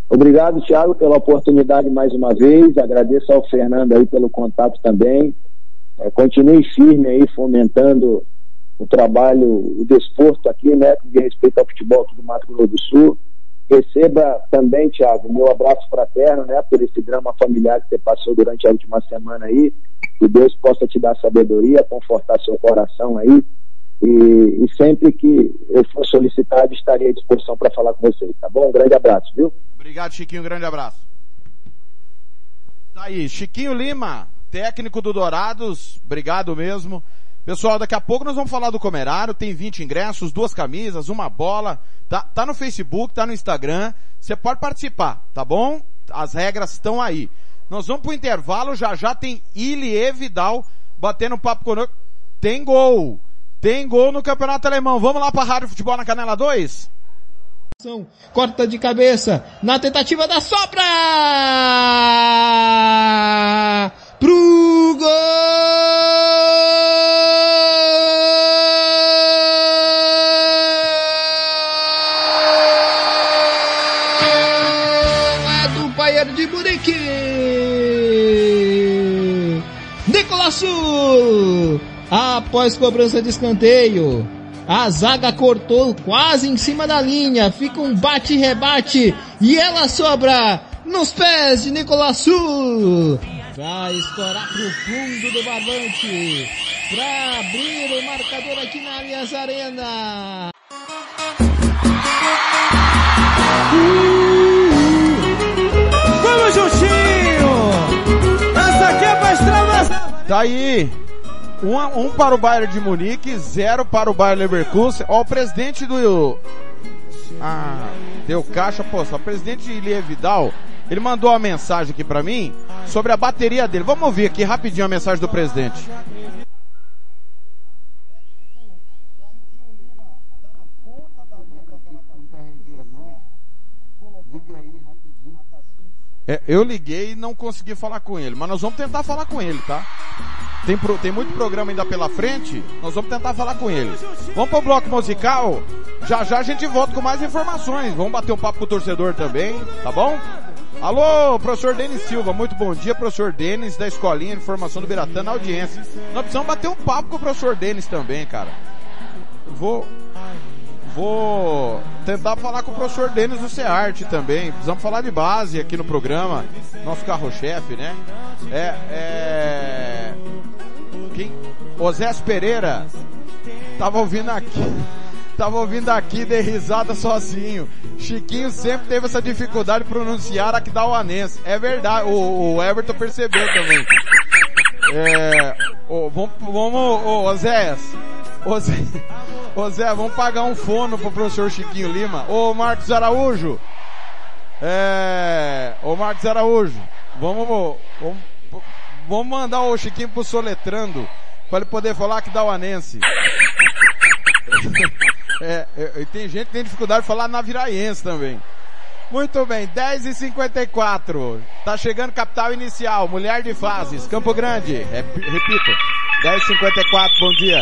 Obrigado, Thiago, pela oportunidade mais uma vez. Agradeço ao Fernando aí pelo contato também. É, continue firme aí, fomentando o trabalho, o desporto aqui, né, com respeito ao futebol aqui do Mato Grosso do Sul. Receba também, Thiago, meu abraço fraterno, né, por esse drama familiar que você passou durante a última semana aí. Que Deus possa te dar sabedoria, confortar seu coração aí. E, e sempre que eu for solicitado, estarei à disposição para falar com vocês, tá bom? Um grande abraço, viu? Obrigado, Chiquinho, um grande abraço. Tá aí, Chiquinho Lima, técnico do Dourados, obrigado mesmo. Pessoal, daqui a pouco nós vamos falar do Comerário, tem 20 ingressos, duas camisas, uma bola, tá, tá no Facebook, tá no Instagram, você pode participar, tá bom? As regras estão aí. Nós vamos pro intervalo, já já tem Ilie Vidal batendo papo conosco. Tem gol! Tem gol no Campeonato Alemão. Vamos lá para a Rádio Futebol na Canela 2? Corta de cabeça na tentativa da sobra! Pro gol! Após cobrança de escanteio, a zaga cortou quase em cima da linha. Fica um bate-rebate e ela sobra nos pés de Nicolasu. Vai estourar pro fundo do barbante para abrir o marcador aqui na Allianz Arena. Vamos juntinho! Essa aqui é pra extravasar! Tá aí! Um, um para o Bayern de Munique, zero para o Bayern Leverkusen. Ó, o presidente do Ah, deu caixa, pô, só presidente Ilie Vidal, ele mandou uma mensagem aqui pra mim sobre a bateria dele. Vamos ouvir aqui rapidinho a mensagem do presidente. É, eu liguei e não consegui falar com ele, mas nós vamos tentar falar com ele, tá? Tem, pro- tem muito programa ainda pela frente, nós vamos tentar falar com ele. Vamos pro bloco musical? Já já a gente volta com mais informações. Vamos bater um papo com o torcedor também, tá bom? Alô, professor Denis Silva, muito bom dia, professor Denis, da Escolinha de Formação do Biratã, na audiência. Nós precisamos bater um papo com o professor Denis também, cara. Vou, Vou tentar falar com o professor Denis do Cearte também. Precisamos falar de base aqui no programa. Nosso carro-chefe, né? É, é... Quem? Osés Pereira. Tava ouvindo aqui. Tava ouvindo aqui, dei risada sozinho. Chiquinho sempre teve essa dificuldade de pronunciar Aquidauanense. É verdade, o, o Everton percebeu também. É, ô, vamos, vamos, Zé, ô Zé, vamos pagar um fono pro professor Chiquinho Lima. Ô Marcos Araújo. É. Ô Marcos Araújo. Vamos, vamos, vamos mandar o Chiquinho pro Soletrando. Pra ele poder falar que dá o anense. É, é, tem gente que tem dificuldade de falar naviraense também. Muito bem, 10 e 54 Tá chegando capital inicial, mulher de fases, Campo Grande. Rep- repito, 10 e 54 bom dia.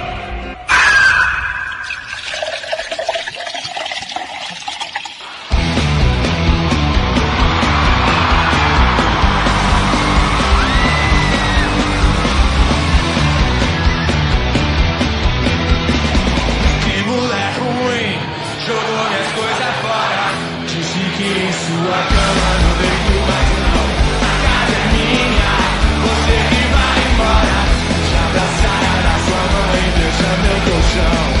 Mãe, deixa meu colchão.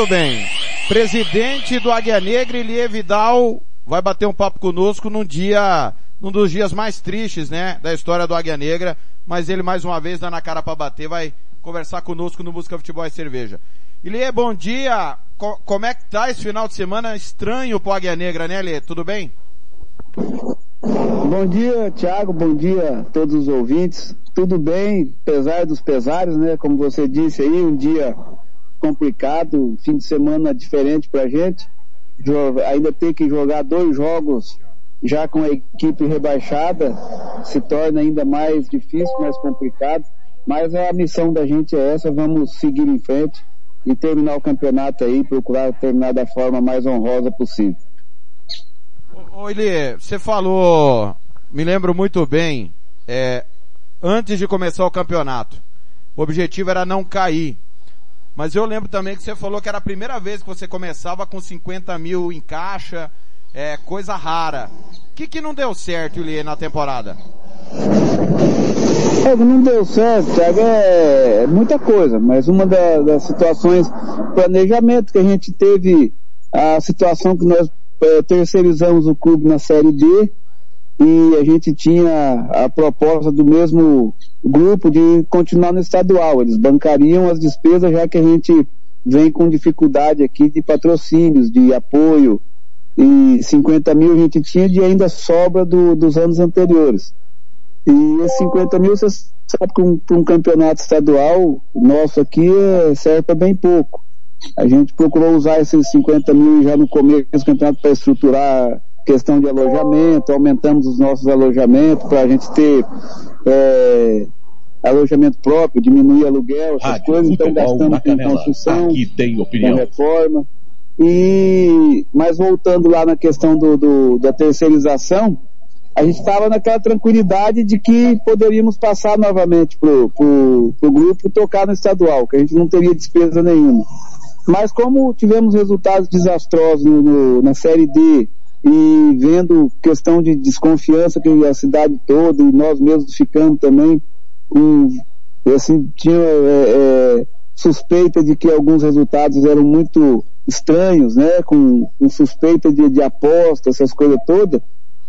Muito bem. Presidente do Águia Negra, Elie Vidal, vai bater um papo conosco num dia, num dos dias mais tristes, né, da história do Águia Negra, mas ele mais uma vez dando a cara para bater, vai conversar conosco no Música Futebol e Cerveja. Elie, bom dia. Co como é que tá esse final de semana estranho pro Águia Negra, né, Elie? Tudo bem? Bom dia, Thiago. Bom dia a todos os ouvintes. Tudo bem, apesar dos pesares, né? Como você disse aí, um dia complicado, fim de semana diferente pra gente. Ainda tem que jogar dois jogos já com a equipe rebaixada, se torna ainda mais difícil, mais complicado. Mas a missão da gente é essa, vamos seguir em frente e terminar o campeonato aí, procurar terminar da forma mais honrosa possível. Ô você falou, me lembro muito bem, é, antes de começar o campeonato, o objetivo era não cair. Mas eu lembro também que você falou que era a primeira vez que você começava com 50 mil em caixa, é, coisa rara. O que, que não deu certo, Elie, na temporada? É, não deu certo, Thiago, é muita coisa, mas uma da, das situações, planejamento que a gente teve, a situação que nós é, terceirizamos o clube na Série B e a gente tinha a proposta do mesmo grupo de continuar no estadual. Eles bancariam as despesas já que a gente vem com dificuldade aqui de patrocínios, de apoio e 50 mil a gente tinha de ainda sobra do, dos anos anteriores. E esses 50 mil, você sabe que um, um campeonato estadual nosso aqui é, serve para bem pouco. A gente procurou usar esses 50 mil já no começo do campeonato para estruturar questão de alojamento, aumentamos os nossos alojamentos para a gente ter é, alojamento próprio, diminuir aluguel, essas Rádio coisas, então gastamos com Canela. construção, Aqui tem opinião. com reforma. E, mas voltando lá na questão do, do- da terceirização, a gente estava naquela tranquilidade de que poderíamos passar novamente pro, pro grupo tocar no estadual, que a gente não teria despesa nenhuma. Mas como tivemos resultados desastrosos no- no- na Série D e vendo questão de desconfiança que a cidade toda e nós mesmos ficamos também com, assim, tinha é, é, suspeita de que alguns resultados eram muito estranhos, né, com, com suspeita de, de aposta, essas coisas todas,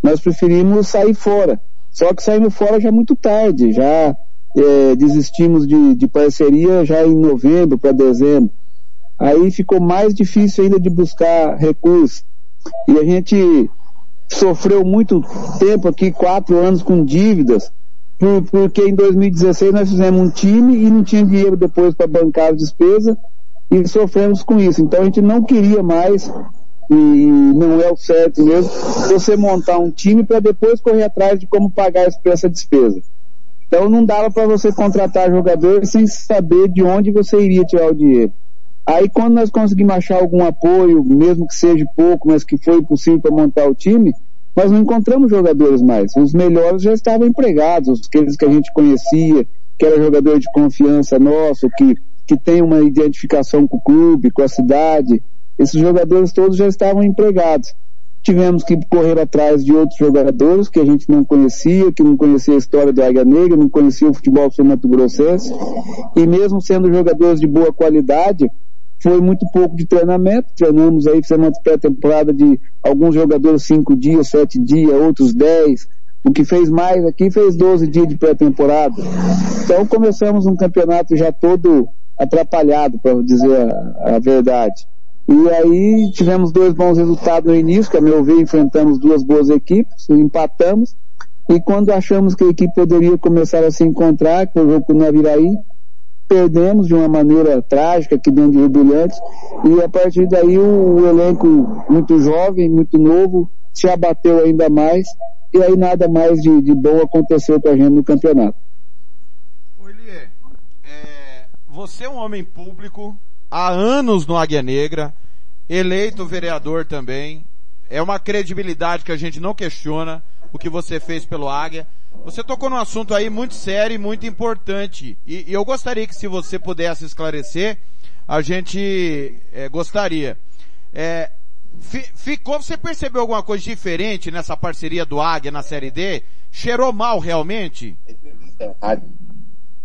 nós preferimos sair fora. Só que saímos fora já muito tarde, já é, desistimos de, de parceria já em novembro para dezembro. Aí ficou mais difícil ainda de buscar recursos. E a gente sofreu muito tempo aqui, quatro anos com dívidas, por- porque em 2016 nós fizemos um time e não tinha dinheiro depois para bancar as despesas e sofremos com isso. Então a gente não queria mais, e não é o certo mesmo, você montar um time para depois correr atrás de como pagar essa despesa. Então não dava para você contratar jogadores sem saber de onde você iria tirar o dinheiro. Aí quando nós conseguimos achar algum apoio, mesmo que seja pouco, mas que foi possível para montar o time, nós não encontramos jogadores mais. Os melhores já estavam empregados, aqueles que a gente conhecia, que era jogador de confiança nosso, que, que tem uma identificação com o clube, com a cidade. Esses jogadores todos já estavam empregados. Tivemos que correr atrás de outros jogadores que a gente não conhecia, que não conhecia a história do Águia Negra, não conhecia o futebol sul-mato grossense. E mesmo sendo jogadores de boa qualidade, foi muito pouco de treinamento. Treinamos aí, fizemos uma pré-temporada de alguns jogadores cinco dias, sete dias, outros dez. O que fez mais aqui fez 12 dias de pré-temporada. Então começamos um campeonato já todo atrapalhado, para dizer a, a verdade. E aí tivemos dois bons resultados no início, que a meu ver enfrentamos duas boas equipes, empatamos. E quando achamos que a equipe poderia começar a se encontrar, que foi o jogo com o Naviraí, perdemos de uma maneira trágica aqui dentro de Rio Brilhante e a partir daí o, o elenco muito jovem, muito novo, se abateu ainda mais e aí nada mais de, de bom aconteceu com a gente no campeonato. Você é um homem público, há anos no Águia Negra, eleito vereador também, é uma credibilidade que a gente não questiona o que você fez pelo Águia. Você tocou num assunto aí muito sério e muito importante. E, e eu gostaria que se você pudesse esclarecer, a gente é, gostaria. É, fi, ficou, você percebeu alguma coisa diferente nessa parceria do Águia na Série D? Cheirou mal realmente?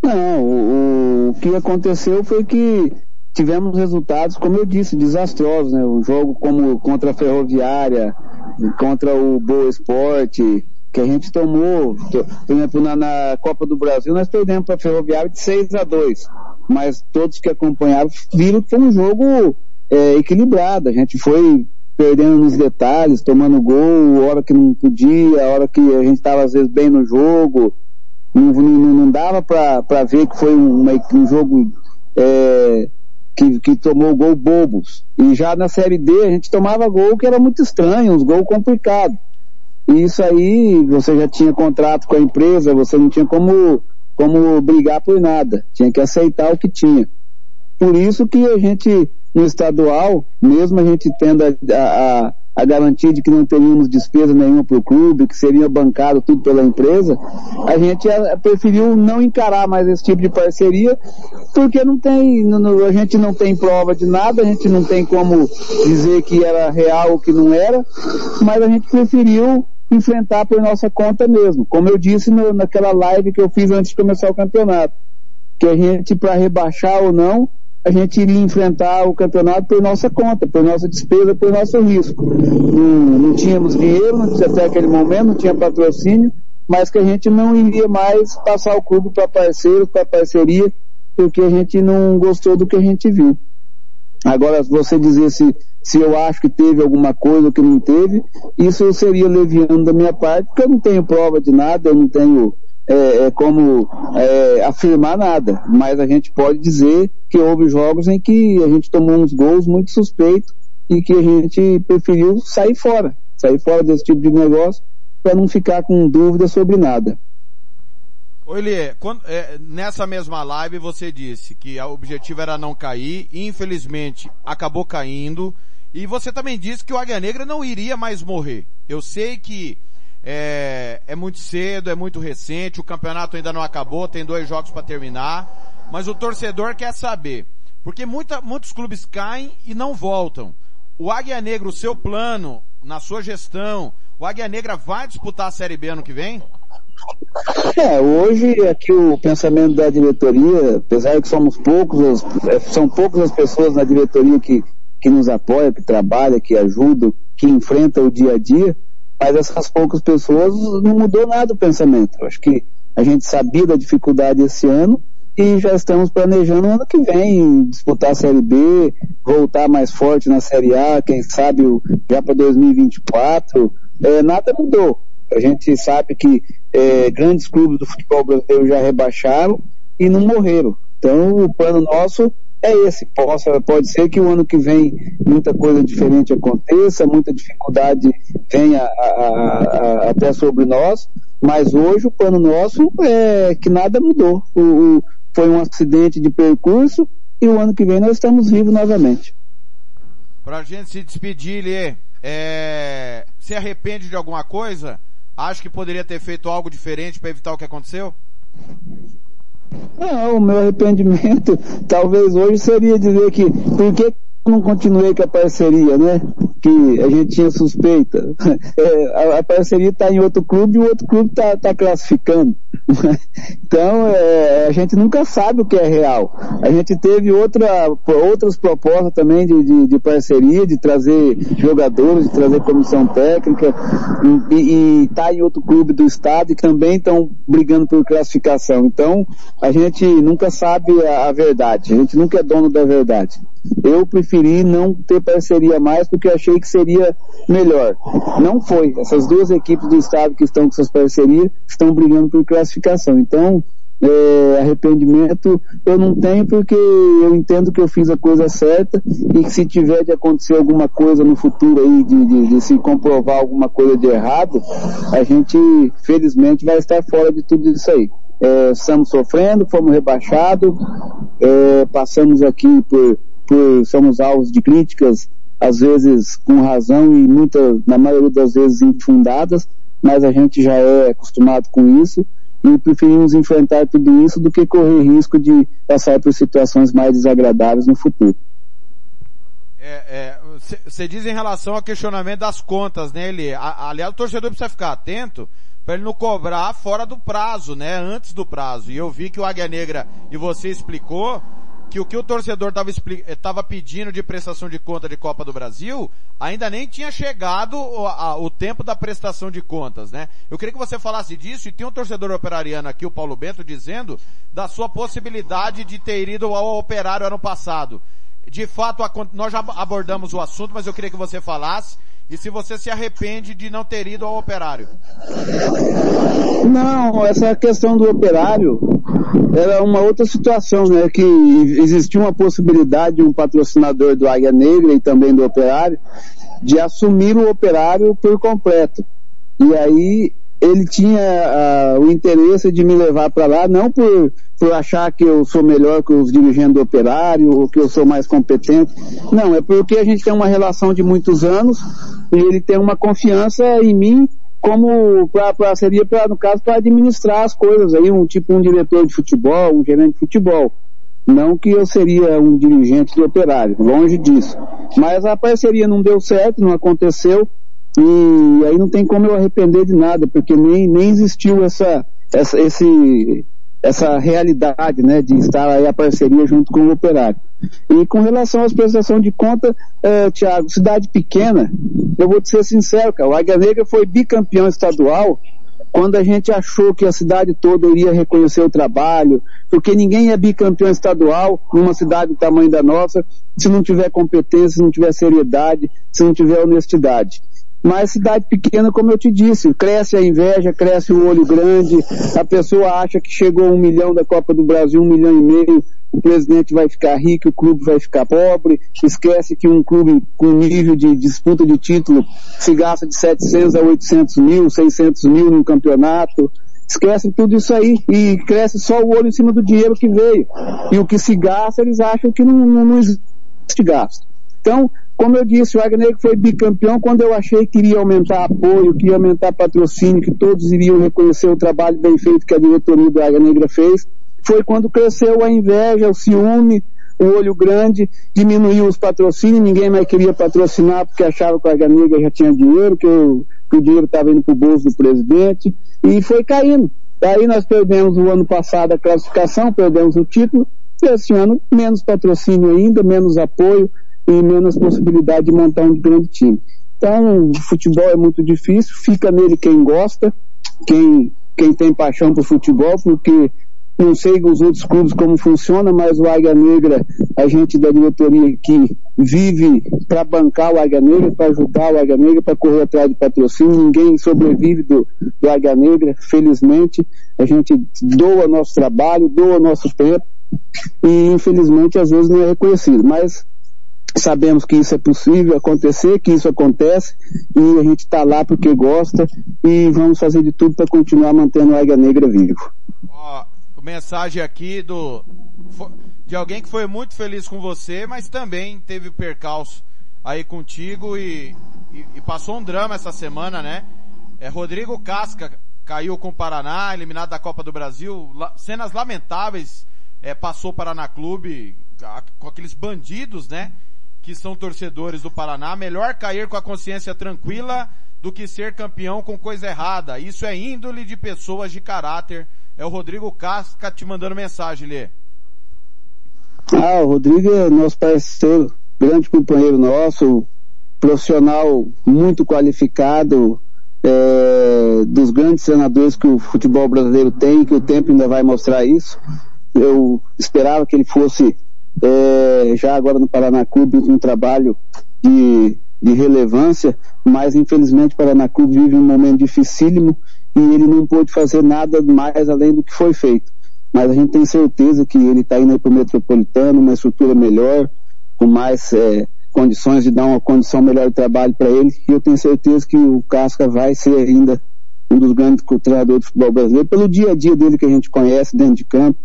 Não, o, o, o que aconteceu foi que tivemos resultados, como eu disse, desastrosos, né? Um jogo como contra a Ferroviária, contra o Boa Esporte, que a gente tomou, por exemplo, na, na Copa do Brasil, nós perdemos para a Ferroviária de 6 a 2 mas todos que acompanharam viram que foi um jogo é, equilibrado, a gente foi perdendo nos detalhes, tomando gol, hora que não podia, hora que a gente estava às vezes bem no jogo, não, não, não dava para ver que foi um, um jogo é, que, que tomou gol bobos. E já na Série D a gente tomava gol que era muito estranho, uns gols complicados. E isso aí, você já tinha contrato com a empresa, você não tinha como, como brigar por nada. Tinha que aceitar o que tinha. Por isso que a gente, no estadual, mesmo a gente tendo a, a, a garantia de que não teríamos despesa nenhuma para o clube, que seria bancado tudo pela empresa, a gente preferiu não encarar mais esse tipo de parceria, porque não tem, não, a gente não tem prova de nada, a gente não tem como dizer que era real ou que não era, mas a gente preferiu enfrentar por nossa conta mesmo. Como eu disse no, naquela live que eu fiz antes de começar o campeonato, que a gente, para rebaixar ou não, a gente iria enfrentar o campeonato por nossa conta, por nossa despesa, por nosso risco. Não, não tínhamos dinheiro até aquele momento, não tinha patrocínio, mas que a gente não iria mais passar o clube para parceiro, para parceria, porque a gente não gostou do que a gente viu. Agora, você dizer se, se eu acho que teve alguma coisa ou que não teve, isso seria leviando da minha parte, porque eu não tenho prova de nada, eu não tenho é, é como é, afirmar nada, mas a gente pode dizer que houve jogos em que a gente tomou uns gols muito suspeitos e que a gente preferiu sair fora, sair fora desse tipo de negócio para não ficar com dúvida sobre nada. Lê, quando, é, nessa mesma live você disse que o objetivo era não cair, infelizmente acabou caindo, e você também disse que o Águia Negra não iria mais morrer. Eu sei que é, é muito cedo, é muito recente, o campeonato ainda não acabou, tem dois jogos para terminar, mas o torcedor quer saber, porque muita, muitos clubes caem e não voltam. O Águia Negra, o seu plano, na sua gestão, o Águia Negra vai disputar a Série B ano que vem? É, hoje aqui o pensamento da diretoria, apesar de que somos poucos, é, são poucas as pessoas na diretoria que, que nos apoiam, que trabalham, que ajudam, que enfrentam o dia a dia, mas essas poucas pessoas não mudou nada o pensamento. Eu acho que a gente sabia da dificuldade esse ano e já estamos planejando o ano que vem disputar a Série B, voltar mais forte na Série A, quem sabe já para 2024. É, nada mudou. A gente sabe que é, grandes clubes do futebol brasileiro já rebaixaram e não morreram. Então o plano nosso é esse. Possa, pode ser que o ano que vem muita coisa diferente aconteça, muita dificuldade venha a, a, a, até sobre nós, mas hoje o plano nosso é que nada mudou. O, o, foi um acidente de percurso e o ano que vem nós estamos vivos novamente. Pra gente se despedir, Lê, é... se arrepende de alguma coisa? Acho que poderia ter feito algo diferente para evitar o que aconteceu? Não, o meu arrependimento talvez hoje seria dizer que por que não continuei com a parceria, né? Que a gente tinha suspeita. É, a, a, parceria está em outro clube e o outro clube está tá classificando. então, é, a gente nunca sabe o que é real. A gente teve outra, outras propostas também de, de, de parceria, de trazer jogadores, de trazer comissão técnica, e está em outro clube do estado e também estão brigando por classificação. Então, a gente nunca sabe a, a verdade. A gente nunca é dono da verdade. Eu preferi não ter parceria mais porque achei que seria melhor. Não foi. Essas duas equipes do estado que estão com essas parcerias estão brigando por classificação. Então, é, arrependimento eu não tenho porque eu entendo que eu fiz a coisa certa e que se tiver de acontecer alguma coisa no futuro aí, de, de, de se comprovar alguma coisa de errado, a gente felizmente vai estar fora de tudo isso aí. É, estamos sofrendo, fomos rebaixados, é, passamos aqui por por somos alvos de críticas, às vezes com razão e muita, na maioria das vezes infundadas, mas a gente já é acostumado com isso e preferimos enfrentar tudo isso do que correr risco de passar por situações mais desagradáveis no futuro. Você é, é, diz em relação ao questionamento das contas, né, Eli? Aliás, o torcedor precisa ficar atento para ele não cobrar fora do prazo, né? Antes do prazo. E eu vi que o Águia Negra, e você explicou, que o que o torcedor estava pedindo de prestação de conta de Copa do Brasil ainda nem tinha chegado o, a, o, tempo da prestação de contas, né? Eu queria que você falasse disso e tem um torcedor operariano aqui, o Paulo Bento, dizendo da sua possibilidade de ter ido ao operário ano passado. De fato, a, nós já abordamos o assunto, mas eu queria que você falasse e se você se arrepende de não ter ido ao operário. Não, essa questão do operário era uma outra situação, né? Que existia uma possibilidade de um patrocinador do Águia Negra e também do operário de assumir o operário por completo. E aí ele tinha uh, o interesse de me levar para lá, não por, por achar que eu sou melhor que os dirigentes do operário ou que eu sou mais competente. Não, é porque a gente tem uma relação de muitos anos e ele tem uma confiança em mim como pra, pra seria para no caso para administrar as coisas aí um tipo um diretor de futebol um gerente de futebol. Não que eu seria um dirigente do operário longe disso. Mas a parceria não deu certo não aconteceu e aí não tem como eu arrepender de nada, porque nem, nem existiu essa, essa, esse, essa realidade, né, de estar aí a parceria junto com o operário. E com relação às prestações de conta, uh, Tiago, cidade pequena, eu vou te ser sincero, cara, o Águia Negra foi bicampeão estadual quando a gente achou que a cidade toda iria reconhecer o trabalho, porque ninguém é bicampeão estadual numa cidade do tamanho da nossa, se não tiver competência, se não tiver seriedade, se não tiver honestidade. Mas cidade pequena, como eu te disse, cresce a inveja, cresce o olho grande, a pessoa acha que chegou um milhão da Copa do Brasil, um milhão e meio, o presidente vai ficar rico, o clube vai ficar pobre, esquece que um clube com nível de disputa de título se gasta de 700 a 800 mil, 600 mil num campeonato, esquecem tudo isso aí e cresce só o olho em cima do dinheiro que veio. E o que se gasta, eles acham que não, não, não existe gasto. Então, como eu disse, o Águia foi bicampeão quando eu achei que iria aumentar apoio, que ia aumentar patrocínio, que todos iriam reconhecer o trabalho bem feito que a diretoria do Águia Negra fez. Foi quando cresceu a inveja, o ciúme, o olho grande, diminuiu os patrocínios, ninguém mais queria patrocinar porque achava que o Águia Negra já tinha dinheiro, que o, que o dinheiro estava indo para o bolso do presidente, e foi caindo. Daí nós perdemos o ano passado a classificação, perdemos o título, e esse ano menos patrocínio ainda, menos apoio, e menos possibilidade de montar um grande time. Então, o futebol é muito difícil, fica nele quem gosta, quem, quem tem paixão por futebol, porque não sei os outros clubes como funciona, mas o Águia Negra, a gente da diretoria que vive para bancar o Águia Negra, para ajudar o Águia Negra, para correr atrás de patrocínio, ninguém sobrevive do, do Águia Negra, felizmente, a gente doa nosso trabalho, doa nosso tempo, e infelizmente às vezes não é reconhecido, mas sabemos que isso é possível acontecer, que isso acontece, e a gente está lá porque gosta e vamos fazer de tudo para continuar mantendo a Águia Negra vivo. Ó, mensagem aqui do de alguém que foi muito feliz com você, mas também teve percalço aí contigo e, e, e passou um drama essa semana, né? É Rodrigo Casca caiu com o Paraná, eliminado da Copa do Brasil, cenas lamentáveis, é, passou o Paraná Clube com aqueles bandidos, né? Que são torcedores do Paraná, melhor cair com a consciência tranquila do que ser campeão com coisa errada. Isso é índole de pessoas de caráter. É o Rodrigo Casca te mandando mensagem, Lê. Ah, o Rodrigo é nosso parceiro, grande companheiro nosso, profissional muito qualificado, é, dos grandes senadores que o futebol brasileiro tem, que o tempo ainda vai mostrar isso. Eu esperava que ele fosse é, já agora no Paraná Clube um trabalho de, de relevância, mas infelizmente o Paraná Clube vive um momento dificílimo e ele não pôde fazer nada mais além do que foi feito. Mas a gente tem certeza que ele está indo para o metropolitano, uma estrutura melhor, com mais é, condições de dar uma condição melhor de trabalho para ele, e eu tenho certeza que o Casca vai ser ainda um dos grandes treinadores do futebol brasileiro, pelo dia a dia dele que a gente conhece dentro de campo,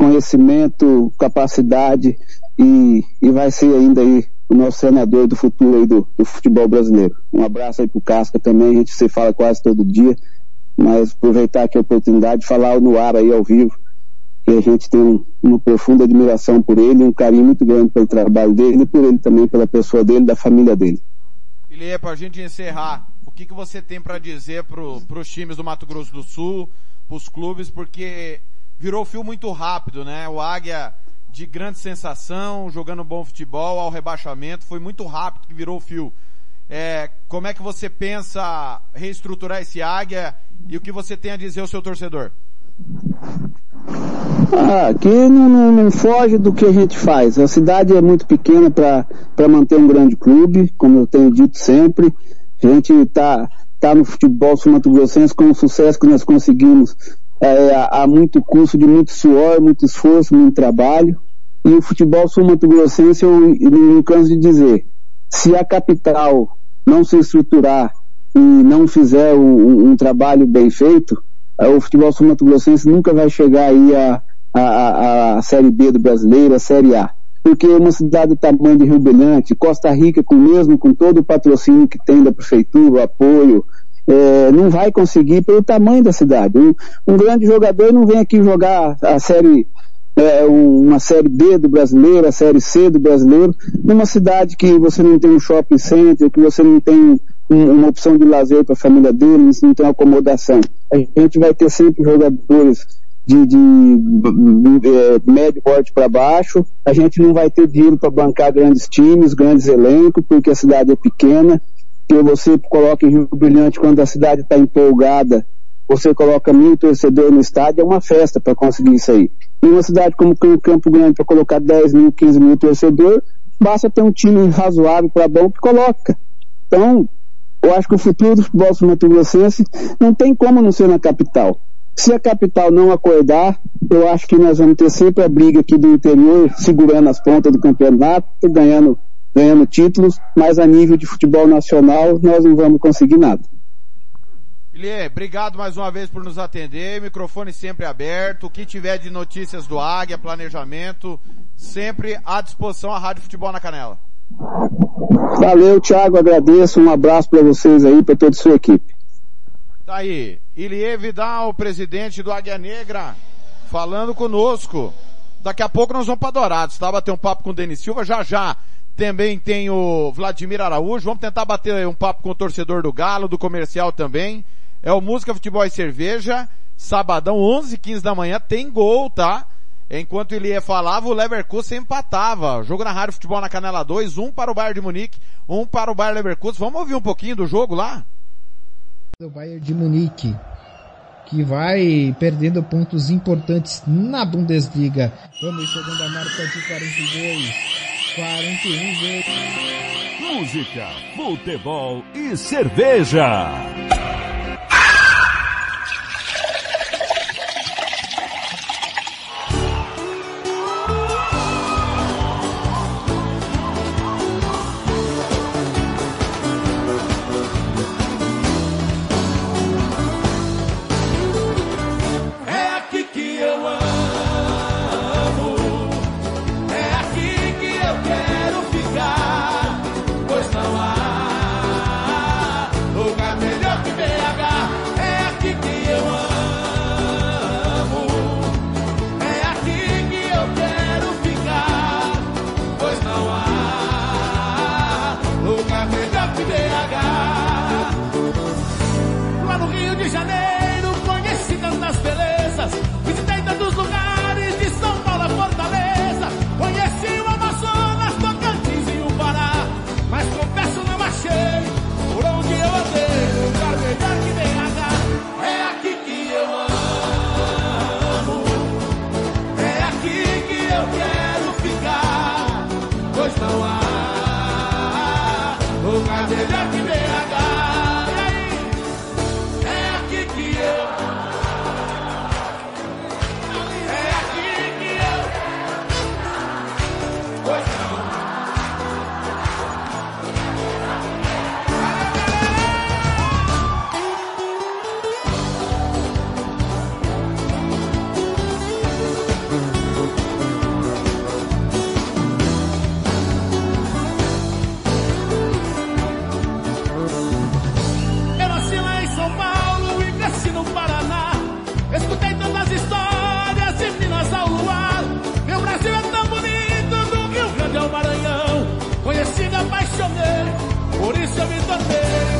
conhecimento, capacidade e, e vai ser ainda aí o nosso senador do futuro aí do, do futebol brasileiro. Um abraço aí pro Casca também, a gente se fala quase todo dia, mas aproveitar aqui a oportunidade de falar no ar aí ao vivo, que a gente tem um, uma profunda admiração por ele, um carinho muito grande pelo trabalho dele e por ele também, pela pessoa dele, da família dele. Filipe, para a gente encerrar, o que, que você tem para dizer para os times do Mato Grosso do Sul, para os clubes, porque virou fio muito rápido, né? O Águia de grande sensação, jogando bom futebol, ao rebaixamento, foi muito rápido que virou o fio. É, como é que você pensa reestruturar esse Águia e o que você tem a dizer ao seu torcedor? Ah, que não, não, não foge do que a gente faz. A cidade é muito pequena para manter um grande clube, como eu tenho dito sempre. A gente está tá no futebol sul-mato-grossense com o sucesso que nós conseguimos é, há muito custo de muito suor, muito esforço, muito trabalho. E o futebol sul-mato-grossense, eu, não canso de dizer, se a capital não se estruturar e não fizer um, um trabalho bem feito, o futebol sul-mato-grossense nunca vai chegar aí a, a, a, a, Série B do brasileiro, a Série A. Porque é uma cidade do tamanho de Rio Brilhante, Costa Rica, com mesmo com todo o patrocínio que tem da prefeitura, o apoio, é, não vai conseguir pelo tamanho da cidade. Um, um, grande jogador não vem aqui jogar a série é, uma série B do brasileiro, a série C do brasileiro, numa cidade que você não tem um shopping center, que você não tem um, uma opção de lazer para a família dele, não tem acomodação. A gente vai ter sempre jogadores de, de, de, de é, médio porte para baixo, a gente não vai ter dinheiro para bancar grandes times, grandes elencos, porque a cidade é pequena, que você coloca em Rio Brilhante quando a cidade está empolgada, você coloca mil torcedores no estádio, é uma festa para conseguir isso aí. Em uma cidade como Campo Grande, para colocar 10 mil, 15 mil torcedores, basta ter um time razoável para bom que coloca. Então, eu acho que o futuro do futebol sul-mato-grossense não tem como não ser na capital. Se a capital não acordar, eu acho que nós vamos ter sempre a briga aqui do interior, segurando as pontas do campeonato, ganhando ganhando títulos, mas a nível de futebol nacional nós não vamos conseguir nada. Guilherme, obrigado mais uma vez por nos atender, microfone sempre aberto, o que tiver de notícias do Águia, planejamento, sempre à disposição a Rádio Futebol na Canela. Valeu, Thiago, agradeço, um abraço para vocês aí, para toda a sua equipe. Tá aí, Ilie Vidal, presidente do Águia Negra, falando conosco. Daqui a pouco nós vamos para Dourados, tá? Bater um papo com o Denis Silva, já já também tem o Vladimir Araújo. Vamos tentar bater um papo com o torcedor do Galo, do comercial também. É o Música, Futebol e Cerveja. Sabadão, 11 15 da manhã. Tem gol, tá? Enquanto ele ia falava, o Leverkusen empatava. Jogo na Rádio Futebol na Canela 2. Um para o Bayern de Munique, um para o Bayern Leverkusen. Vamos ouvir um pouquinho do jogo lá? O Bayern de Munique que vai perdendo pontos importantes na Bundesliga. Vamos chegando a marca de 42. 41 vezes. Música, futebol e cerveja. said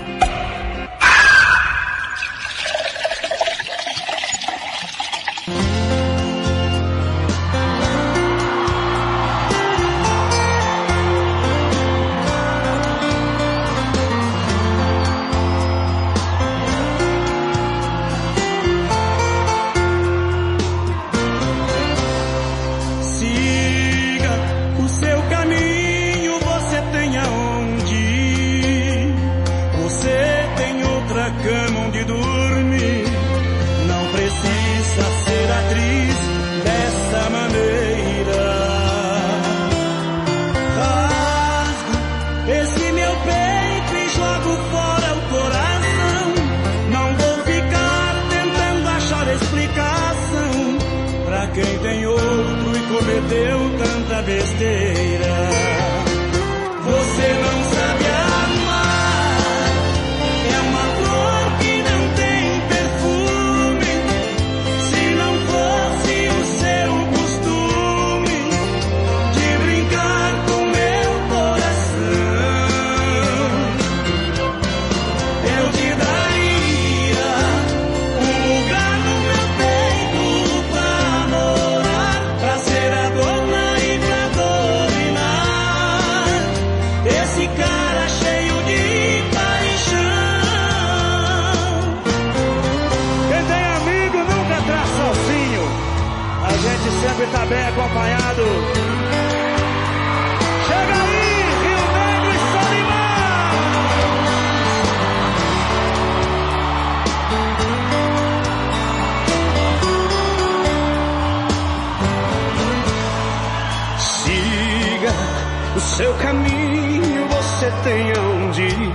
Tem aonde ir.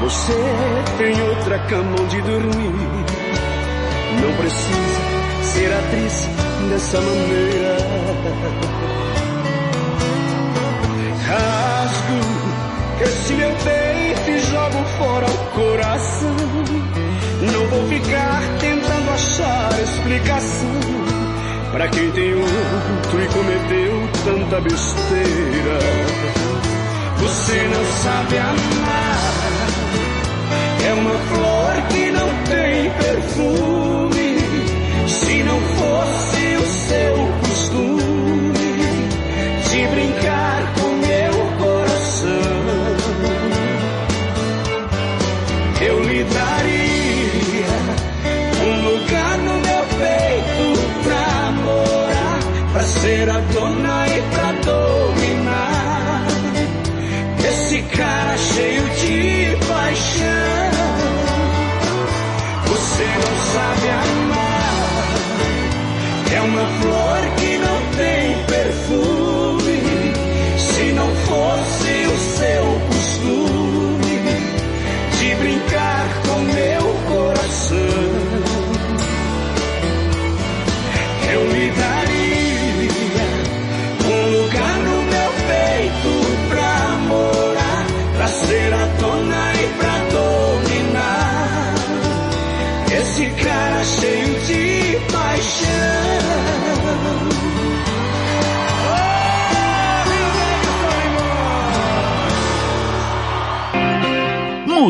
Você tem outra cama onde dormir. Não precisa ser atriz dessa maneira. Rasgo esse meu peito e jogo fora o coração. Não vou ficar tentando achar explicação Pra quem tem outro e cometeu tanta besteira. Você não sabe amar. É uma flor que não tem perfume. Se não fosse o seu costume de brincar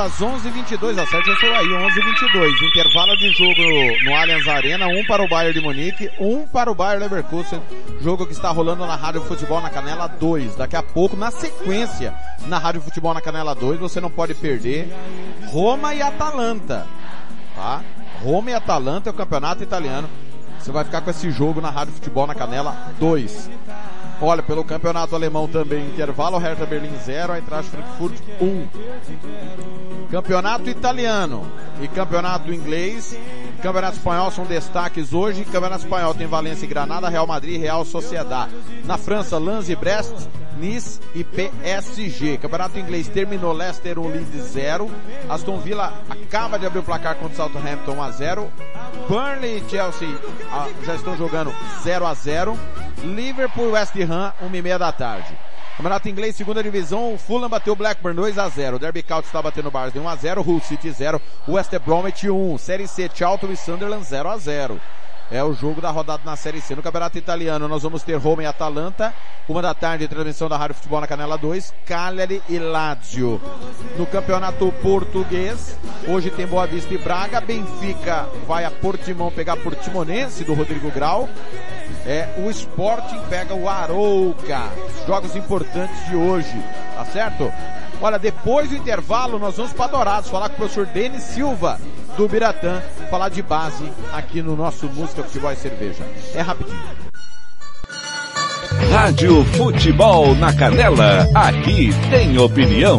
Às 11h22, a 7 eu estou aí, 11h22. Intervalo de jogo no, no Allianz Arena, um para o Bayern de Munique, um para o Bayern Leverkusen. Jogo que está rolando na Rádio Futebol na Canela 2. Daqui a pouco, na sequência, na Rádio Futebol na Canela 2, você não pode perder Roma e Atalanta. Tá? Roma e Atalanta é o campeonato italiano. Você vai ficar com esse jogo na Rádio Futebol na Canela 2. Olha, pelo campeonato alemão também, intervalo, Hertha Berlim 0, Eintracht Frankfurt 1. Um. Campeonato italiano e campeonato inglês, campeonato espanhol são destaques hoje. Campeonato espanhol tem Valência e Granada, Real Madrid e Real Sociedad. Na França, Lens e Brest, Nice e PSG. Campeonato inglês terminou Leicester 1, Leeds 0. Aston Villa acaba de abrir o placar contra o Southampton 1 a 0. Burnley e Chelsea ah, já estão jogando 0 a 0. Liverpool e West Ham, uma e meia da tarde. Campeonato Inglês, segunda divisão, o Fulham bateu o Blackburn 2 a 0 Derby County está batendo o Barnes 1 a 0 Hull City 0, West Bromwich 1, Série C, Charlton e Sunderland 0 a 0 é o jogo da rodada na Série C. No Campeonato Italiano nós vamos ter Roma e Atalanta, uma da tarde, transmissão da Rádio Futebol na Canela 2, Cagliari e Lazio. No Campeonato Português, hoje tem Boa Vista e Braga, Benfica vai a Portimão pegar Portimonense do Rodrigo Grau. É, o Sporting pega o Arouca. Jogos importantes de hoje, tá certo? Olha, depois do intervalo nós vamos para Dourados falar com o professor Denis Silva do Biratã, falar de base aqui no nosso Música, Futebol e Cerveja. É rapidinho. Rádio Futebol na Canela, aqui tem opinião.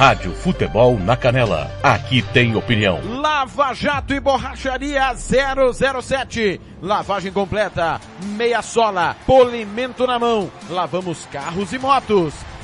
Rádio Futebol na Canela. Aqui tem opinião. Lava Jato e Borracharia 007. Lavagem completa, meia sola, polimento na mão. Lavamos carros e motos.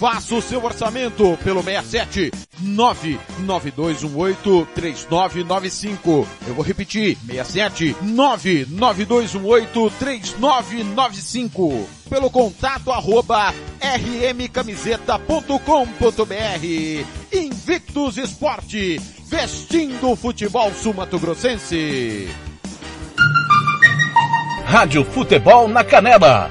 Faça o seu orçamento pelo 67 992183995. Eu vou repetir, 67 992183995. Pelo contato arroba rmcamiseta.com.br. Invictus Esporte, vestindo o futebol sumatogrossense. Rádio Futebol na Canela.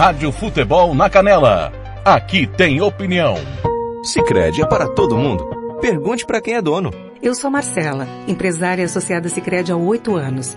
Rádio Futebol na Canela. Aqui tem opinião. Sicredi é para todo mundo. Pergunte para quem é dono. Eu sou Marcela, empresária associada Sicredi há oito anos.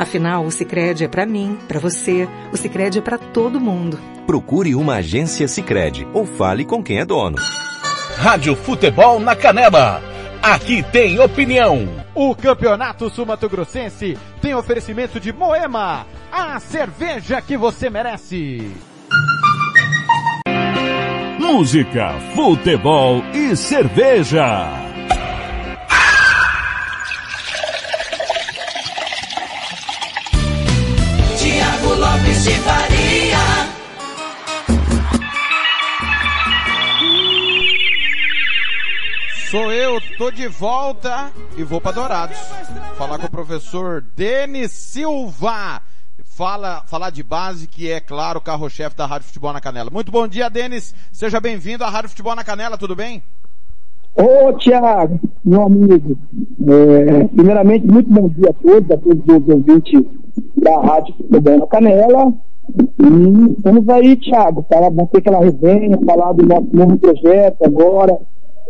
Afinal, o Sicredi é para mim, para você. O Sicredi é para todo mundo. Procure uma agência Sicredi ou fale com quem é dono. Rádio Futebol na Canela. Aqui tem opinião. O Campeonato Sumato Grossense tem oferecimento de Moema, a cerveja que você merece. Música, futebol e cerveja. De Faria. Sou eu, tô de volta e vou para Dourados. Falar com o professor Denis Silva. Fala, falar de base, que é, claro, o carro-chefe da Rádio Futebol na Canela. Muito bom dia, Denis. Seja bem-vindo à Rádio Futebol na Canela, tudo bem? Ô, Tiago, meu amigo, é, primeiramente, muito bom dia a todos, a todos os ouvintes da Rádio Futebol Canela. E estamos aí, Tiago, para manter aquela resenha, falar do nosso novo projeto agora,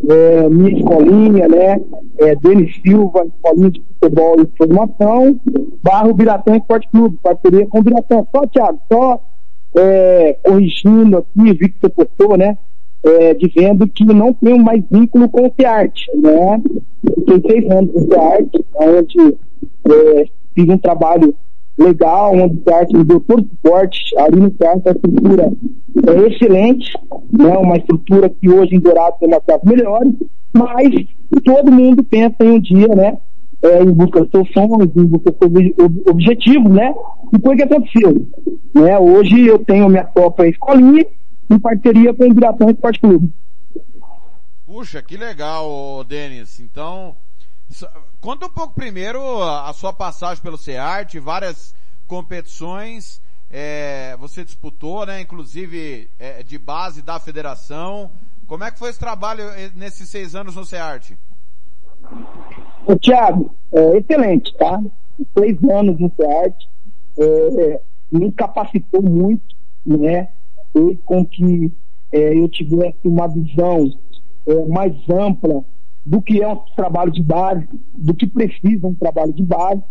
é, minha escolinha, né? É, Denis Silva, escolinha de futebol e formação, Barro Biratã Esporte Clube, parceria com o Biratã. Só, Tiago, só é, corrigindo aqui, vi que você postou, né? É, dizendo que não tenho mais vínculo com o Tearte, né? Fiquei seis anos no Tearte, onde é, fiz um trabalho legal, onde o Tearte me deu todo o suporte, ali no Tearte a estrutura é excelente, né? Uma estrutura que hoje em Dourado tem uma das melhores, mas todo mundo pensa em um dia, né? É, em busca dos seus sonhos, em busca dos seus ob- objetivos, né? E foi o que aconteceu. Né? Hoje eu tenho minha própria escolinha em parceria com o Biratã Esporte Clube. Puxa, que legal, Denis. Então, conta um pouco primeiro a sua passagem pelo SEART, várias competições, é, você disputou, né, inclusive é, de base da federação. Como é que foi esse trabalho eh, nesses seis anos no SEART? Ô, Thiago, é, excelente, tá? Seis anos no SEART, é, é, me capacitou muito, né? Fez com que é, eu tivesse uma visão é, mais ampla do que é um trabalho de base, do que precisa um trabalho de base,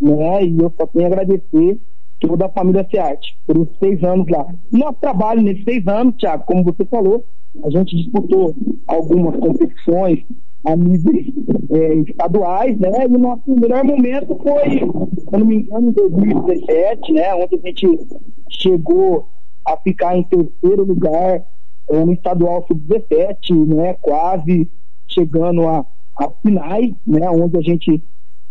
né? E eu só tenho a agradecer toda a família SEART por esses seis anos lá. Nosso trabalho nesses seis anos, Thiago, como você falou, a gente disputou algumas competições a níveis é, estaduais, né? E o nosso melhor momento foi, se não me engano, em 2017, né? Onde a gente chegou a ficar em terceiro lugar é, no estadual sub-17, né? Quase chegando a, a finais, né? Onde a gente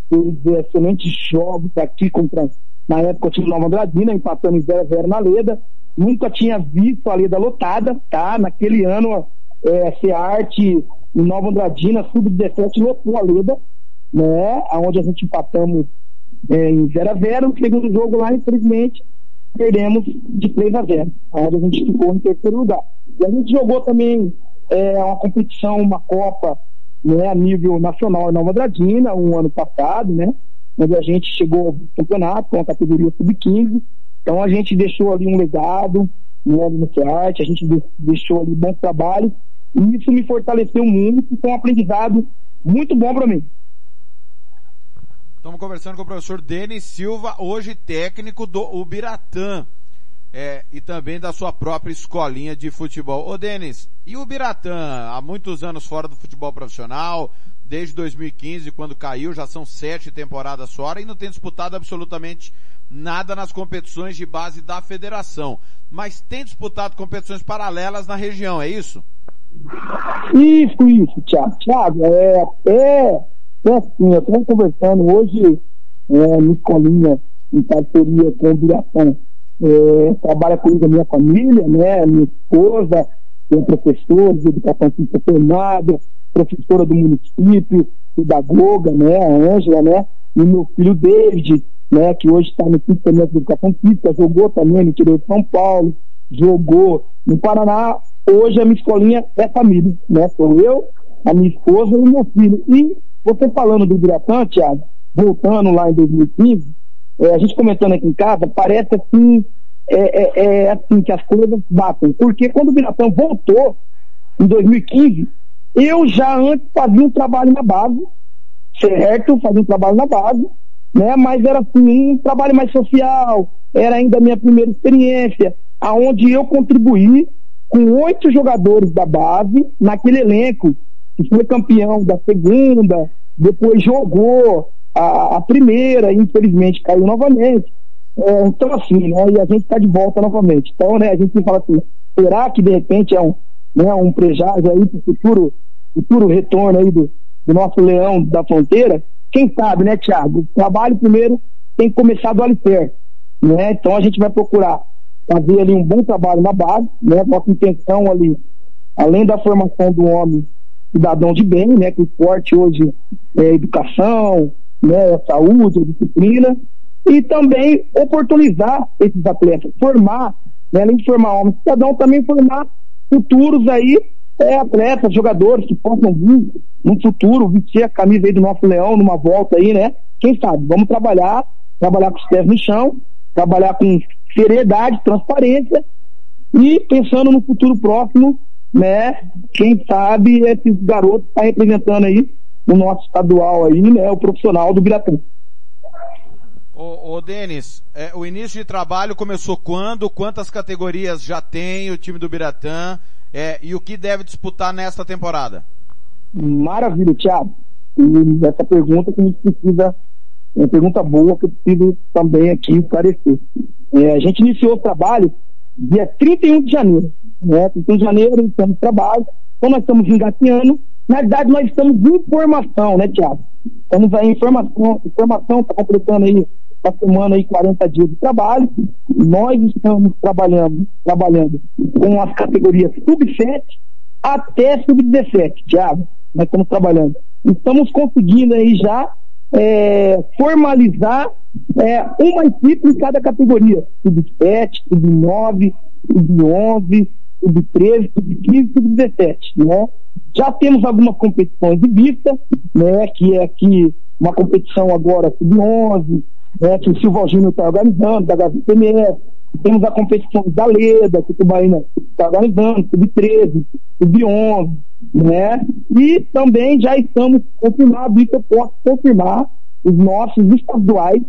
fez excelentes jogos aqui contra, na época, o time Nova Andradina, empatando em 0 a 0 na Leda. Nunca tinha visto a Leda lotada, tá? Naquele ano, é, Searte em Nova Andradina, sub-17, lotou a Leda, né? Onde a gente empatamos é, em 0 a 0 No segundo jogo lá, infelizmente, perdemos de 3 a 0 onde a gente ficou em terceiro lugar. E a gente jogou também é, uma competição, uma Copa, né, a nível nacional em Nova Andradina, um ano passado, né? A gente chegou ao campeonato com a categoria sub-15. Então a gente deixou ali um legado né, no arte, a gente de- deixou ali bom trabalho. E isso me fortaleceu muito, foi um aprendizado muito bom para mim. Estamos conversando com o professor Denis Silva, hoje técnico do Ubiratã. É, e também da sua própria escolinha de futebol. Ô Denis, e o Ubiratã, há muitos anos fora do futebol profissional, desde 2015, quando caiu, já são sete temporadas fora e não tem disputado absolutamente nada nas competições de base da federação. Mas tem disputado competições paralelas na região, é isso? Isso, isso, Thiago. Thiago, é até, é assim, eu estou conversando hoje é, escolinha em parceria com o Biratã. É, trabalha comigo a minha família, né? Minha esposa, tem professora de educação física formada, professora do município, pedagoga, né? A Ângela, né? E meu filho David, né? Que hoje está no Centro de Educação Física, jogou também no interior de São Paulo, jogou no Paraná. Hoje a minha escolinha é família, né? Sou eu, a minha esposa e meu filho. E você falando do Biratã, Thiago, voltando lá em 2015, é, a gente comentando aqui em casa, parece assim, é, é- é assim que as coisas batem. Porque quando o Biratã voltou, em 2015, eu já antes fazia um trabalho na base, certo? Fazia um trabalho na base, né? Mas era assim, um trabalho mais social, era ainda a minha primeira experiência, aonde eu contribuí com oito jogadores da base naquele elenco, que foi campeão da segunda, depois jogou a, a primeira, infelizmente caiu novamente. É, então, assim, né? E a gente está de volta novamente. Então, né, a gente fala assim, será que de repente é um, né, um aí para o futuro, futuro retorno aí do, do nosso leão da fronteira? Quem sabe, né, Thiago? O trabalho primeiro tem que começar do alicerce, né? Então a gente vai procurar fazer ali um bom trabalho na base, né? Nossa intenção ali, além da formação do homem cidadão de bem, né? Que o esporte hoje é educação, né? Saúde, disciplina, e também oportunizar esses atletas, formar, né? além de formar homens cidadão, também formar futuros aí é, atletas, jogadores que possam vir no futuro vestir a camisa aí do nosso leão numa volta aí, né? Quem sabe? Vamos trabalhar, trabalhar com os pés no chão, trabalhar com seriedade, transparência e pensando no futuro próximo, né? Quem sabe esses garotos tá representando aí o nosso estadual aí, né? O profissional do Biratã. Ô, ô Denis, é, o início de trabalho começou quando? Quantas categorias já tem o time do Biratã? É, e o que deve disputar nesta temporada? Maravilha, Thiago. E essa pergunta que a gente precisa, é uma pergunta boa que eu preciso também aqui esclarecer. É, a gente iniciou o trabalho dia 31 de janeiro. Né? 31 de janeiro, iniciamos o trabalho. Então nós estamos engateando. Na verdade, nós estamos em formação, né, Tiago? Estamos aí em formação, informação está completando aí essa semana aí 40 dias de trabalho. Nós estamos trabalhando, trabalhando com as categorias sub-7 até sub-17, Tiago. Nós estamos trabalhando. Estamos conseguindo aí já é, formalizar é, uma equipe em cada categoria. Sub-7, sub-9, sub-11, sub-13, sub-15, sub-17, né? Já temos algumas competições de vista, né? Que é aqui uma competição agora sub-11, né? Que o Silva Júnior está organizando, da HVPMS. Temos a competição da Leda, que o Tubaína está organizando, sub-13, sub-11, né? E também já estamos confirmados, isso eu posso confirmar, os nossos estaduais,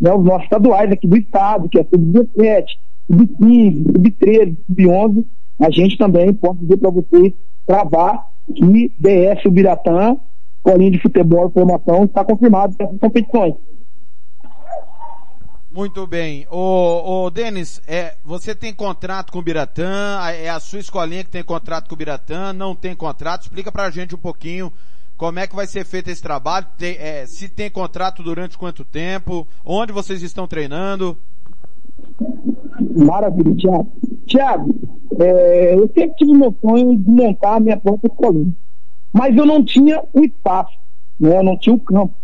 né? Os nossos estaduais aqui do estado, que é sub-17, sub-15, sub-13, sub-11, a gente também pode dizer para vocês travar que DS o Biratã, colinha de futebol e formação, está confirmado nessas competições. Muito bem. Ô, ô Denis, é, você tem contrato com o Biratã, é a sua escolinha que tem contrato com o Biratã, não tem contrato? Explica pra gente um pouquinho como é que vai ser feito esse trabalho, tem, é, se tem contrato durante quanto tempo, onde vocês estão treinando? Maravilha, Tiago. Tiago, é, eu sempre tive meu sonho de montar a minha própria escolinha, mas eu não tinha o espaço, né? eu não tinha o campo.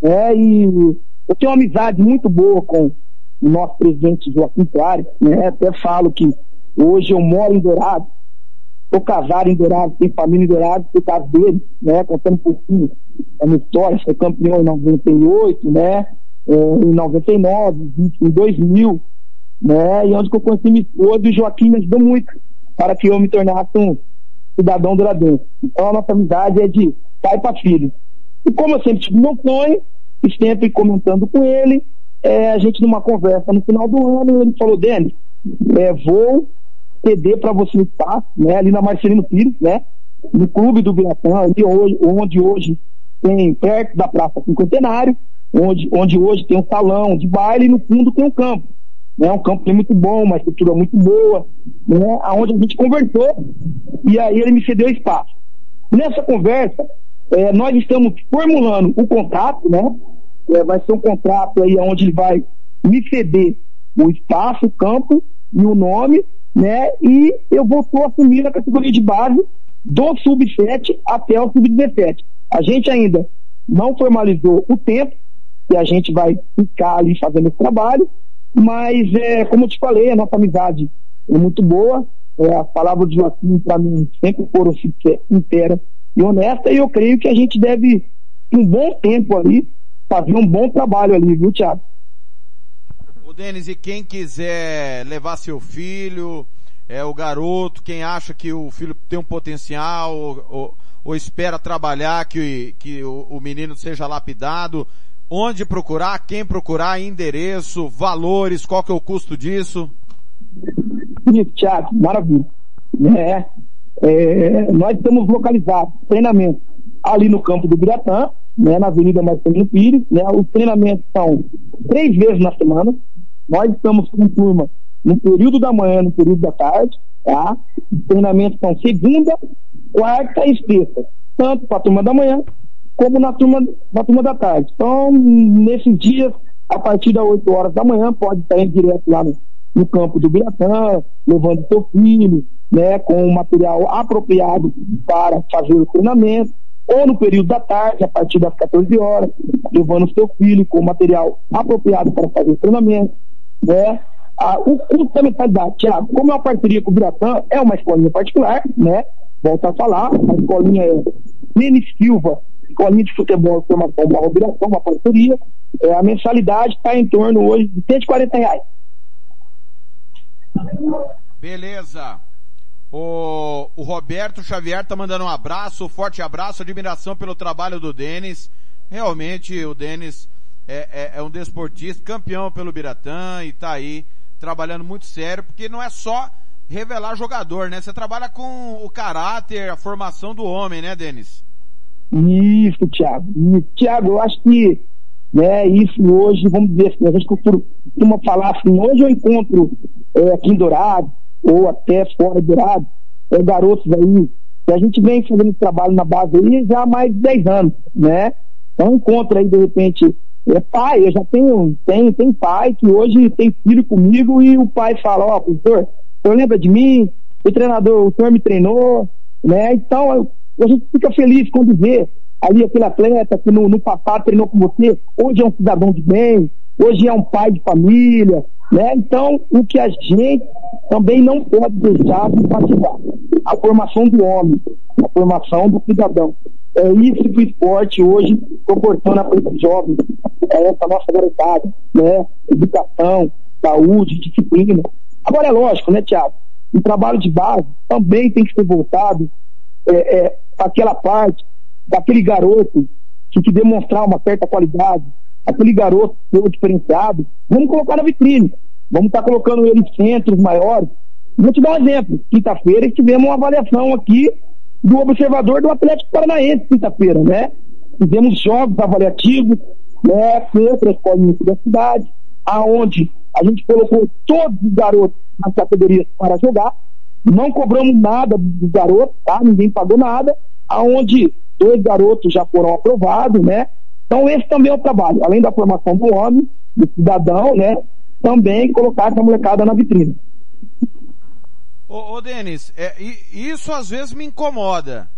Né? E eu tenho uma amizade muito boa com o nosso presidente Joaquim Clare, né? até falo que hoje eu moro em Dourado, sou casado em Dourado, tenho família em Dourado, por causa dele, né? contando um pouquinho a minha história, foi campeão em 98, né? É, em 99, em 2000, né? E onde que eu conheci minha esposa e Joaquim me ajudou muito para que eu me tornasse um cidadão duradouro. Então a nossa amizade é de pai para filho. E como eu sempre tive meu sonho, e sempre comentando com ele, é, a gente numa conversa no final do ano, ele falou, Denis, é, vou ceder para você um espaço, né, ali na Marcelino Pires, né, no clube do Biratã, ali hoje, onde hoje tem perto da Praça Cinquentenário, onde, onde hoje tem um salão de baile e no fundo tem um campo né? Um campo muito bom, uma estrutura muito boa, né? Aonde a gente conversou e aí ele me cedeu espaço. Nessa conversa, é, nós estamos formulando o contrato, né? É, vai ser um contrato aí onde ele vai me ceder o espaço, o campo e o nome, né? E eu vou assumir a categoria de base do sub-7 até o sub-17. A gente ainda não formalizou o tempo que a gente vai ficar ali fazendo esse trabalho, mas, é, como eu te falei, a nossa amizade é muito boa. É, as palavras de Joaquim, para mim, sempre foram inteiras e honestas. E eu creio que a gente deve, um bom tempo ali, fazer um bom trabalho ali, viu, Thiago? O Denis, e quem quiser levar seu filho, é o garoto, quem acha que o filho tem um potencial, ou, ou, ou espera trabalhar, que, que o, o menino seja lapidado, onde procurar, quem procurar, endereço, valores, qual que é o custo disso? Isso, Thiago, maravilha. É, é, nós estamos localizados, treinamento ali no campo do Biratã, né, na Avenida Marcelino Pires, né, os treinamentos são três vezes na semana, nós estamos com turma no período da manhã, no período da tarde, tá? Os treinamentos são segunda, quarta e sexta, tanto para a turma da manhã como na turma, na turma da tarde. Então, nesses dias, a partir das 8 horas da manhã, pode estar em direto lá no, no campo do Biratã, levando seu filho, né, com o material apropriado para fazer o treinamento, ou no período da tarde, a partir das 14 horas, levando seu filho com o material apropriado para fazer o treinamento, né. Ah, o custo da mentalidade, Tiago, como é uma parceria com o Biratã, é uma escolinha particular, né, volto a falar, a escolinha é Denis Silva, escolinha de futebol, formação, uma obrigação, uma parceria. É, a mensalidade está em torno hoje de 140 reais. Beleza. O, o Roberto Xavier tá mandando um abraço, um forte abraço, admiração pelo trabalho do Denis. Realmente o Denis é, é, é um desportista, campeão pelo Biratã e tá aí trabalhando muito sério, porque não é só revelar jogador, né? Você trabalha com o caráter, a formação do homem, né, Denis? Isso, Thiago. E, Thiago, eu acho que né, isso hoje, vamos dizer assim, a gente costuma falar assim, hoje eu encontro é, aqui em Dourado, ou até fora de Dourado, é, garotos aí, que a gente vem fazendo trabalho na base aí já há mais de 10 anos, né? Então encontro aí, de repente, é pai, eu já tenho, tem, tem pai que hoje tem filho comigo e o pai fala, ó, oh, professor, o senhor lembra de mim? O treinador, o senhor me treinou, né? Então, a gente fica feliz quando vê ali aquele atleta que no, no passado treinou com você, hoje é um cidadão de bem, hoje é um pai de família, né? Então, o que a gente também não pode deixar de enfatizar, a formação do homem, a formação do cidadão. É isso que o esporte hoje proporciona para esses jovens, é essa nossa garotada, né? Educação, saúde, disciplina. Agora é lógico, né, Tiago? O trabalho de base também tem que ser voltado é, é, aquela parte daquele garoto que te demonstrar uma certa qualidade, aquele garoto pelo diferenciado, vamos colocar na vitrine. Vamos estar tá colocando ele em centros maiores. Vou te dar um exemplo. Quinta-feira tivemos uma avaliação aqui do observador do Atlético Paranaense, quinta-feira, né? Fizemos jogos avaliativos, né, com outras escolinhas da cidade, aonde a gente colocou todos os garotos nas categorias para jogar, não cobramos nada dos garotos, tá? Ninguém pagou nada, aonde dois garotos já foram aprovados, né? Então esse também é o trabalho, além da formação do homem, do cidadão, né? Também colocar essa molecada na vitrine. Ô, ô Denis, é, isso às vezes me incomoda.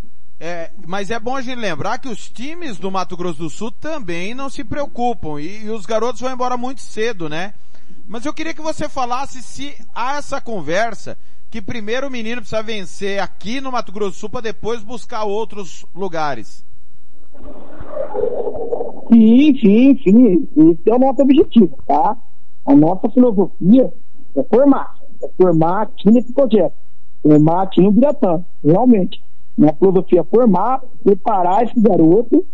É, mas é bom a gente lembrar que os times do Mato Grosso do Sul também não se preocupam e, e os garotos vão embora muito cedo, né? Mas eu queria que você falasse se há essa conversa que primeiro o menino precisa vencer aqui no Mato Grosso do Sul para depois buscar outros lugares. Sim, sim, sim. Esse é o nosso objetivo, tá? A nossa filosofia é formar. É formar aqui nesse projeto. Formar aqui no Biratã, realmente. Minha filosofia é formar, preparar esse garoto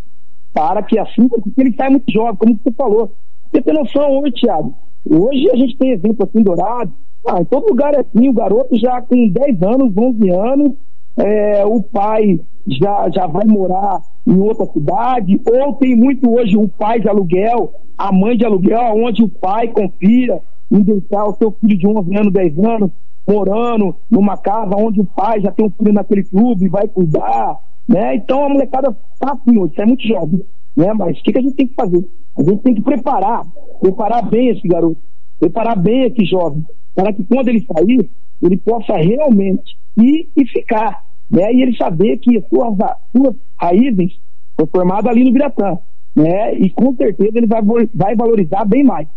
para que assim, porque ele sai muito jovem, como você falou. Você tem noção hoje, Thiago? Hoje a gente tem exemplo assim, Dourado, ah, em todo lugar é assim, o garoto já com 10 anos, 11 anos, é, o pai já, já vai morar em outra cidade, ou tem muito hoje o pai de aluguel, a mãe de aluguel, onde o pai confia em deixar o seu filho de 11 anos, 10 anos, morando numa casa onde o pai já tem um filho naquele clube, vai cuidar, né? Então a molecada tá assim hoje, é muito jovem, né? Mas o que, que a gente tem que fazer? A gente tem que preparar, preparar bem esse garoto, preparar bem esse jovem, para que quando ele sair, ele possa realmente ir e ficar, né? E ele saber que as suas, suas raízes foram formadas ali no Biratã, né? E com certeza ele vai, vai valorizar bem mais.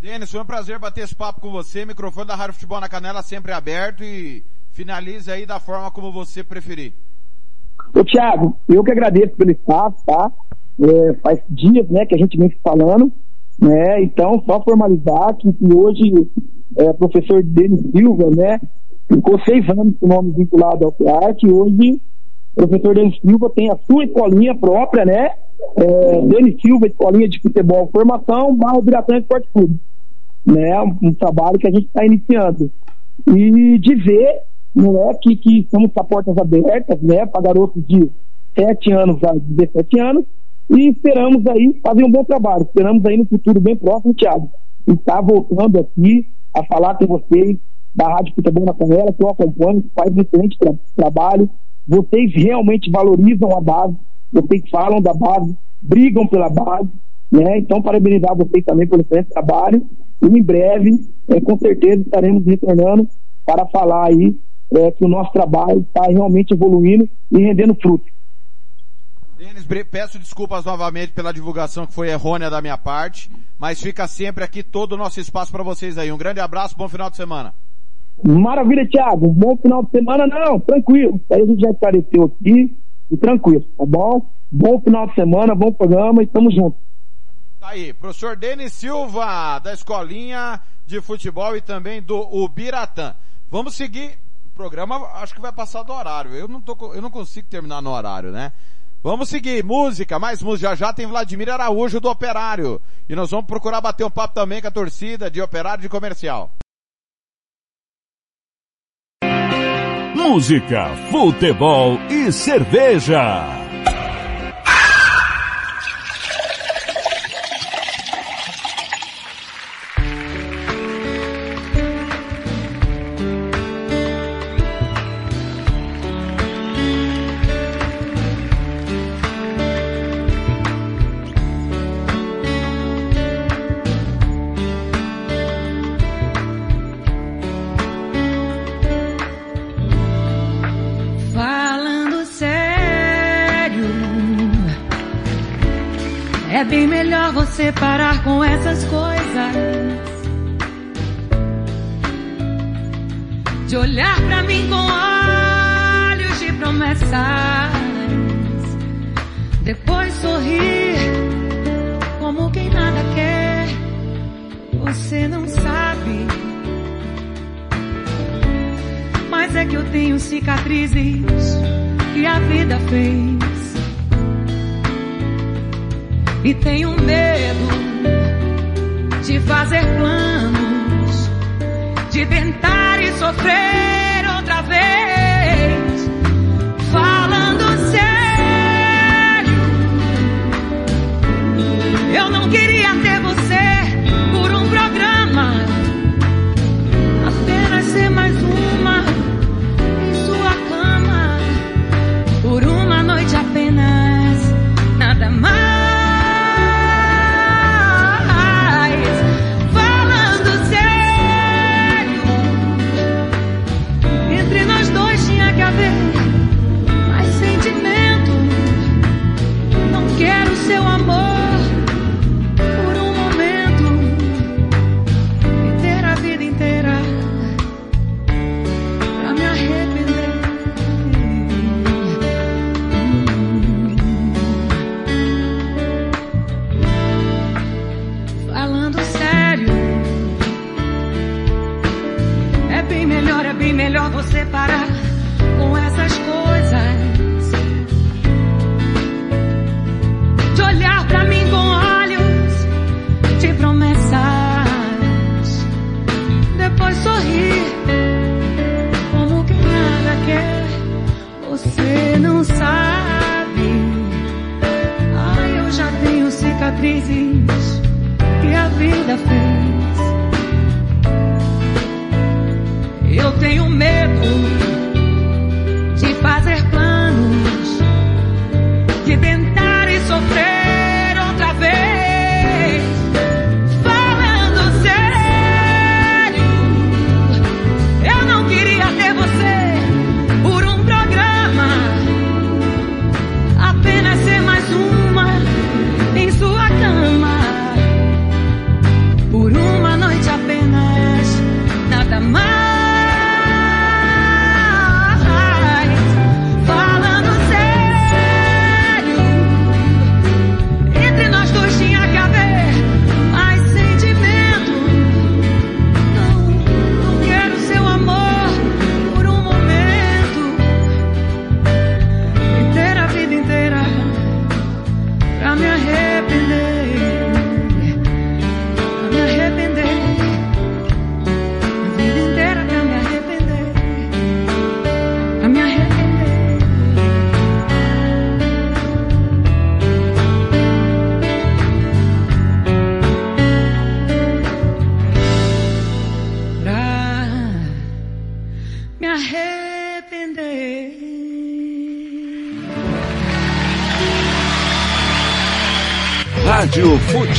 Denis, foi um prazer bater esse papo com você. Microfone da Rádio Futebol na Canela sempre aberto e finalize aí da forma como você preferir. Ô Thiago, eu que agradeço pelo espaço, tá? É, faz dias, né, que a gente vem falando, né? Então, só formalizar que, que hoje é, professor Denis Silva, né, ficou seis anos com o nome vinculado ao PEARC e hoje o professor Denis Silva tem a sua escolinha própria, né? É, Denis Silva, escolinha de futebol formação, barro Biratã Esporte Clube né? Um, trabalho que a gente está iniciando. E de ver, não é, que, que estamos com as portas abertas, né? Para garotos de 7 anos a 17 anos e esperamos aí fazer um bom trabalho. Esperamos aí no futuro bem próximo, Thiago, estar voltando aqui a falar com vocês da Rádio Futebol na Canela, que eu acompanho, faz um excelente tra trabalho. Vocês realmente valorizam a base, vocês falam da base, brigam pela base, né? Então, parabenizar vocês também pelo excelente trabalho e em breve, é, com certeza, estaremos retornando para falar aí é, que o nosso trabalho está realmente evoluindo e rendendo frutos. Denis, peço desculpas novamente pela divulgação que foi errônea da minha parte, mas fica sempre aqui todo o nosso espaço para vocês aí. Um grande abraço, bom final de semana. Maravilha, Thiago. Bom final de semana, não, tranquilo. Aí a gente já esclareceu aqui e tranquilo, tá bom? Bom final de semana, bom programa e tamo junto. Tá aí, professor Denis Silva, da Escolinha de Futebol e também do Ubiratã. Vamos seguir. O programa acho que vai passar do horário. Eu não, tô, eu não consigo terminar no horário, né? Vamos seguir. Música, mais música. Já já tem Vladimir Araújo do Operário. E nós vamos procurar bater um papo também com a torcida de Operário de Comercial. Música, futebol e cerveja. Você parar com essas coisas. De olhar pra mim com olhos de promessas, depois sorrir como quem nada quer. Você não sabe. Mas é que eu tenho cicatrizes que a vida fez. E tenho medo de fazer planos, de tentar e sofrer outra vez. Falando sério, eu não queria melhor você parar com essas coisas. De olhar pra mim com olhos de promessas, depois sorrir como quem nada quer. Você não sabe. Ai, eu já tenho cicatrizes que a vida fez. Medo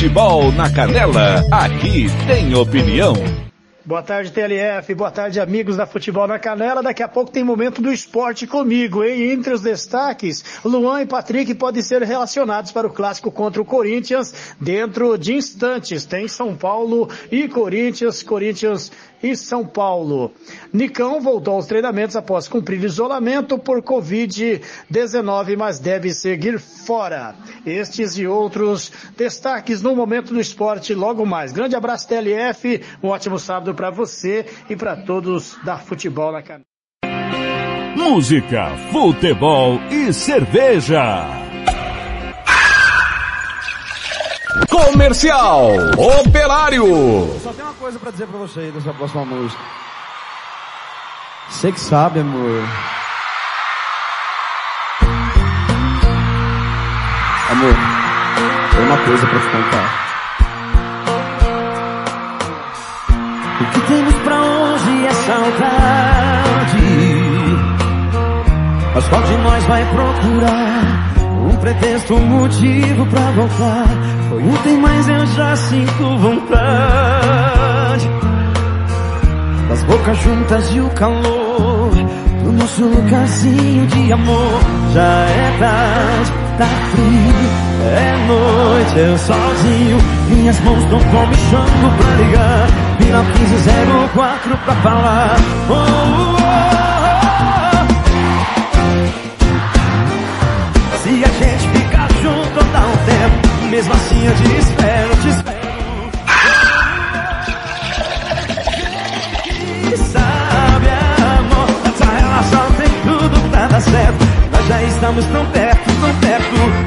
Futebol na Canela. Aqui tem opinião. Boa tarde, TLF. Boa tarde, amigos da Futebol na Canela. Daqui a pouco tem momento do esporte comigo, hein? Entre os destaques, Luan e Patrick podem ser relacionados para o clássico contra o Corinthians dentro de instantes. Tem São Paulo e Corinthians, Corinthians e São Paulo. Nicão voltou aos treinamentos após cumprir isolamento por Covid-19, mas deve seguir fora. Estes e outros destaques no momento do esporte logo mais. Grande abraço, TLF. Um ótimo sábado para você e para todos da Futebol na Canela. Música, futebol e cerveja. Comercial Operário. Só tem uma coisa pra dizer pra você dessa próxima música. Você que sabe, amor. Amor, tem uma coisa pra te contar. O que temos pra hoje é saudade. Mas qual de nós vai procurar um pretexto, um motivo pra voltar? Foi ontem, mas eu já sinto vontade. Das bocas juntas e o calor do nosso lugarzinho de amor. Já é tarde, tá frio, é noite, eu sozinho. Minhas mãos não vão me chamando pra ligar. Final 1504 pra falar. Oh, oh, oh. Se a gente ficar junto, dá um tempo. Mesmo assim eu te espero, te espero. E sabe, amor, essa relação tem tudo pra dar certo. Nós já estamos tão perto, tão perto.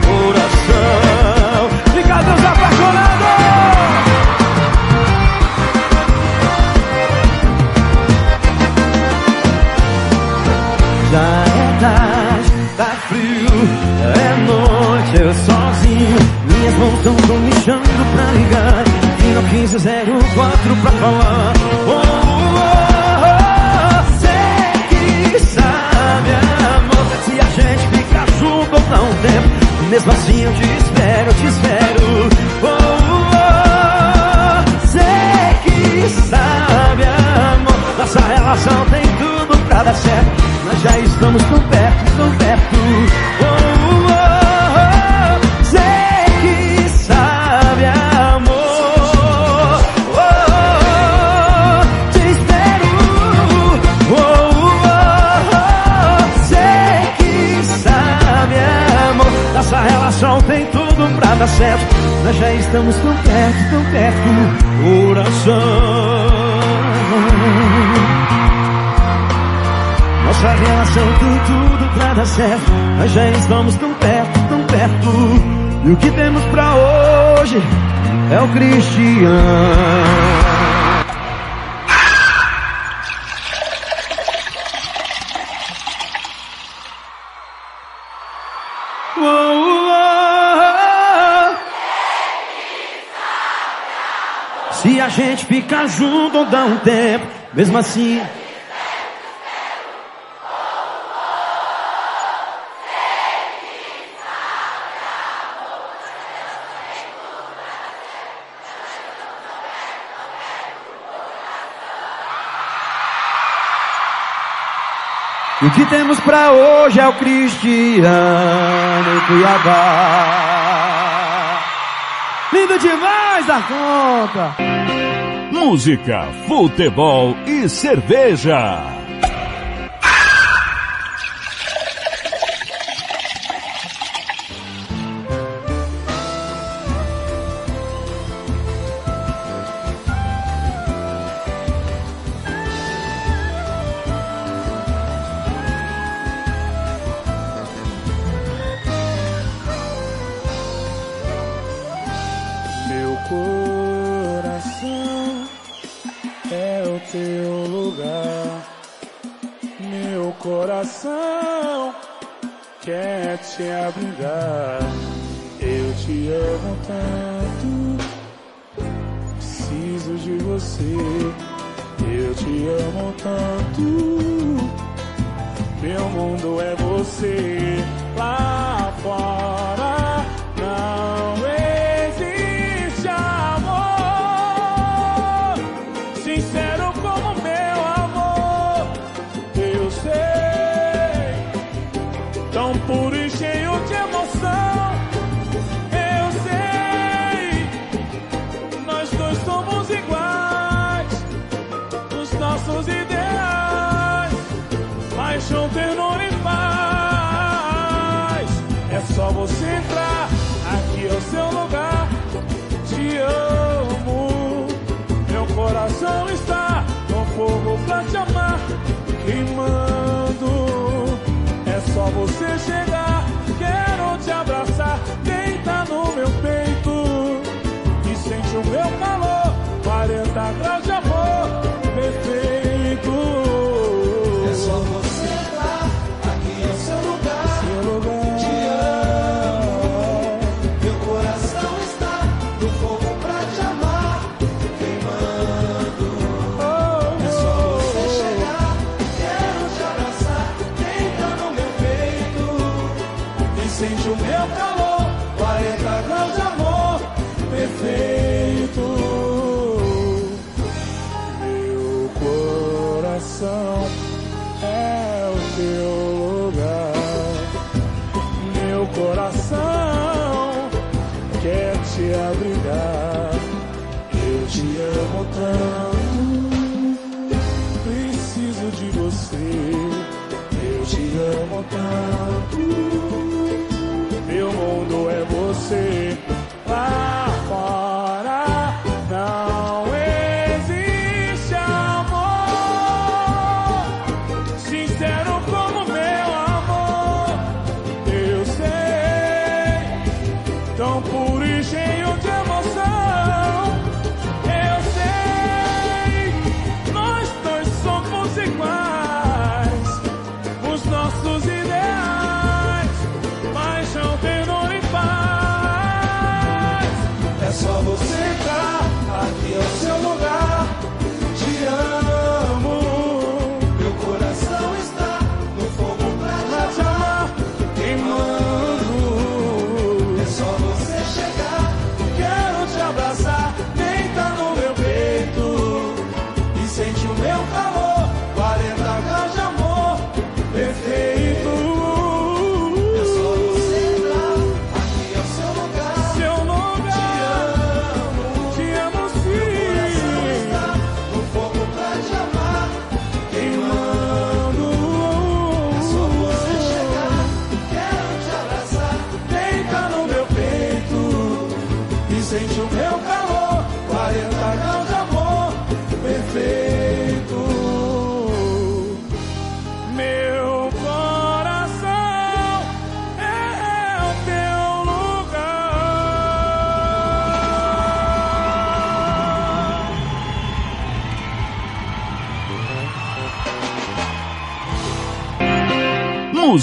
Já estamos tão perto, tão perto. E o que temos pra hoje é o Cristiano. Se a gente ficar junto dá um tempo, mesmo assim. E o que temos pra hoje é o Cristiano Cuiabá. Lindo demais da conta. Música, futebol e cerveja.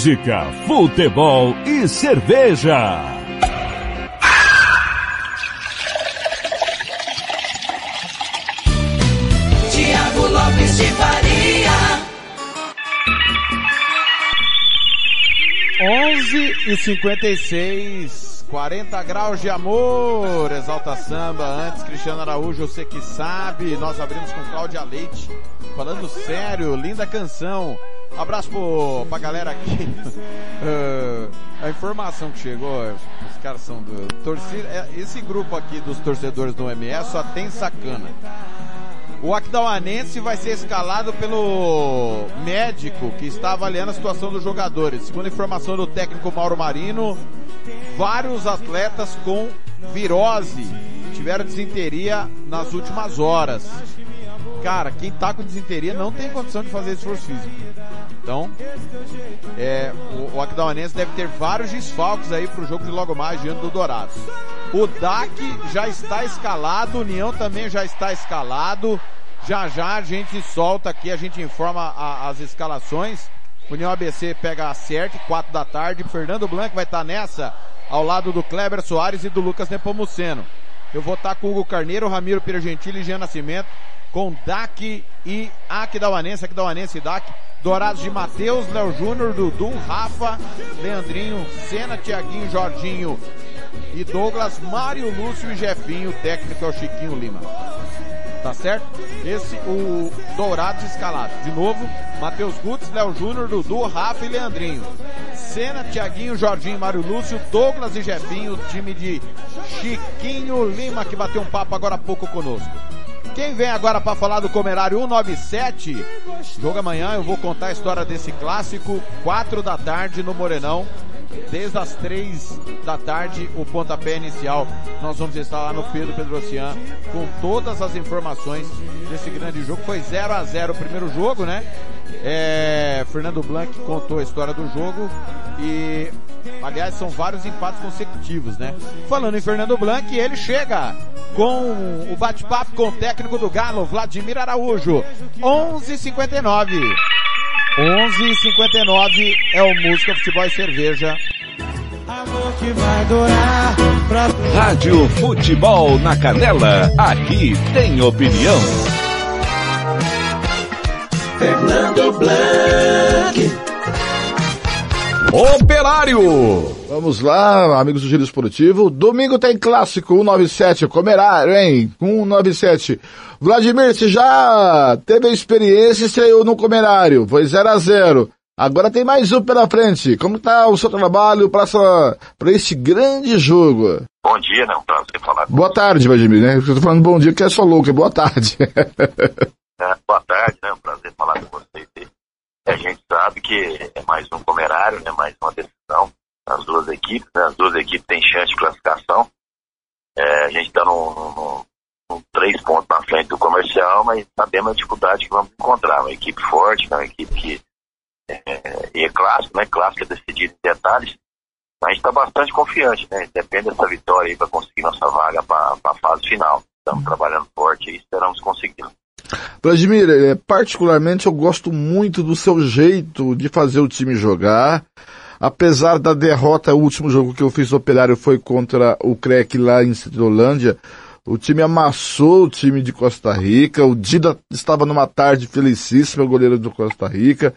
Música, futebol e cerveja. Tiago Lopes de Faria. 11 e 56, 40 graus de amor, exalta samba. Antes, Cristiano Araújo, você que sabe. Nós abrimos com Cláudia Leite, falando sério, linda canção. Abraço pro, pra galera aqui. Eh, a informação que chegou, os caras são do torcida. é, Esse grupo aqui dos torcedores do MS só tem sacana. O Aquidauanense vai ser escalado pelo médico que está avaliando a situação dos jogadores. Segundo a informação do técnico Mauro Marino, vários atletas com virose tiveram desinteria nas últimas horas. Cara, quem tá com desinteria não tem condição de fazer esforço físico. Então, é, o, o Aquidauanense deve ter vários desfalques aí pro jogo de logo mais diante do Dourados. O DAC já está escalado, o União também já está escalado. Já já a gente solta aqui, a gente informa a- as escalações. União ABC pega a CERT, 4 da tarde. Fernando Blanco vai estar nessa, ao lado do Kleber Soares e do Lucas Nepomuceno. Eu vou estar com o Hugo Carneiro, Ramiro Pira Gentili e Jean Nascimento, com DAC e Aquidauanense, Aquidauanense e DAC. Dourados de Matheus, Léo Júnior, Dudu, Rafa, Leandrinho, Senna, Tiaguinho, Jorginho e Douglas, Mário Lúcio e Jefinho, técnico é o Chiquinho Lima. Tá certo? Esse, o Dourados escalado. De novo, Matheus Gutz, Léo Júnior, Dudu, Rafa e Leandrinho. Senna, Tiaguinho, Jorginho, Mário Lúcio, Douglas e Jefinho, time de Chiquinho Lima, que bateu um papo agora há pouco conosco. Quem vem agora para falar do Comerário 197? Jogo amanhã, eu vou contar a história desse clássico, 4 da tarde no Morenão. Desde as três da tarde, o pontapé inicial. Nós vamos estar lá no Pedro Pedrocian com todas as informações desse grande jogo. Foi 0 a 0 o primeiro jogo, né? É, Fernando Blanc contou a história do jogo e, aliás, são vários empates consecutivos, né? Falando em Fernando Blanc, ele chega com o bate-papo com o técnico do Galo, Vladimir Araújo. 11:59. 11:59 é o Música Futebol e Cerveja. Amor que vai durar pra Rádio Futebol na Canela, aqui tem opinião. Fernando Blanc. Operário! Vamos lá, amigos do Giro Esportivo. Domingo tem clássico 197, Comerário, hein? 197. Vladimir, você já teve a experiência e estreou no Comerário. Foi 0 a 0 Agora tem mais um pela frente. Como está o seu trabalho para este grande jogo? Bom dia, né? Um prazer falar com Boa tarde, Vladimir, né? Eu tô falando bom dia, que é só louco, é boa tarde. É, boa tarde, né? Um prazer falar com vocês. A gente sabe que é mais um comerário, né? Mais uma decisão das duas equipes, né? As duas equipes têm chance de classificação. É, a gente está num, num- três pontos na frente do comercial, mas sabemos a dificuldade que vamos encontrar. Uma equipe forte, né? uma equipe que é, e é clássico, né? Clássico é decidido em detalhes. A gente está bastante confiante, né? Depende dessa vitória aí para conseguir nossa vaga para a fase final. Estamos trabalhando forte e esperamos conseguir. Vladimir, eh, particularmente eu gosto muito do seu jeito de fazer o time jogar. Apesar da derrota, o último jogo que eu fiz no Operário foi contra o CREC lá em Cidrolândia. O time amassou o time de Costa Rica. O Dida estava numa tarde felicíssima, goleiro do Costa Rica.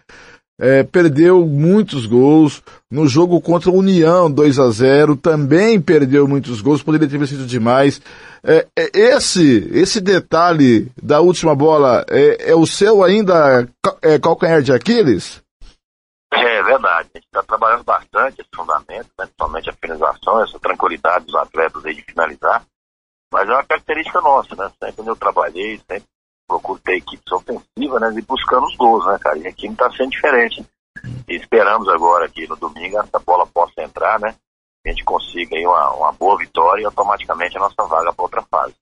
Eh, perdeu muitos gols. No jogo contra a União, 2 a 0 também perdeu muitos gols, poderia ter vencido demais. É, é, esse, esse detalhe da última bola é, é o seu ainda é, calcanhar de Aquiles? É verdade, a gente está trabalhando bastante esse fundamento, né, principalmente a finalização, essa tranquilidade dos atletas aí de finalizar. Mas é uma característica nossa, né? Sempre onde eu trabalhei, sempre procuro ter equipes ofensivas, né? E buscando os gols, né, cara? E aqui não está sendo diferente. E esperamos agora que no domingo essa bola possa entrar, né? A gente consiga aí uma, uma boa vitória e automaticamente a nossa vaga para outra fase.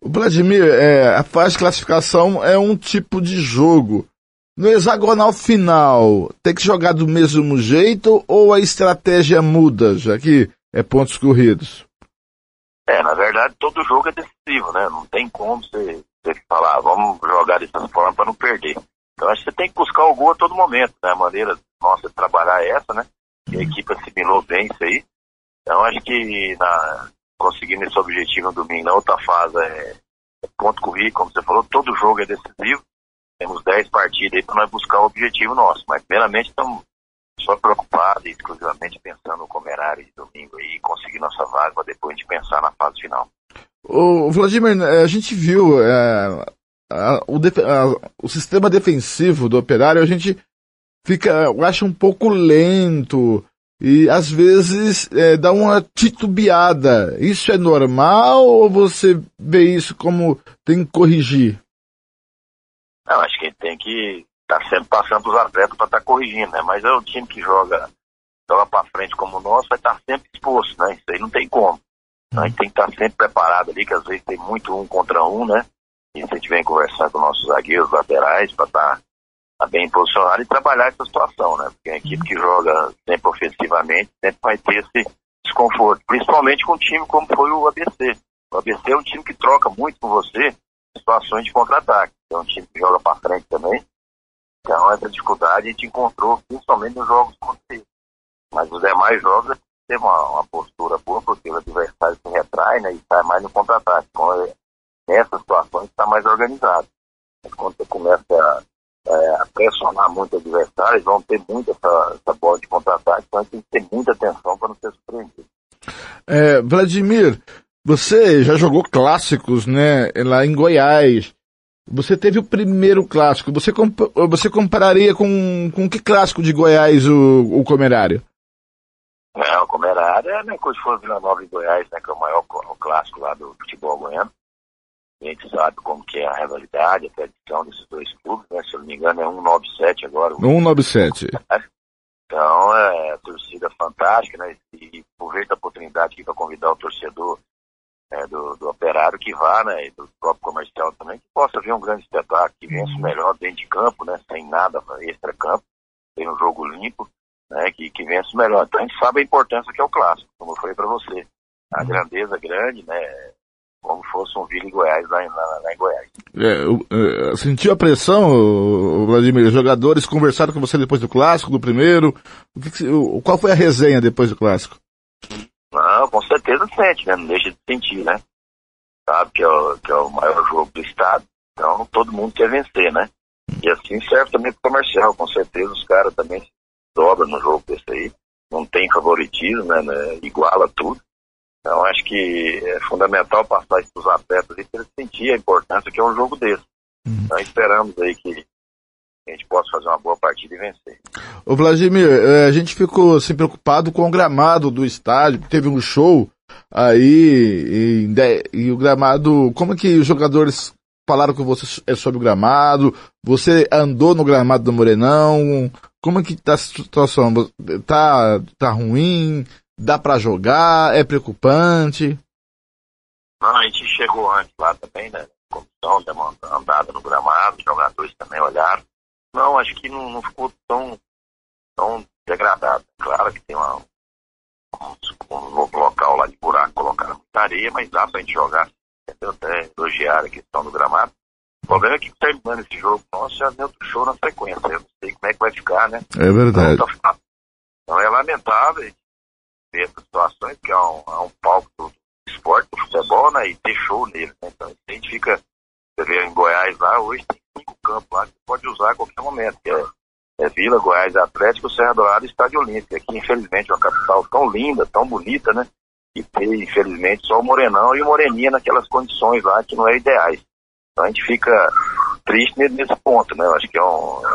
O Vladimir, é, a fase de classificação é um tipo de jogo. No hexagonal final, tem que jogar do mesmo jeito ou a estratégia muda, já que é pontos corridos? É, na verdade, todo jogo é decisivo, né? Não tem como você, você falar, "Ah, vamos jogar dessa forma para não perder. Então, acho que você tem que buscar o gol a todo momento, né? A maneira nossa de trabalhar é essa, né? E a equipe assimilou bem isso aí. Então, acho que na, conseguindo esse objetivo no domingo, na outra fase, é, é ponto corrido, como você falou, todo jogo é decisivo. Temos 10 partidas aí para nós buscar o objetivo nosso. Mas, primeiramente, estamos só preocupados e exclusivamente pensando no comerário de domingo aí conseguir nossa vaga para depois a gente pensar na fase final. O Vladimir, eh, a gente viu eh, a- o, defe- a- o sistema defensivo do operário, a gente fica, eu acho um pouco lento e às vezes eh, dá uma titubeada. Isso é normal ou você vê isso como tem que corrigir? Não, acho que a gente tem que estar sempre passando para os atletas para estar corrigindo, né? Mas é o time que joga, joga para frente como o nosso, vai estar sempre exposto, né? Isso aí não tem como. Então, a gente tem que estar sempre preparado ali, que às vezes tem muito um contra um, né? E a gente vem conversando com nossos zagueiros laterais para estar tá bem posicionado e trabalhar essa situação, né? Porque a equipe que joga sempre ofensivamente sempre vai ter esse desconforto, principalmente com um time como foi o ABC. O ABC é um time que troca muito com você situações de contra-ataque. É um time que joga para frente também. Então, essa dificuldade a gente encontrou principalmente nos jogos contra ele. Mas os demais jogos teve uma, uma postura boa, porque o adversário se retrai né, e sai mais no contra-ataque. Então, é, nessas situações está mais organizado. Mas quando você começa a, é, a pressionar muito o adversário, vão ter muito essa, essa bola de contra-ataque, então tem que ter muita atenção para não ser surpreendido. É, Vladimir, você já jogou clássicos, né, lá em Goiás. Você teve o primeiro clássico. Você, comp você compararia com, com que clássico de Goiás o, o Comerário? É, o Comerária é né, coisa que foi Vila Nova e Goiás, né, que é o maior o clássico lá do futebol goiano. A gente sabe como que é rivalidade, a tradição desses dois clubes, né? Se eu não me engano é 197 agora. 197. Então, é torcida fantástica, né? E aproveito a oportunidade aqui para convidar o torcedor é, do, do operário que vá, né? E do próprio comercial também, que possa ver um grande espetáculo, que vença o melhor dentro de campo, né? Sem nada extra campo, tem um jogo limpo, né? Que, que vença o melhor. Então a gente sabe a importância que é o clássico, como eu falei para você. A grandeza grande, né? Como fosse um Vila em Goiás lá, em- lá, lá em Goiás. É, é, sentiu a pressão, Vladimir? Os jogadores conversaram com você depois do clássico, do primeiro. O que que o- qual foi a resenha depois do clássico? Não, com certeza sente, né? Não deixa de sentir, né? Sabe que é o, que é o maior jogo do estado. Então todo mundo quer vencer, né? E assim serve também pro comercial. Com certeza os caras também se dobram no jogo desse aí. Não tem favoritismo, né? né? Iguala tudo. Então acho que é fundamental passar isso pros atletas e para eles sentir a importância que é um jogo desse. Então esperamos aí que a gente possa fazer uma boa partida e vencer. Ô Vladimir, é, a gente ficou assim, preocupado com o gramado do estádio, teve um show aí, e, e o gramado, como é que os jogadores falaram com você é sobre o gramado? Você andou no gramado do Morenão? Como é que tá a situação? Tá, tá ruim? Dá pra jogar? É preocupante? Não, a gente chegou antes lá também, né? Comissão, deu uma andada no gramado, os jogadores também olharam. Não, acho que não, não ficou tão, tão degradado. Claro que tem uma, um, um local lá de buraco, colocaram muita areia, mas dá pra gente jogar. Até elogiar a questão do gramado. O problema é que terminando esse jogo, nossa, já deu show na sequência. Eu não sei como é que vai ficar, né? É verdade. Não tá. Então é lamentável ver essas situações, que é um, é um palco do esporte, do futebol, né? E ter show nele, né? Então a gente fica, você vê em Goiás lá, hoje tem cinco campos lá que você pode usar a qualquer momento, que é, é Vila, Goiás Atlético, Serra Dourada e Estádio Olímpico. Aqui, infelizmente, é uma capital tão linda, tão bonita, né? E tem, infelizmente, só o Morenão e o Moreninha naquelas condições lá que não é ideais. Então a gente fica triste nesse ponto, né? Eu acho que é, um,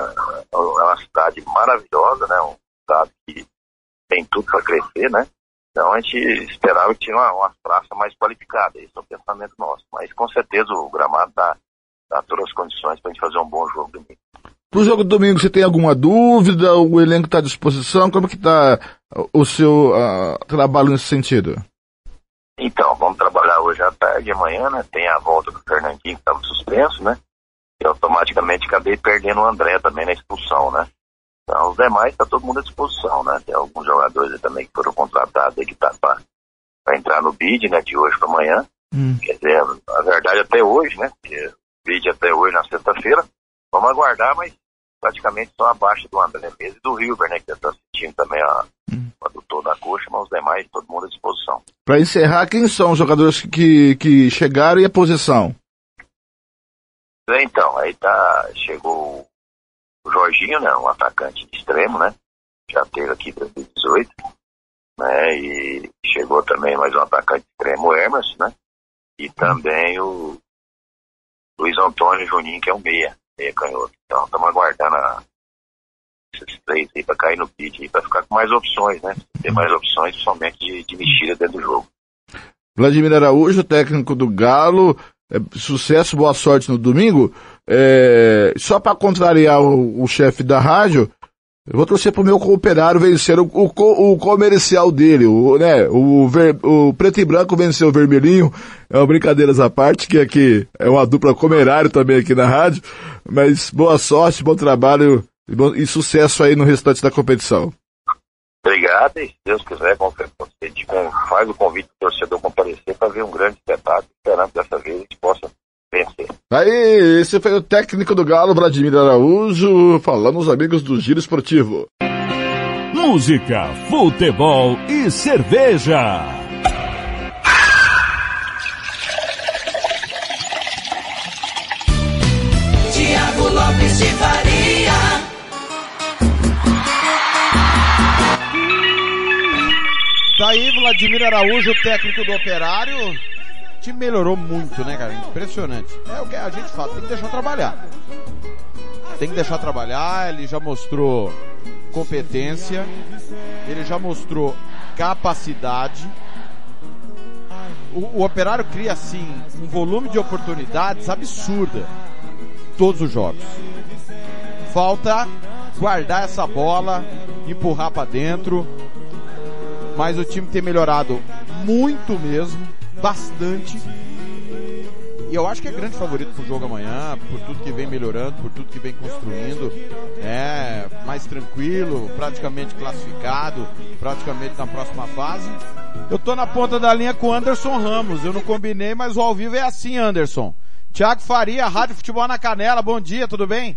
é uma cidade maravilhosa, né? Um estado que tem tudo para crescer, né? Então a gente esperava que tinha uma, uma praça mais qualificada, esse é o pensamento nosso. Mas com certeza o gramado dá, dá todas as condições para a gente fazer um bom jogo domingo. Pro jogo do domingo, você tem alguma dúvida? O elenco está à disposição? Como é que está o seu ah, trabalho nesse sentido? Então, vamos trabalhar hoje à tarde e amanhã, né? Tem a volta do Fernandinho que estava suspenso, né? E automaticamente acabei perdendo o André também na expulsão, né? Então, os demais está todo mundo à disposição, né? Tem alguns jogadores aí também que foram contratados aí que tá para entrar no bid, né? De hoje para amanhã. Quer dizer, na verdade até hoje, né? Porque o bid até hoje na sexta-feira. Vamos aguardar, mas praticamente só abaixo do André mesmo e do Hilber, né? Que está sentindo também a, o adutor da coxa, mas os demais, todo mundo à disposição. Para encerrar, quem são os jogadores que, que chegaram e a posição? Então, aí tá, chegou o Jorginho, né, um atacante de extremo, né, já teve aqui em 2018, né, e chegou também mais um atacante de extremo, o Emerson, né, e também o Luiz Antônio Juninho, que é um meia, meia canhoto. Então, estamos aguardando a, esses três aí para cair no aí, para ficar com mais opções, né, ter mais opções, somente de, de mexida dentro do jogo. Vladimir Araújo, técnico do Galo, é, sucesso, boa sorte no domingo. É, só para contrariar o, o chefe da rádio, eu vou torcer pro meu cooperário vencer o, o, o comercial dele, o, né, o, ver- o preto e branco venceu o vermelhinho, é uma brincadeiras à parte, que aqui é uma dupla comerário também aqui na rádio, mas boa sorte, bom trabalho e, bom- e sucesso aí no restante da competição. Obrigado, e se Deus quiser, com- faz o convite do torcedor comparecer para ver um grande espetáculo, esperando que dessa vez a gente possa vencer. Aí, esse foi o técnico do Galo, Vladimir Araújo, falando os amigos do Giro Esportivo. Música, futebol e cerveja. Tiago Lopes de Faria. Tá aí Vladimir Araújo, técnico do Operário. Time melhorou muito, né, cara? Impressionante. É o que a gente fala, tem que deixar trabalhar. Tem que deixar trabalhar, ele já mostrou competência, ele já mostrou capacidade. o, o Operário cria assim um volume de oportunidades absurda todos os jogos. Falta guardar essa bola, empurrar para dentro. Mas o time tem melhorado muito mesmo, bastante. E eu acho que é grande favorito pro jogo amanhã, por tudo que vem melhorando, por tudo que vem construindo. É mais tranquilo, praticamente classificado, praticamente na próxima fase. Eu tô na ponta da linha com o Anderson Ramos. Eu não combinei, mas o ao vivo é assim, Anderson. Tiago Faria, Rádio Futebol na Canela. Bom dia, tudo bem?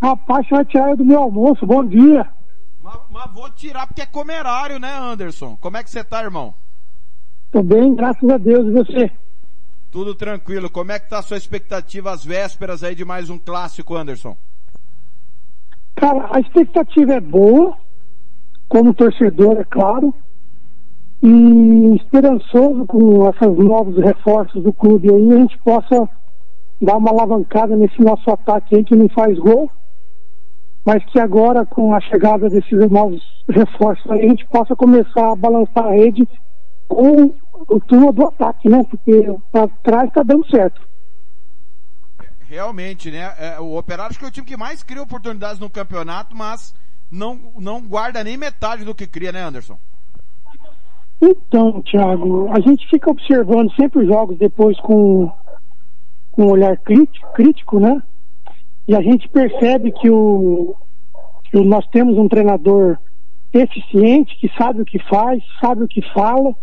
Rapaz, chateado do meu almoço, bom dia. Mas, mas vou tirar porque é comerário, né, Anderson? Como é que você tá, irmão? Tô bem, graças a Deus, e você? Tudo tranquilo. Como é que tá a sua expectativa às vésperas aí de mais um clássico, Anderson? Cara, a expectativa é boa, como torcedor, é claro, e esperançoso com esses novos reforços do clube aí, a gente possa dar uma alavancada nesse nosso ataque aí que não faz gol, mas que agora com a chegada desses novos reforços aí, a gente possa começar a balançar a rede com o turno do ataque, né? Porque pra trás tá dando certo. Realmente, né? É, o Operário acho que é o time que mais cria oportunidades no campeonato, mas não, não guarda nem metade do que cria, né, Anderson? Então, Thiago, a gente fica observando sempre os jogos depois com, com um olhar crítico, crítico, né? E a gente percebe que, o, que nós temos um treinador eficiente, que sabe o que faz, sabe o que fala,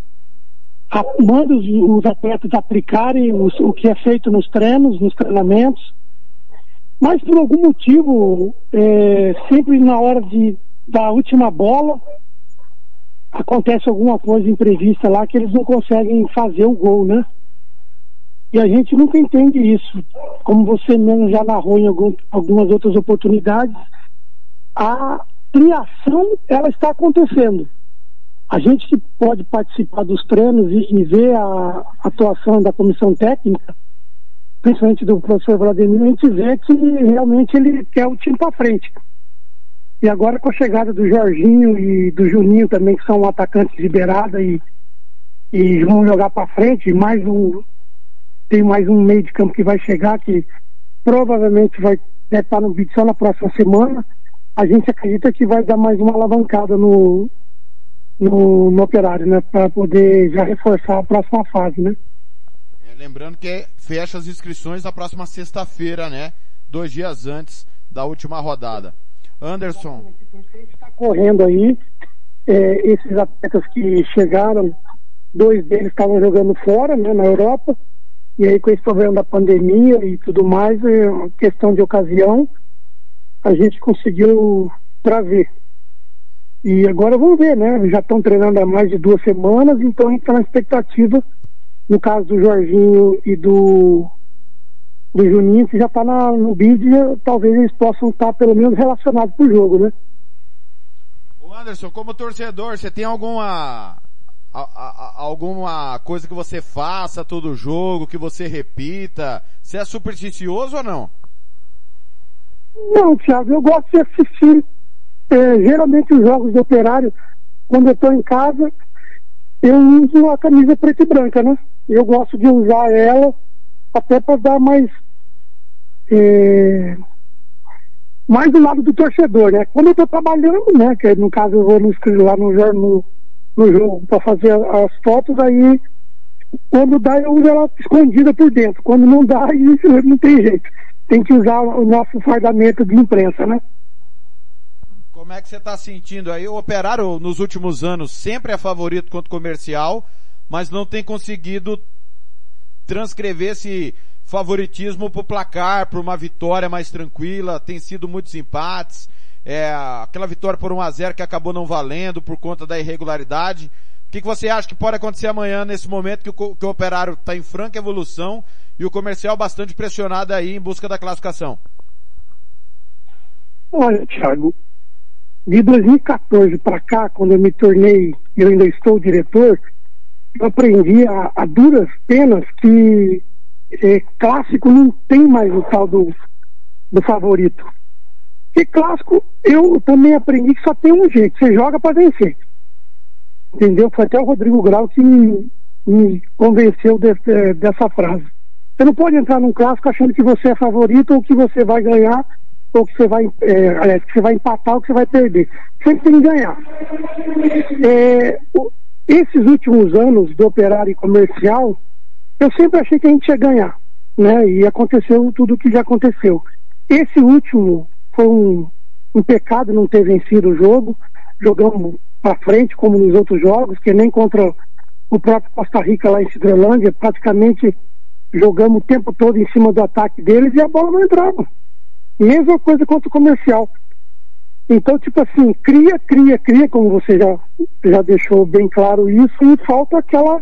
a, manda os, os atletas aplicarem os, o que é feito nos treinos, nos treinamentos, mas por algum motivo, é, sempre na hora de, da última bola, acontece alguma coisa imprevista lá que eles não conseguem fazer o gol, né? E a gente nunca entende isso. Como você mesmo já narrou em algum, algumas outras oportunidades, a criação ela está acontecendo. A gente que pode participar dos treinos e, e ver a atuação da comissão técnica, principalmente do professor Vladimir, a gente vê que realmente ele quer o time para frente. E agora com a chegada do Jorginho e do Juninho também, que são atacantes liberados e, e vão jogar para frente, mais um tem mais um meio de campo que vai chegar, que provavelmente vai deve estar no vídeo só na próxima semana. A gente acredita que vai dar mais uma alavancada no, no, no operário, né? Para poder já reforçar a próxima fase, né? É, lembrando que fecha as inscrições na próxima sexta-feira, né? Dois dias antes da última rodada. Anderson. Está correndo aí. É, esses atletas que chegaram, dois deles estavam jogando fora, né, na Europa. E aí, com esse problema da pandemia e tudo mais, é uma questão de ocasião, a gente conseguiu trazer. E agora vamos ver, né? Já estão treinando há mais de duas semanas, então a gente está na expectativa, no caso do Jorginho e do, do Juninho, que já está no bid, talvez eles possam estar pelo menos relacionados para o jogo, né? O Anderson, como torcedor, você tem alguma a, a, alguma coisa que você faça todo jogo, que você repita? Você é supersticioso ou não? Não, Thiago, eu gosto de assistir é, geralmente os jogos de operário, quando eu estou em casa, eu uso a camisa preta e branca, né? Eu gosto de usar ela até para dar mais é, mais do lado do torcedor, né? Quando eu estou trabalhando, né? Que no caso eu vou no, lá no, no, no jogo para fazer as fotos, aí quando dá eu uso ela escondida por dentro. Quando não dá, isso não tem jeito. Tem que usar o nosso fardamento de imprensa, né? Como é que você está sentindo aí? O Operário nos últimos anos sempre é favorito contra o comercial, mas não tem conseguido transcrever esse favoritismo para o placar, para uma vitória mais tranquila. Tem sido muitos empates. É, aquela vitória por 1 a 0 que acabou não valendo por conta da irregularidade. O que, que você acha que pode acontecer amanhã nesse momento que o, que o Operário está em franca evolução e o comercial bastante pressionado aí em busca da classificação? Olha, Thiago, de 2014 para cá, quando eu me tornei, eu ainda estou diretor, eu aprendi a, a duras penas que é, clássico não tem mais o tal do, do favorito. E clássico, eu também aprendi que só tem um jeito, você joga para vencer. Entendeu? Foi até o Rodrigo Grau que me, me convenceu desse- dessa frase. Você não pode entrar num clássico achando que você é favorito ou que você vai ganhar ou que você vai, é, aliás, que você vai empatar ou que você vai perder. Sempre tem que ganhar. É, o- esses últimos anos do operário comercial, eu sempre achei que a gente ia ganhar, né? E aconteceu tudo o que já aconteceu. Esse último foi um, um pecado não ter vencido o jogo. Jogamos para frente, como nos outros jogos, que nem contra o próprio Costa Rica lá em Cidrolândia, praticamente jogamos o tempo todo em cima do ataque deles e a bola não entrava. Mesma coisa contra o comercial. Então, tipo assim, cria, cria, cria, como você já, já deixou bem claro isso, e falta aquela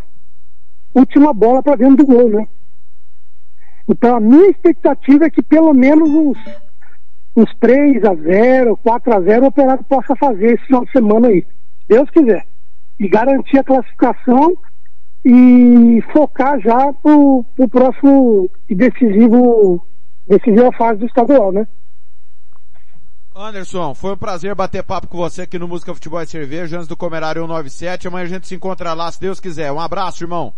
última bola para dentro do gol, né? Então, a minha expectativa é que pelo menos uns, uns 3 a 0 4 a 0 o Operário possa fazer esse final de semana aí. Deus quiser. E garantir a classificação e focar já pro, pro próximo e decisivo, decisiva fase do estadual, né? Anderson, foi um prazer bater papo com você aqui no Música Futebol e Cerveja, antes do Comerário 197. Amanhã a gente se encontra lá, se Deus quiser. Um abraço, irmão.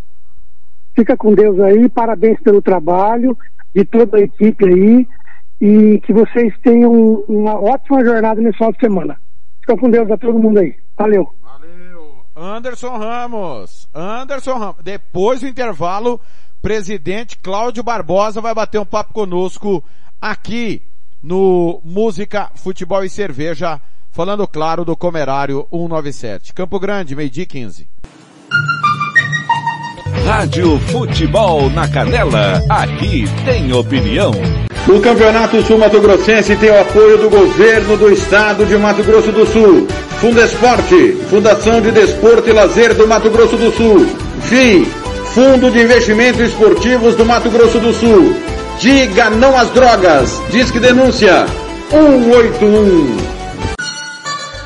Fica com Deus aí, parabéns pelo trabalho de toda a equipe aí e que vocês tenham uma ótima jornada nesse final de semana. Fica com Deus a todo mundo aí. Valeu. Anderson Ramos. Anderson Ramos. Depois do intervalo, presidente Cláudio Barbosa vai bater um papo conosco aqui no Música, Futebol e Cerveja, falando claro do Comerário 197. Campo Grande, meio-dia e 15. Rádio Futebol na Canela, aqui tem opinião. O Campeonato Sul Mato Grossense tem o apoio do governo do estado de Mato Grosso do Sul. Fundesporte, Fundação de Desporto e Lazer do Mato Grosso do Sul. FII, Fundo de Investimentos Esportivos do Mato Grosso do Sul. Diga não às drogas. Disque denúncia 181.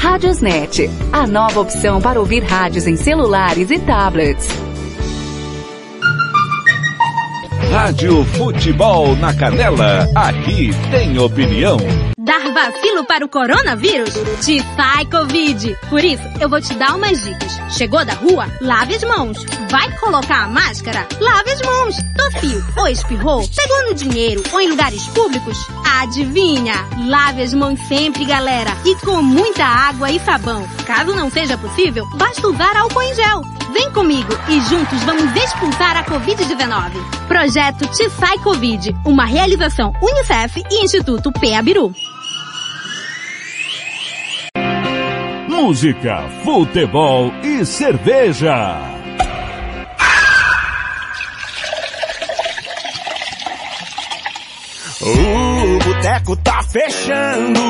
Radiosnet, a nova opção para ouvir rádios em celulares e tablets. Rádio Futebol na Canela, aqui tem opinião. Dar vacilo para o coronavírus? Te sai Covid. Por isso, eu vou te dar umas dicas. Chegou da rua? Lave as mãos. Vai colocar a máscara? Lave as mãos. Tossiu ou espirrou? Pegou no dinheiro ou em lugares públicos? Adivinha? Lave as mãos sempre, galera. E com muita água e sabão. Caso não seja possível, basta usar álcool em gel. Vem comigo e juntos vamos expulsar a Covid-19. Projeto Te Sai Covid, uma realização Unicef e Instituto PEABIRU. Música, futebol e cerveja. O boteco tá fechando.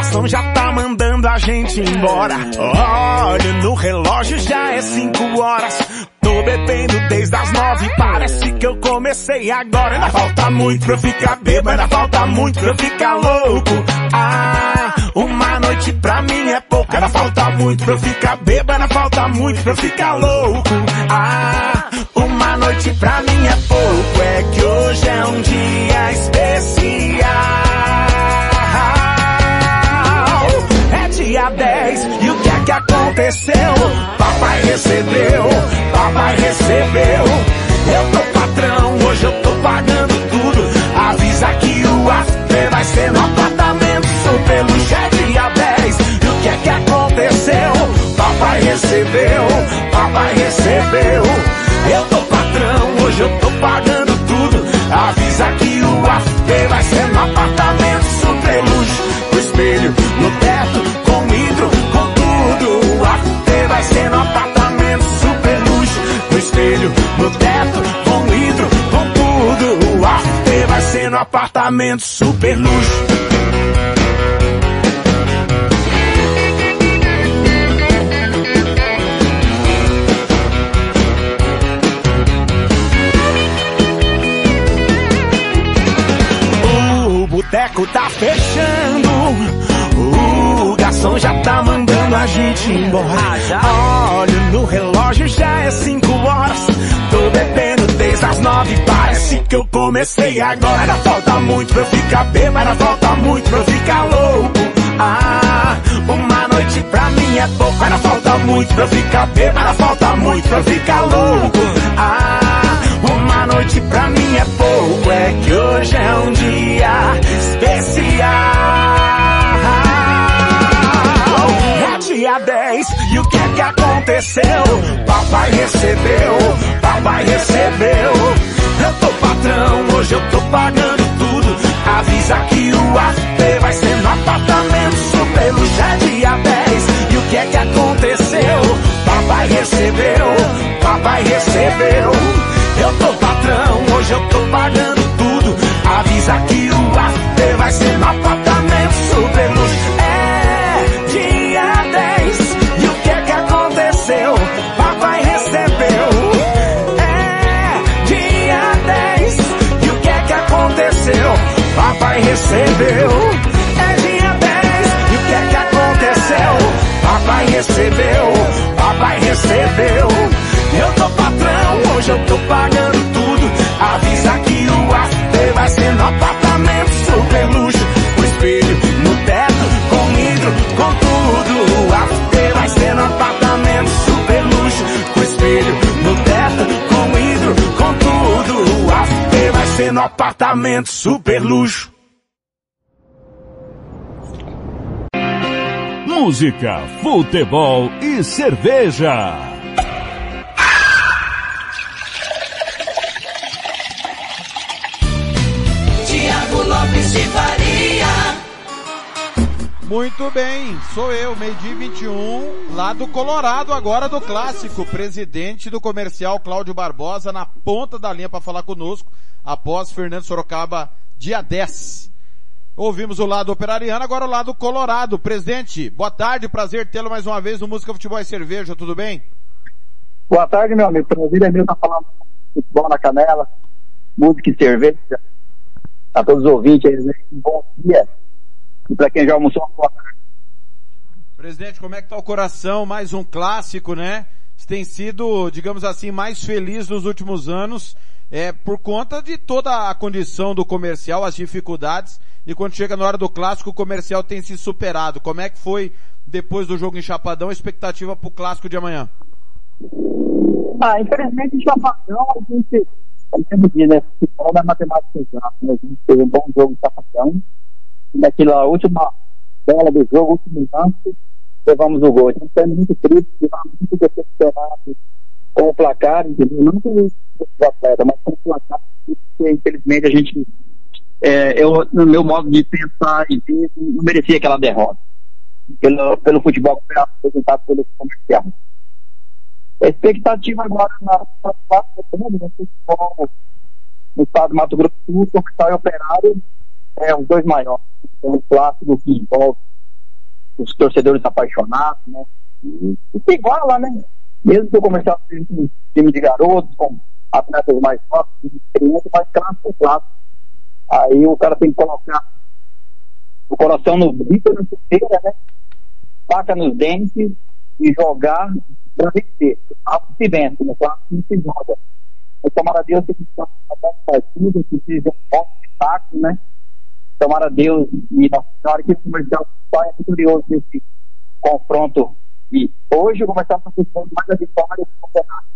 O garçom já tá mandando a gente embora. Olha no relógio, já é cinco horas. Tô bebendo desde as nove, parece que eu comecei agora. Ainda falta muito pra eu ficar bêbado, ainda falta muito pra eu ficar louco. Ah, uma noite pra mim é pouco, ainda falta muito pra eu ficar bêbado, ainda falta muito pra eu ficar louco. Ah, uma noite pra mim é pouco, é que hoje é 10. E o que é que aconteceu? Papai recebeu, papai recebeu. Eu tô patrão, hoje eu tô pagando tudo. Avisa que o after vai ser no apartamento. Super luxo é dia 10. E o que é que aconteceu? Papai recebeu, papai recebeu. Eu tô patrão, hoje eu tô pagando tudo. Avisa que o after vai ser no apartamento. No teto, com vidro, com tudo. O after vai ser no apartamento. Super luxo. O boteco tá fechando. O garçom já tá mandando a gente embora. Olho no relógio, já é cinco horas. Tô bebendo desde as nove, parece que eu comecei agora. Ainda falta muito pra eu ficar bêbado, falta muito pra eu ficar louco. Ah, uma noite pra mim é pouco, ainda falta muito pra eu ficar bêbado, falta muito pra eu ficar louco. Ah, uma noite pra mim é pouco, é que hoje é um dia especial. 10, e o que é que aconteceu? Papai recebeu, papai recebeu. Eu tô patrão, hoje eu tô pagando tudo. Avisa que o after vai ser no apartamento. Luxo é dia 10, e o que é que aconteceu? Papai recebeu, papai recebeu. Eu tô patrão, hoje eu tô pagando tudo. Avisa que o after vai ser no apartamento. Recebeu. É dia 10. E o que é que aconteceu? Papai recebeu. Papai recebeu. Eu tô patrão, hoje eu tô pagando tudo. Avisa que o after vai ser no apartamento super luxo. Com espelho no teto, com vidro, com tudo. O after vai ser no apartamento super luxo. Com espelho no teto, com vidro, com tudo. O after vai ser no apartamento super luxo. Música, futebol e cerveja. Tiago Lopes de Faria. Muito bem, sou eu, meio-dia e 21, lá do Colorado, agora do Clássico. Presidente do comercial Cláudio Barbosa na ponta da linha para falar conosco, após Fernando Sorocaba, dia 10. Ouvimos o lado operariano, agora o lado colorado. Presidente, boa tarde, prazer tê-lo mais uma vez no Música, Futebol e Cerveja, tudo bem? Boa tarde, meu amigo. Prazer é meu estar falando futebol na canela, música e cerveja. A todos os ouvintes aí, né? um bom dia. E para quem já almoçou, boa tarde. Presidente, como é que tá o coração? Mais um clássico, né? Tem sido, digamos assim, mais feliz nos últimos anos, é, por conta de toda a condição do comercial, as dificuldades, e quando chega na hora do clássico, o comercial tem se superado. Como é que foi, depois do jogo em Chapadão, a expectativa pro clássico de amanhã? Ah, infelizmente, em Chapadão, a gente, como sempre diz, né? Futebol não é matemática exata, né? A gente teve um bom jogo em Chapadão, naquela última bola do jogo, último lance, levamos o gol. A gente está muito triste, ficamos muito decepcionado com o placar, entendeu? Não com o atleta, mas com o placar, porque infelizmente a gente, é, eu, no meu modo de pensar e ver, não merecia aquela derrota. Pelo, pelo futebol que foi apresentado pelo comercial. A expectativa agora na próxima semana, no futebol no estado do Mato Grosso do Sul, comercial e operário, é os dois maiores. Então, o clássico que envolve os torcedores apaixonados, né? E, e se iguala, né? Mesmo que comercial seja um time de garotos, com atletas mais fortes, experientes, mas clássico é clássico. Aí o cara tem que colocar o coração no bico na chuteira, né? Faca nos dentes e jogar para vencer. Algo se vence, né? Clássico não se joga. Mas tomara a que a gente possa fazer partido, que seja um bom espetáculo, né? Tomara Deus e Nossa Senhora que o comercial saia vitorioso nesse, confronto e hoje começar a questão mais a vitória do campeonato.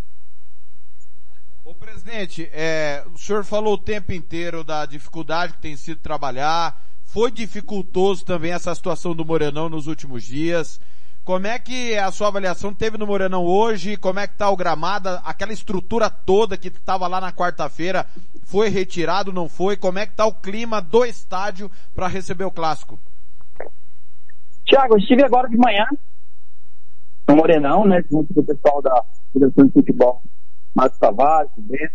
Ô presidente, é, o senhor falou o tempo inteiro da dificuldade que tem sido trabalhar. Foi dificultoso também essa situação do Morenão nos últimos dias. Como é que a sua avaliação teve no Morenão hoje? Como é que tá o gramado? Aquela estrutura toda que estava lá na quarta-feira foi retirado, não foi? Como é que tá o clima do estádio para receber o clássico? Tiago, estive agora de manhã no Morenão, né, junto com o pessoal da Federação de Futebol, Marcos Tavares, Bento,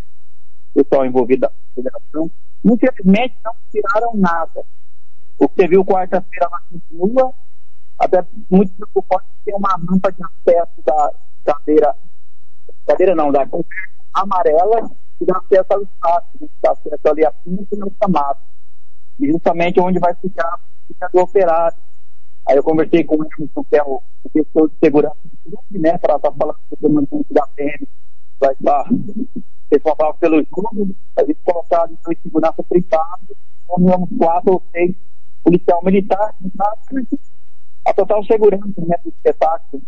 pessoal envolvido da federação. Infelizmente, não tiraram nada. O que você viu quarta-feira lá continua, até muito preocupante tem uma rampa de acesso da cadeira, cadeira não, da amarela que dá acesso ao espaço, né, que dá acesso ali a pinto e chamado. E justamente onde vai ficar, do operário. Aí eu conversei com o Emerson, que é o, o gestor de segurança do clube, né, para estar falando com o comandante da PM, vai estar responsável pelo jogo, a gente colocar ali dois segurança privados, nomeamos quatro ou seis policial militar, a total segurança né, do espetáculo.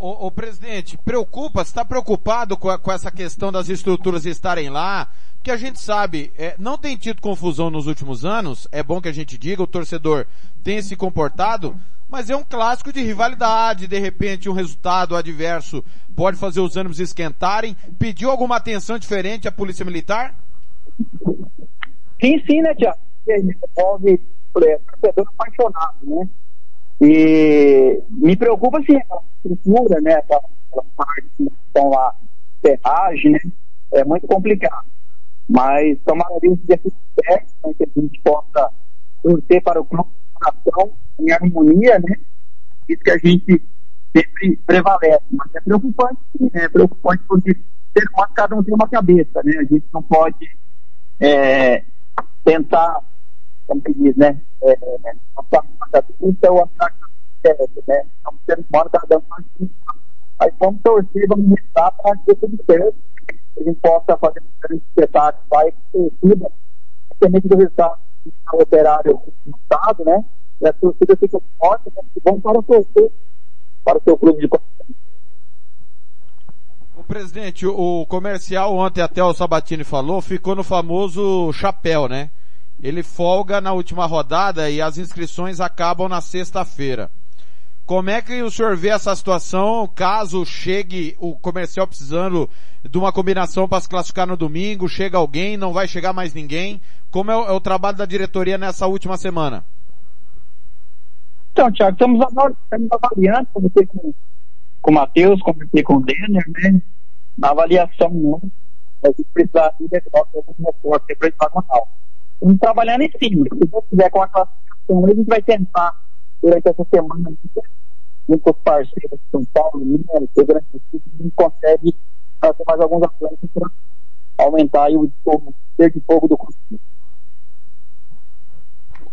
Ô, presidente, preocupa, está preocupado com, a- com essa questão das estruturas estarem lá? Porque a gente sabe, é, não tem tido confusão nos últimos anos, é bom que a gente diga, o torcedor tem se comportado, mas é um clássico de rivalidade, de repente um resultado adverso pode fazer os ânimos esquentarem. Pediu alguma atenção diferente à Polícia Militar? Sim, sim, né, Tiago? Envolve é, torcedor apaixonado, né? E me preocupa, assim, aquela estrutura, né? Aquela, parte que estão lá, ferragem, né? É muito complicado. Mas tomara a Deus que né? que a gente possa torcer para o clube de em harmonia, né? Isso que a gente sempre prevalece. Mas é preocupante, sim, né? É preocupante porque cada um tem uma cabeça, né? A gente não pode é, tentar, como que diz, né? É, passar uma cabeça ou achar que é certo, né? É um ser humano, cada um faz isso. Mas vamos torcer, vamos rezar para que tudo certo, a gente possa fazer um grande espetáculo, vai torcida, independente do resultado do operário do Estado, né? E a torcida fica forte, né? Vão para torcer para o seu clube de. O presidente, o comercial ontem até o Sabatini falou, ficou no famoso chapéu, né? Ele folga na última rodada e as inscrições acabam na sexta-feira. Como é que o senhor vê essa situação caso chegue o comercial precisando de uma combinação para se classificar no domingo, chega alguém, não vai chegar mais ninguém? Como é o, é o trabalho da diretoria nessa última semana? Então, Thiago, estamos, avaliando, conversei com, com o Matheus, conversei com o Denner, né? Na avaliação, né? A gente precisa de algum reforço, depois nacional. Estamos trabalhando em cima. Se Deus quiser com a classificação, a gente vai tentar, durante essa semana, junto com os parceiros de São Paulo, Minas, Rio Grande a gente consegue fazer mais alguns atletas para aumentar o fogo, de fogo do clube.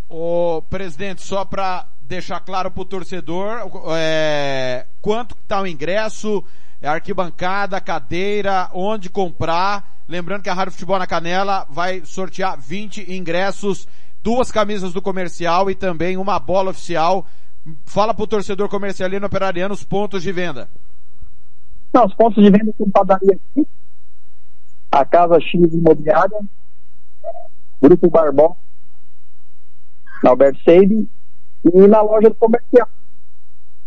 Ô, presidente, só para deixar claro para o torcedor, é, quanto está o ingresso, arquibancada, cadeira, onde comprar. Lembrando que a Rádio Futebol na Canela vai sortear 20 ingressos, duas camisas do comercial e também uma bola oficial. Fala para o torcedor comercialino operariano os pontos de venda. Não, os pontos de venda são padaria aqui, a Casa X Imobiliária, Grupo Barbó, na Alberto Seide e na loja do comercial.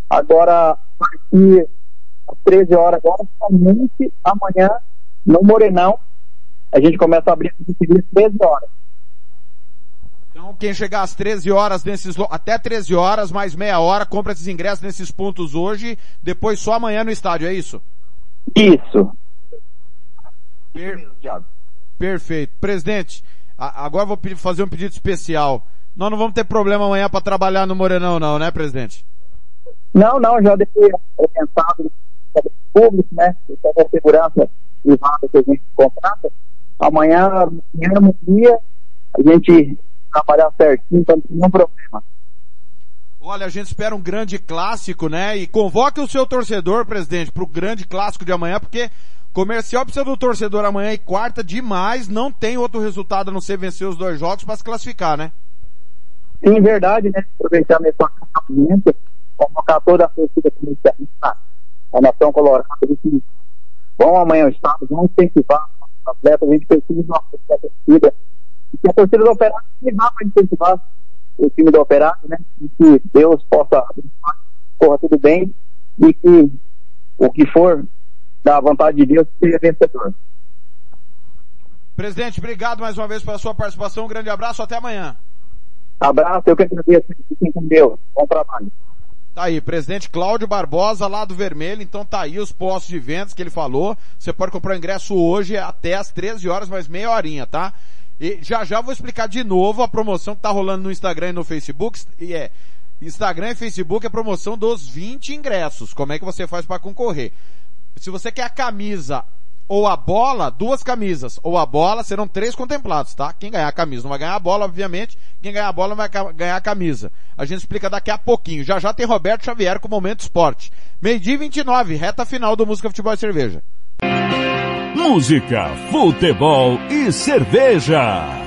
Agora, a partir às 13 horas, agora, somente amanhã, no Morenão, a gente começa a abrir bilheteria às 13 horas. Então, quem chegar às 13 horas nesses, até 13 horas, mais meia hora, compra esses ingressos nesses pontos hoje, depois só amanhã no estádio, é isso? Isso. Per- Perfeito. Presidente, agora eu vou fazer um pedido especial. Nós não vamos ter problema amanhã para trabalhar no Morenão não, né, presidente? Não, não, já deixei orientado no público, né? Toda a segurança privada que a gente contrata. Amanhã, amanhã no dia, a gente trabalhar certinho, então não tem nenhum problema. Olha, a gente espera um grande clássico, né? E convoque o seu torcedor, presidente, para o grande clássico de amanhã, porque comercial precisa do torcedor amanhã e quarta demais, não tem outro resultado a não ser vencer os dois jogos para se classificar, né? sim, verdade, né? Aproveitar mesmo a audiência, convocar toda a torcida comercialista, a nação colorada, que vão amanhã ao estado, vão incentivar os atletas, a gente precisa de uma torcida. E que a torcida do Operário vá para incentivar o time do Operário, né? E que Deus possa corra tudo bem e que o que for da vontade de Deus seja vencedor. Presidente, obrigado mais uma vez pela sua participação. Um grande abraço, até amanhã. Abraço, eu que agradeço. Fiquem com Deus. Bom trabalho. Tá aí, presidente Cláudio Barbosa, lá do Vermelho, então tá aí os postos de vendas que ele falou. Você pode comprar ingresso hoje até às 13 horas, mais meia horinha, tá? E já já vou explicar de novo a promoção que tá rolando no Instagram e no Facebook. E é, Instagram e Facebook é promoção dos 20 ingressos. Como é que você faz para concorrer? Se você quer a camisa ou a bola, duas camisas, ou a bola, serão três contemplados, tá? Quem ganhar a camisa não vai ganhar a bola, obviamente. Quem ganhar a bola vai ganhar a camisa. A gente explica daqui a pouquinho. Já já tem Roberto Xavier com o Momento Esporte. Meio-dia 29, reta final do Música Futebol e Cerveja. Música, futebol e cerveja.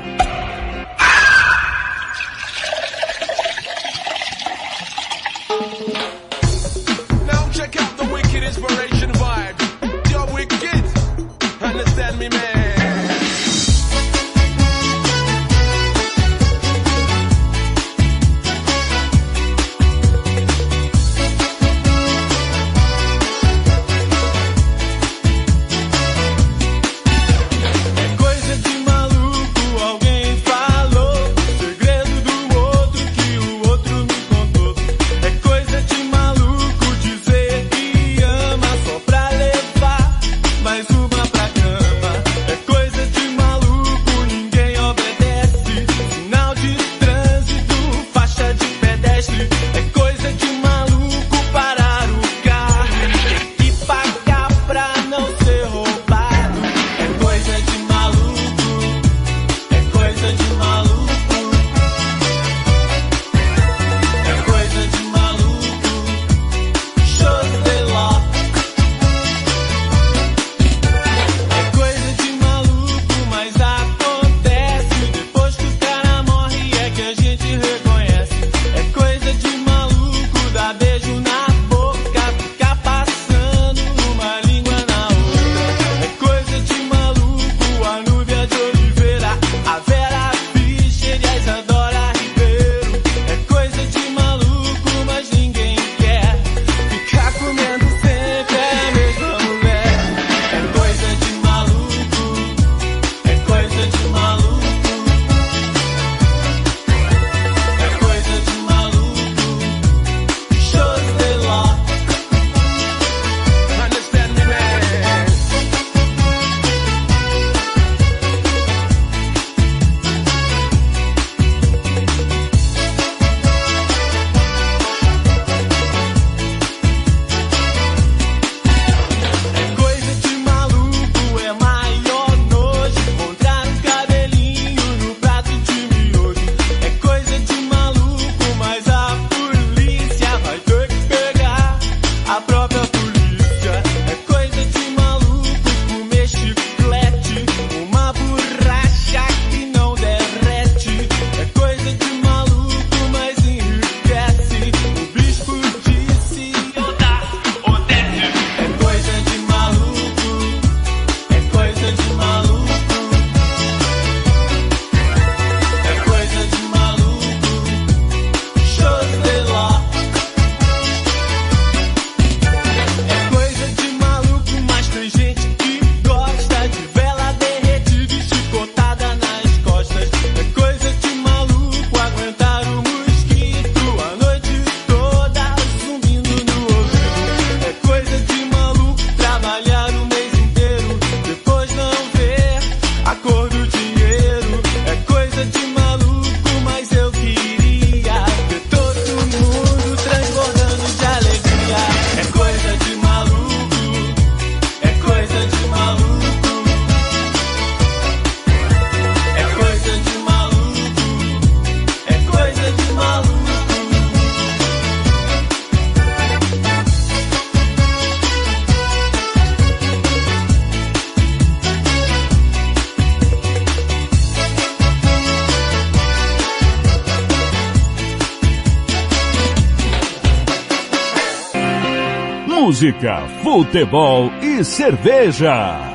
Futebol e cerveja.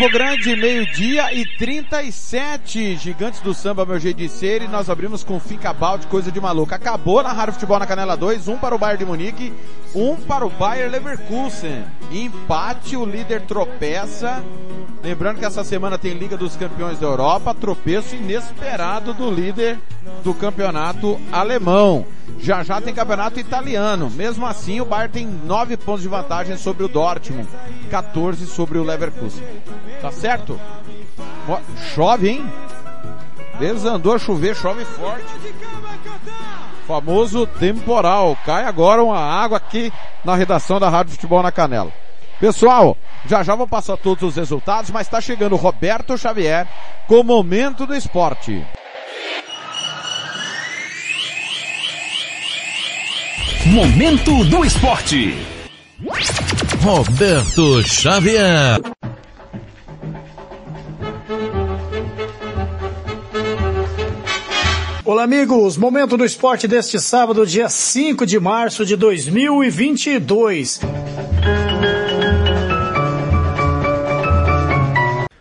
Campo Grande, meio-dia e 37. Gigantes do samba, meu jeito de ser. E nós abrimos com Fica Balde, coisa de maluco. Acabou na Rádio Futebol na Canela 2. Um para o Bayern de Munique, um para o Bayer Leverkusen. Empate, o líder tropeça. Lembrando que essa semana tem Liga dos Campeões da Europa. Tropeço inesperado do líder do campeonato alemão. Já já tem campeonato italiano. Mesmo assim, o Bayern tem 9 pontos de vantagem sobre o Dortmund, 14 sobre o Leverkusen. Tá certo? Chove, hein? Desandou a chover, chove forte. Famoso temporal. Cai agora uma água aqui na redação da Rádio Futebol na Canela. Pessoal, já já vou passar todos os resultados, mas está chegando Roberto Xavier com o Momento do Esporte. Momento do Esporte. Roberto Xavier. Olá, amigos. Momento do esporte deste sábado, dia 5 de março de 2022.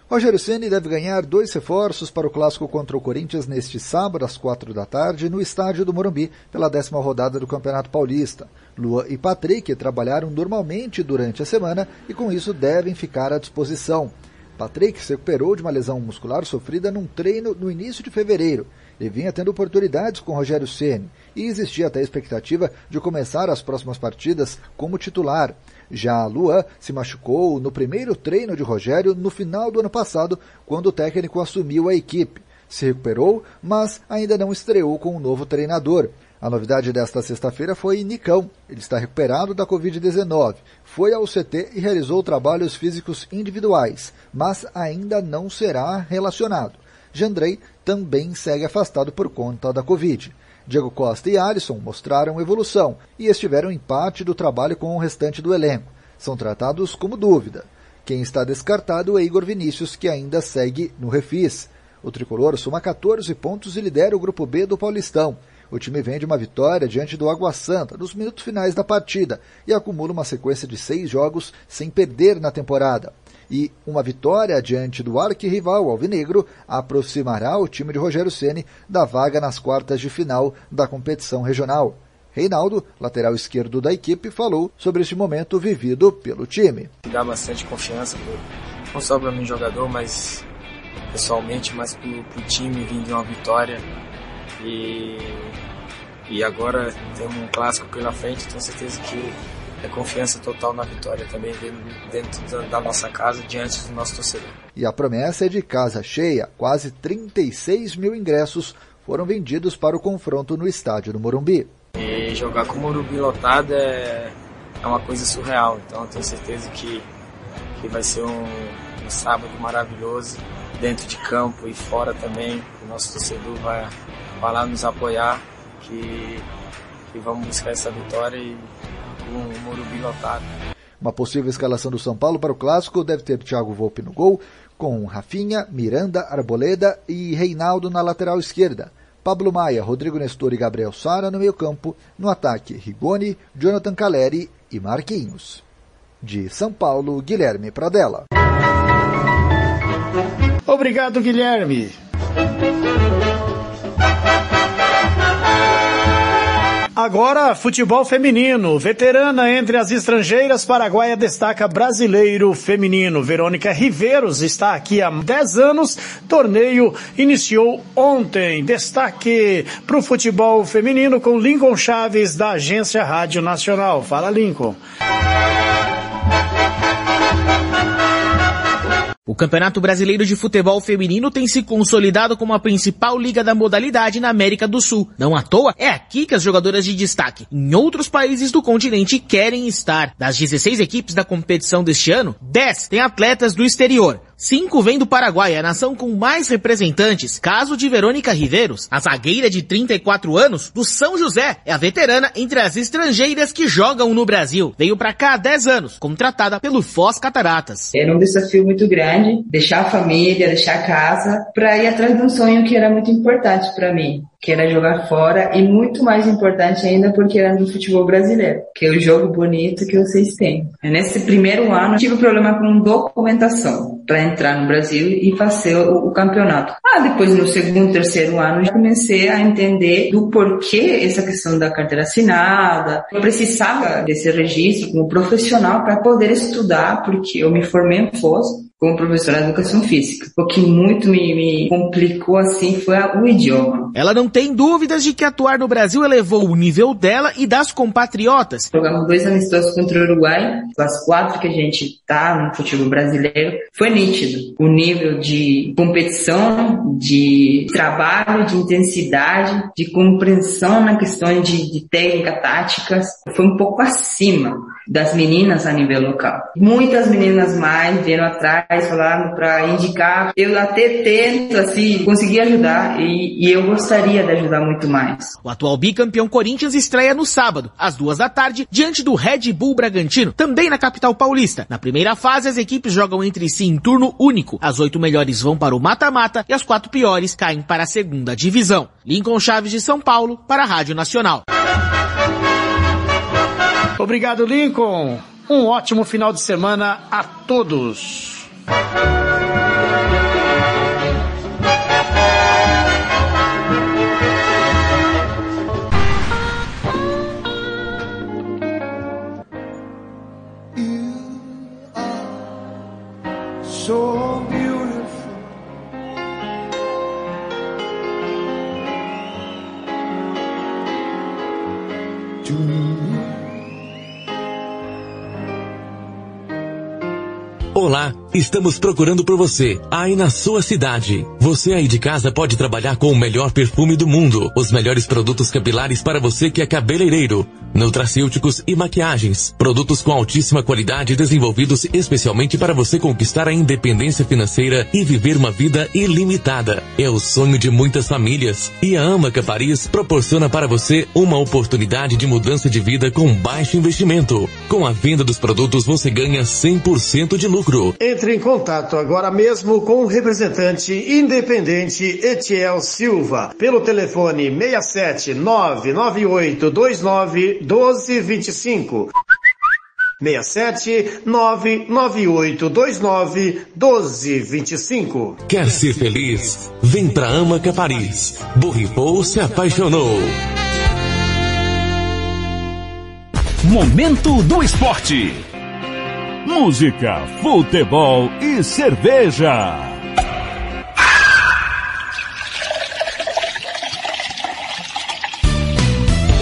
Rogério Ceni deve ganhar dois reforços para o clássico contra o Corinthians neste sábado às quatro da tarde no estádio do Morumbi pela décima rodada do Campeonato Paulista. Lua e Patrick trabalharam normalmente durante a semana e com isso devem ficar à disposição. Patrick se recuperou de uma lesão muscular sofrida num treino no início de fevereiro Ele vinha tendo oportunidades com Rogério Ceni e existia até a expectativa de começar as próximas partidas como titular. Já Luan se machucou no primeiro treino de Rogério no final do ano passado, quando o técnico assumiu a equipe. Se recuperou, mas ainda não estreou com o um novo treinador. A novidade desta sexta-feira foi Nicão. Ele está recuperado da Covid-19. Foi ao CT e realizou trabalhos físicos individuais, mas ainda não será relacionado. Jandrei também segue afastado por conta da Covid. Diego Costa e Alisson mostraram evolução e estiveram em parte do trabalho com o restante do elenco. São tratados como dúvida. Quem está descartado é Igor Vinícius, que ainda segue no refis. O tricolor soma 14 pontos e lidera o grupo B do Paulistão. O time vem de uma vitória diante do Água Santa nos minutos finais da partida e acumula uma sequência de seis jogos sem perder na temporada. E uma vitória diante do arquirrival Alvinegro aproximará o time de Rogério Ceni da vaga nas quartas de final da competição regional. Reinaldo, lateral esquerdo da equipe, falou sobre este momento vivido pelo time. Dá bastante confiança, não só para mim jogador, mas pessoalmente, mas para o time vindo de uma vitória e, e agora temos um clássico pela frente, tenho certeza que é confiança total na vitória também dentro da nossa casa, diante do nosso torcedor. E a promessa é de casa cheia, quase 36 mil ingressos foram vendidos para o confronto no estádio do Morumbi. E jogar com o Morumbi lotado é, é uma coisa surreal, então tenho certeza que, que vai ser um, um sábado maravilhoso, dentro de campo e fora também, o nosso torcedor vai, vai lá nos apoiar, que, que vamos buscar essa vitória e com o Morumbi lotado. Uma possível escalação do São Paulo para o Clássico deve ter Thiago Volpe no gol, com Rafinha, Miranda, Arboleda e Reinaldo na lateral esquerda. Pablo Maia, Rodrigo Nestor e Gabriel Sara no meio campo. No ataque, Rigoni, Jonathan Caleri e Marquinhos. De São Paulo, Guilherme Pradella. Obrigado, Guilherme. Agora, futebol feminino. Veterana entre as estrangeiras, Paraguaia destaca brasileiro feminino. Verônica Riveiros está aqui há 10 anos. Torneio iniciou ontem. Destaque para o futebol feminino com Lincoln Chaves, da Agência Rádio Nacional. Fala, Lincoln. O Campeonato Brasileiro de Futebol Feminino tem se consolidado como a principal liga da modalidade na América do Sul. Não à toa, é aqui que as jogadoras de destaque em outros países do continente querem estar. Das 16 equipes da competição deste ano, 10 têm atletas do exterior. Cinco vêm do Paraguai, a nação com mais representantes. Caso de Verônica Riveiros, a zagueira de 34 anos, do São José, é a veterana entre as estrangeiras que jogam no Brasil. Veio para cá há 10 anos, contratada pelo Foz Cataratas. Era um desafio muito grande, deixar a família, deixar a casa, para ir atrás de um sonho que era muito importante para mim que era jogar fora e muito mais importante ainda porque era no futebol brasileiro, que é o jogo bonito que vocês têm. Nesse primeiro ano tive problema com documentação para entrar no Brasil e fazer o, o, campeonato. Ah, depois no segundo, terceiro ano já comecei a entender do porquê essa questão da carteira assinada. Eu precisava desse registro como profissional para poder estudar, porque eu me formei em Foz como professora de educação física. O que muito me, me complicou assim foi o idioma. Ela não tem dúvidas de que atuar no Brasil elevou o nível dela e das compatriotas. Jogamos dois amistosos contra o Uruguai, as quatro que a gente tá no futebol brasileiro, foi nítido. O nível de competição, de trabalho, de intensidade, de compreensão na questão de, de técnica, táticas, foi um pouco acima das meninas a nível local. Muitas meninas mais vieram atrás, falaram para indicar. Eu até tento, assim, conseguir ajudar e, e, eu gostaria de ajudar muito mais. O atual bicampeão Corinthians estreia no sábado, às duas da tarde, diante do Red Bull Bragantino, também na capital paulista. Na primeira fase, as equipes jogam entre si em turno único. As oito melhores vão para o mata-mata e as quatro piores caem para a segunda divisão. Lincoln Chaves de São Paulo, para a Rádio Nacional. Obrigado, Lincoln. Um ótimo final de semana a todos. Olá, estamos procurando por você, aí na sua cidade. Você aí de casa pode trabalhar com o melhor perfume do mundo, os melhores produtos capilares para você que é cabeleireiro, nutracêuticos e maquiagens, produtos com altíssima qualidade desenvolvidos especialmente para você conquistar a independência financeira e viver uma vida ilimitada. É o sonho de muitas famílias e a Amaca Paris proporciona para você uma oportunidade de mudança de vida com baixo investimento. Com a venda dos produtos você ganha 100% de lucro. Entre em contato agora mesmo com o representante independente Etiel Silva pelo telefone 67 998 29 1225. 67 998 29 1225. Quer ser feliz? Vem pra Amaca Paris. Borripou se apaixonou. Momento do esporte. Música, futebol e cerveja.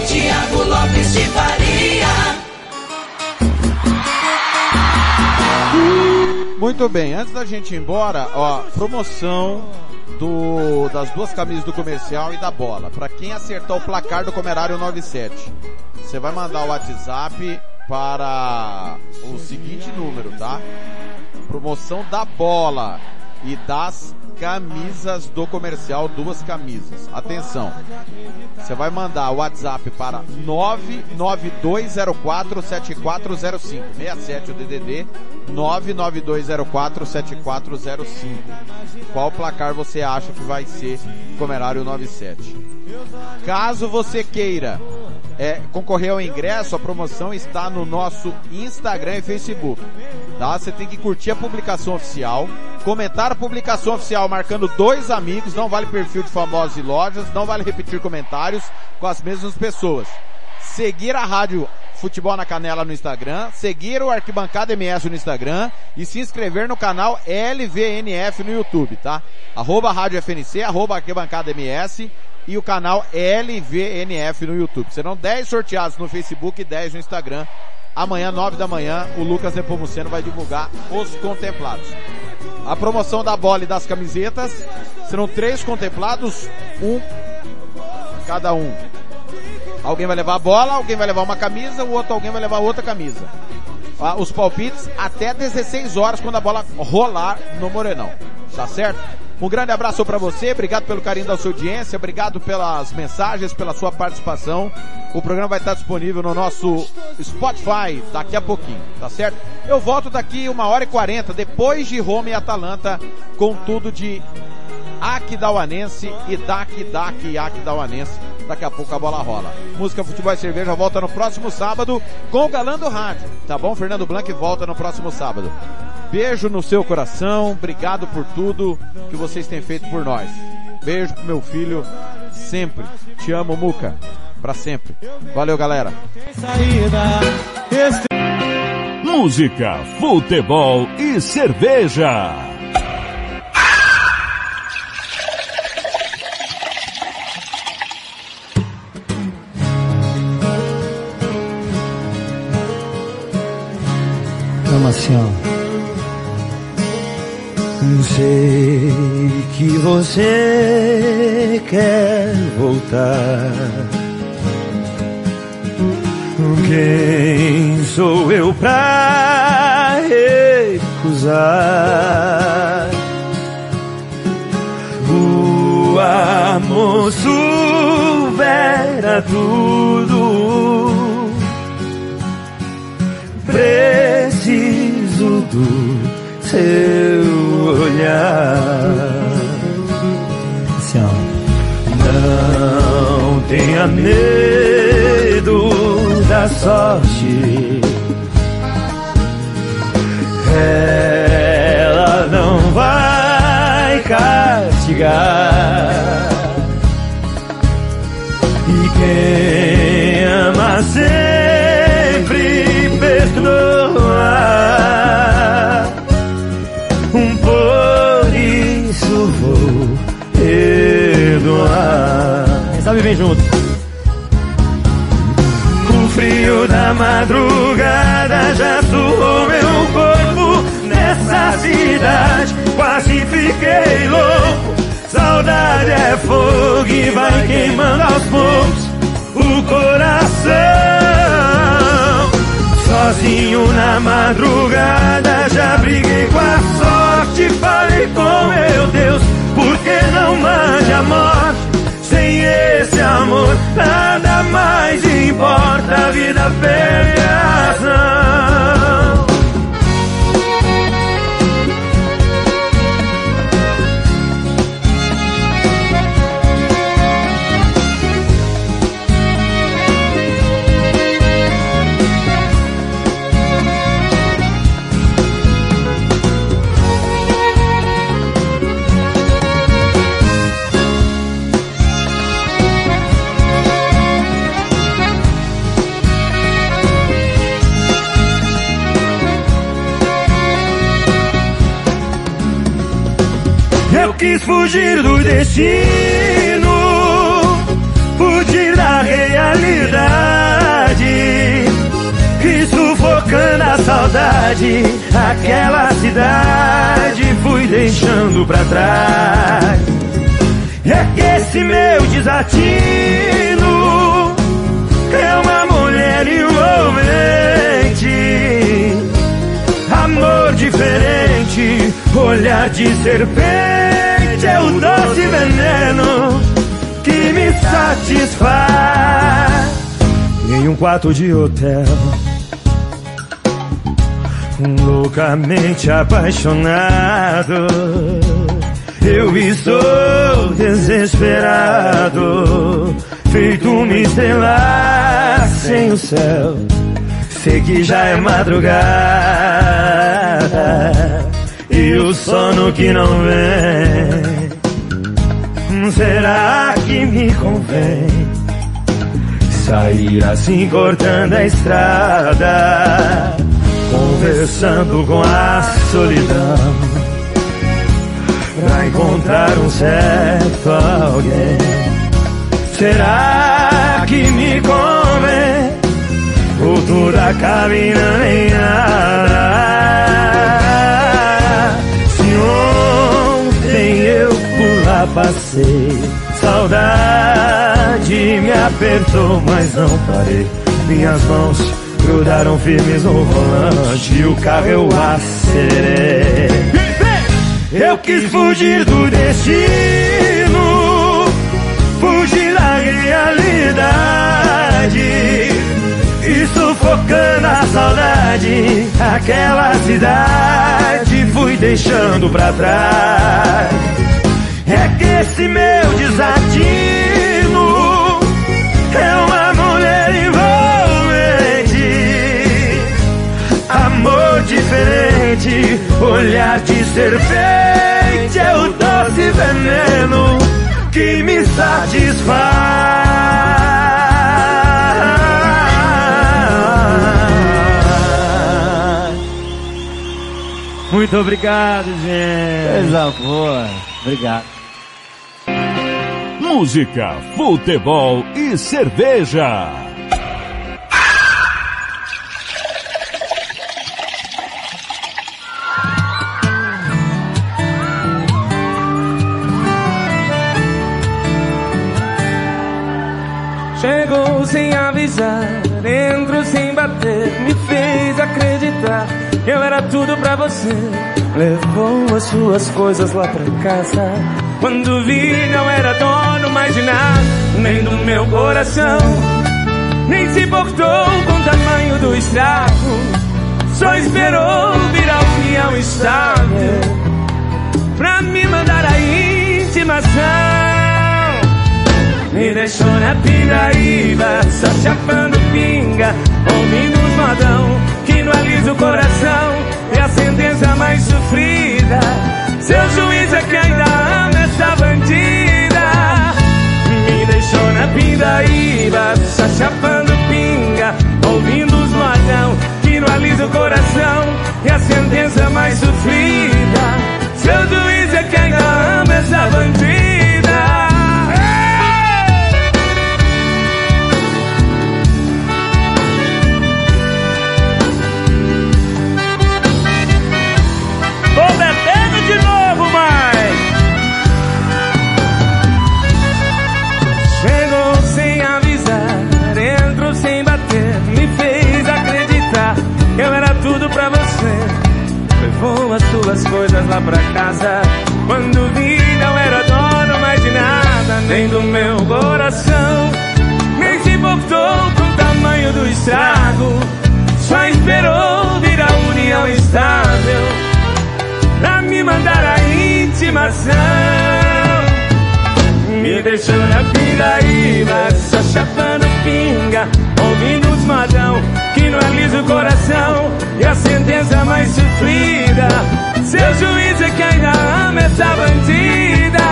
Tiago Lopes de Faria. Muito bem, antes da gente ir embora, ó, promoção do, das duas camisas do comercial e da bola. Para quem acertar o placar do Comerário 97, você vai mandar o WhatsApp para o seguinte número, tá? Promoção da bola e das camisas do comercial, duas camisas. Atenção. Você vai mandar o WhatsApp para 992047405. 67 o DDD 992047405. Qual placar você acha que vai ser Comerário 97? Caso você queira é, concorrer ao ingresso, a promoção está no nosso Instagram e Facebook. Tá? Você tem que curtir a publicação oficial, comentar a publicação oficial marcando dois amigos, não vale perfil de famosos e lojas, não vale repetir comentários com as mesmas pessoas. Seguir a rádio Futebol na Canela no Instagram, seguir o Arquibancada MS no Instagram e se inscrever no canal LVNF no YouTube, tá? Arroba Rádio FNC, arroba Arquibancada MS e o canal LVNF no YouTube. Serão 10 sorteados no Facebook e 10 no Instagram. Amanhã, 9 da manhã, o Lucas Nepomuceno vai divulgar os contemplados. A promoção da bola e das camisetas serão três contemplados, um cada um. Alguém vai levar a bola, alguém vai levar uma camisa, o outro alguém vai levar outra camisa. Ah, Os palpites até 16 horas quando a bola rolar no Morenão. Tá certo? Um grande abraço para você, obrigado pelo carinho da sua audiência, obrigado pelas mensagens, pela sua participação. O programa vai estar disponível no nosso Spotify daqui a pouquinho, tá certo? Eu volto daqui uma hora e quarenta, depois de Roma e Atalanta, com tudo de Aquidauanense e Dak Dak Aquidauanense. Daqui a pouco a bola rola. Música Futebol e Cerveja volta no próximo sábado com o Galã do Rádio. Tá bom? Fernando Blanc volta no próximo sábado. Beijo no seu coração. Obrigado por tudo que vocês têm feito por nós. Beijo pro meu filho sempre. Te amo, Muca. Pra sempre. Valeu, galera. Música, futebol e cerveja. Vamos assim. Sei que você quer voltar. Quem sou eu pra recusar? O amor supera tudo. Preciso do seu olhar. Assim. Não tenha medo da sorte. Ela não vai castigar. E quem ama sempre perdoar. Quem sabe vem junto. na madrugada já suou meu corpo nessa cidade. Quase fiquei louco. Saudade é fogo e vai queimando aos poucos o coração. Sozinho na madrugada já briguei com a sorte. Falei com meu Deus, por que não mande a morte? Sem esse amor, nada mais importa. A vida perde a razão. Quis fugir do destino, fugir da realidade. E sufocando a saudade, aquela cidade fui deixando pra trás. É que esse meu desatino é uma mulher envolvente. Amor diferente, olhar de serpente é o doce veneno que me satisfaz. Em um quarto de hotel, loucamente apaixonado, eu estou desesperado, feito uma estrela sem o céu. Sei que já é madrugada e o sono que não vem. Será que me convém sair assim cortando a estrada, conversando com a solidão, pra encontrar um certo alguém? Será que me convém? e não em nada. Se ontem eu lá passei, saudade me apertou, mas não parei. Minhas mãos grudaram firmes no volante e o carro eu acelerei. Eu quis fugir do destino, fugir da realidade e sufocando a saudade, aquela cidade fui deixando pra trás. É que esse meu desatino é uma mulher envolvente, amor diferente, olhar de serpente é o doce veneno que me satisfaz. Muito obrigado, gente. Coisa boa. Obrigado. Música, futebol e cerveja. Chegou sem avisar, entrou sem bater, me fez acreditar eu era tudo pra você. Levou as suas coisas lá pra casa. Quando vi, não era dono mais de nada, nem do meu coração. Nem se importou com o tamanho do estrago. Só esperou virar união estável pra me mandar a intimação. Me deixou na pindaíba, só chapando pinga, ouvindo os modão não alisa o coração. E a sentença mais sofrida, seu juiz é que ainda ama essa bandida. Me deixou na pindaíba, só chapando pinga, ouvindo os modão não alisa o coração. E a sentença mais sofrida, seu juiz é que ainda ama essa bandida. pra casa. Quando vi, não era dono mais de nada, nem do meu coração. Nem se importou com o tamanho do estrago. Só esperou vir a união estável pra me mandar a intimação. Me deixou na piraíba só chapando pinga, ouvindo os madão que não é alisa o coração e a sentença mais sofrida seu juiz é que ainda ama essa bandida.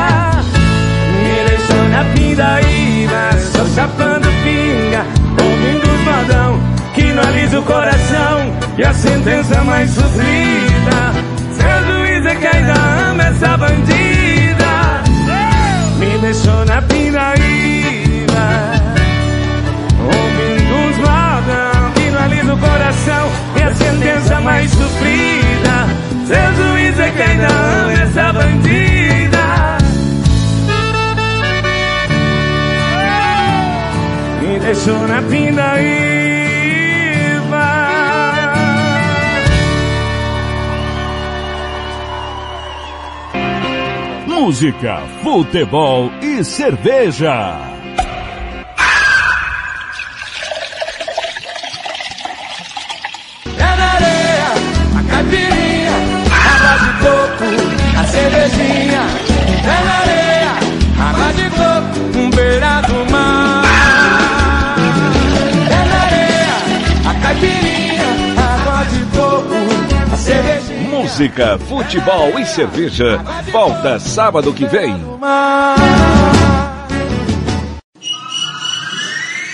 Me deixou na pindaíba, só chapando pinga, ouvindo os modão que não alisa o coração. E a sentença mais sofrida, seu juiz é que ainda ama essa bandida. Me deixou na pindaíba, ouvindo uns modão que não alisa o coração. A sentença mais sofrida, seu juiz é que ainda ama essa bandida. Me deixou na pindaíba. Música, futebol e cerveja. Cervejinha. É na areia, água de coco, um beira do mar. É na areia, a caipirinha, água de coco, a cervejinha. Música, futebol e cerveja. Volta sábado que vem.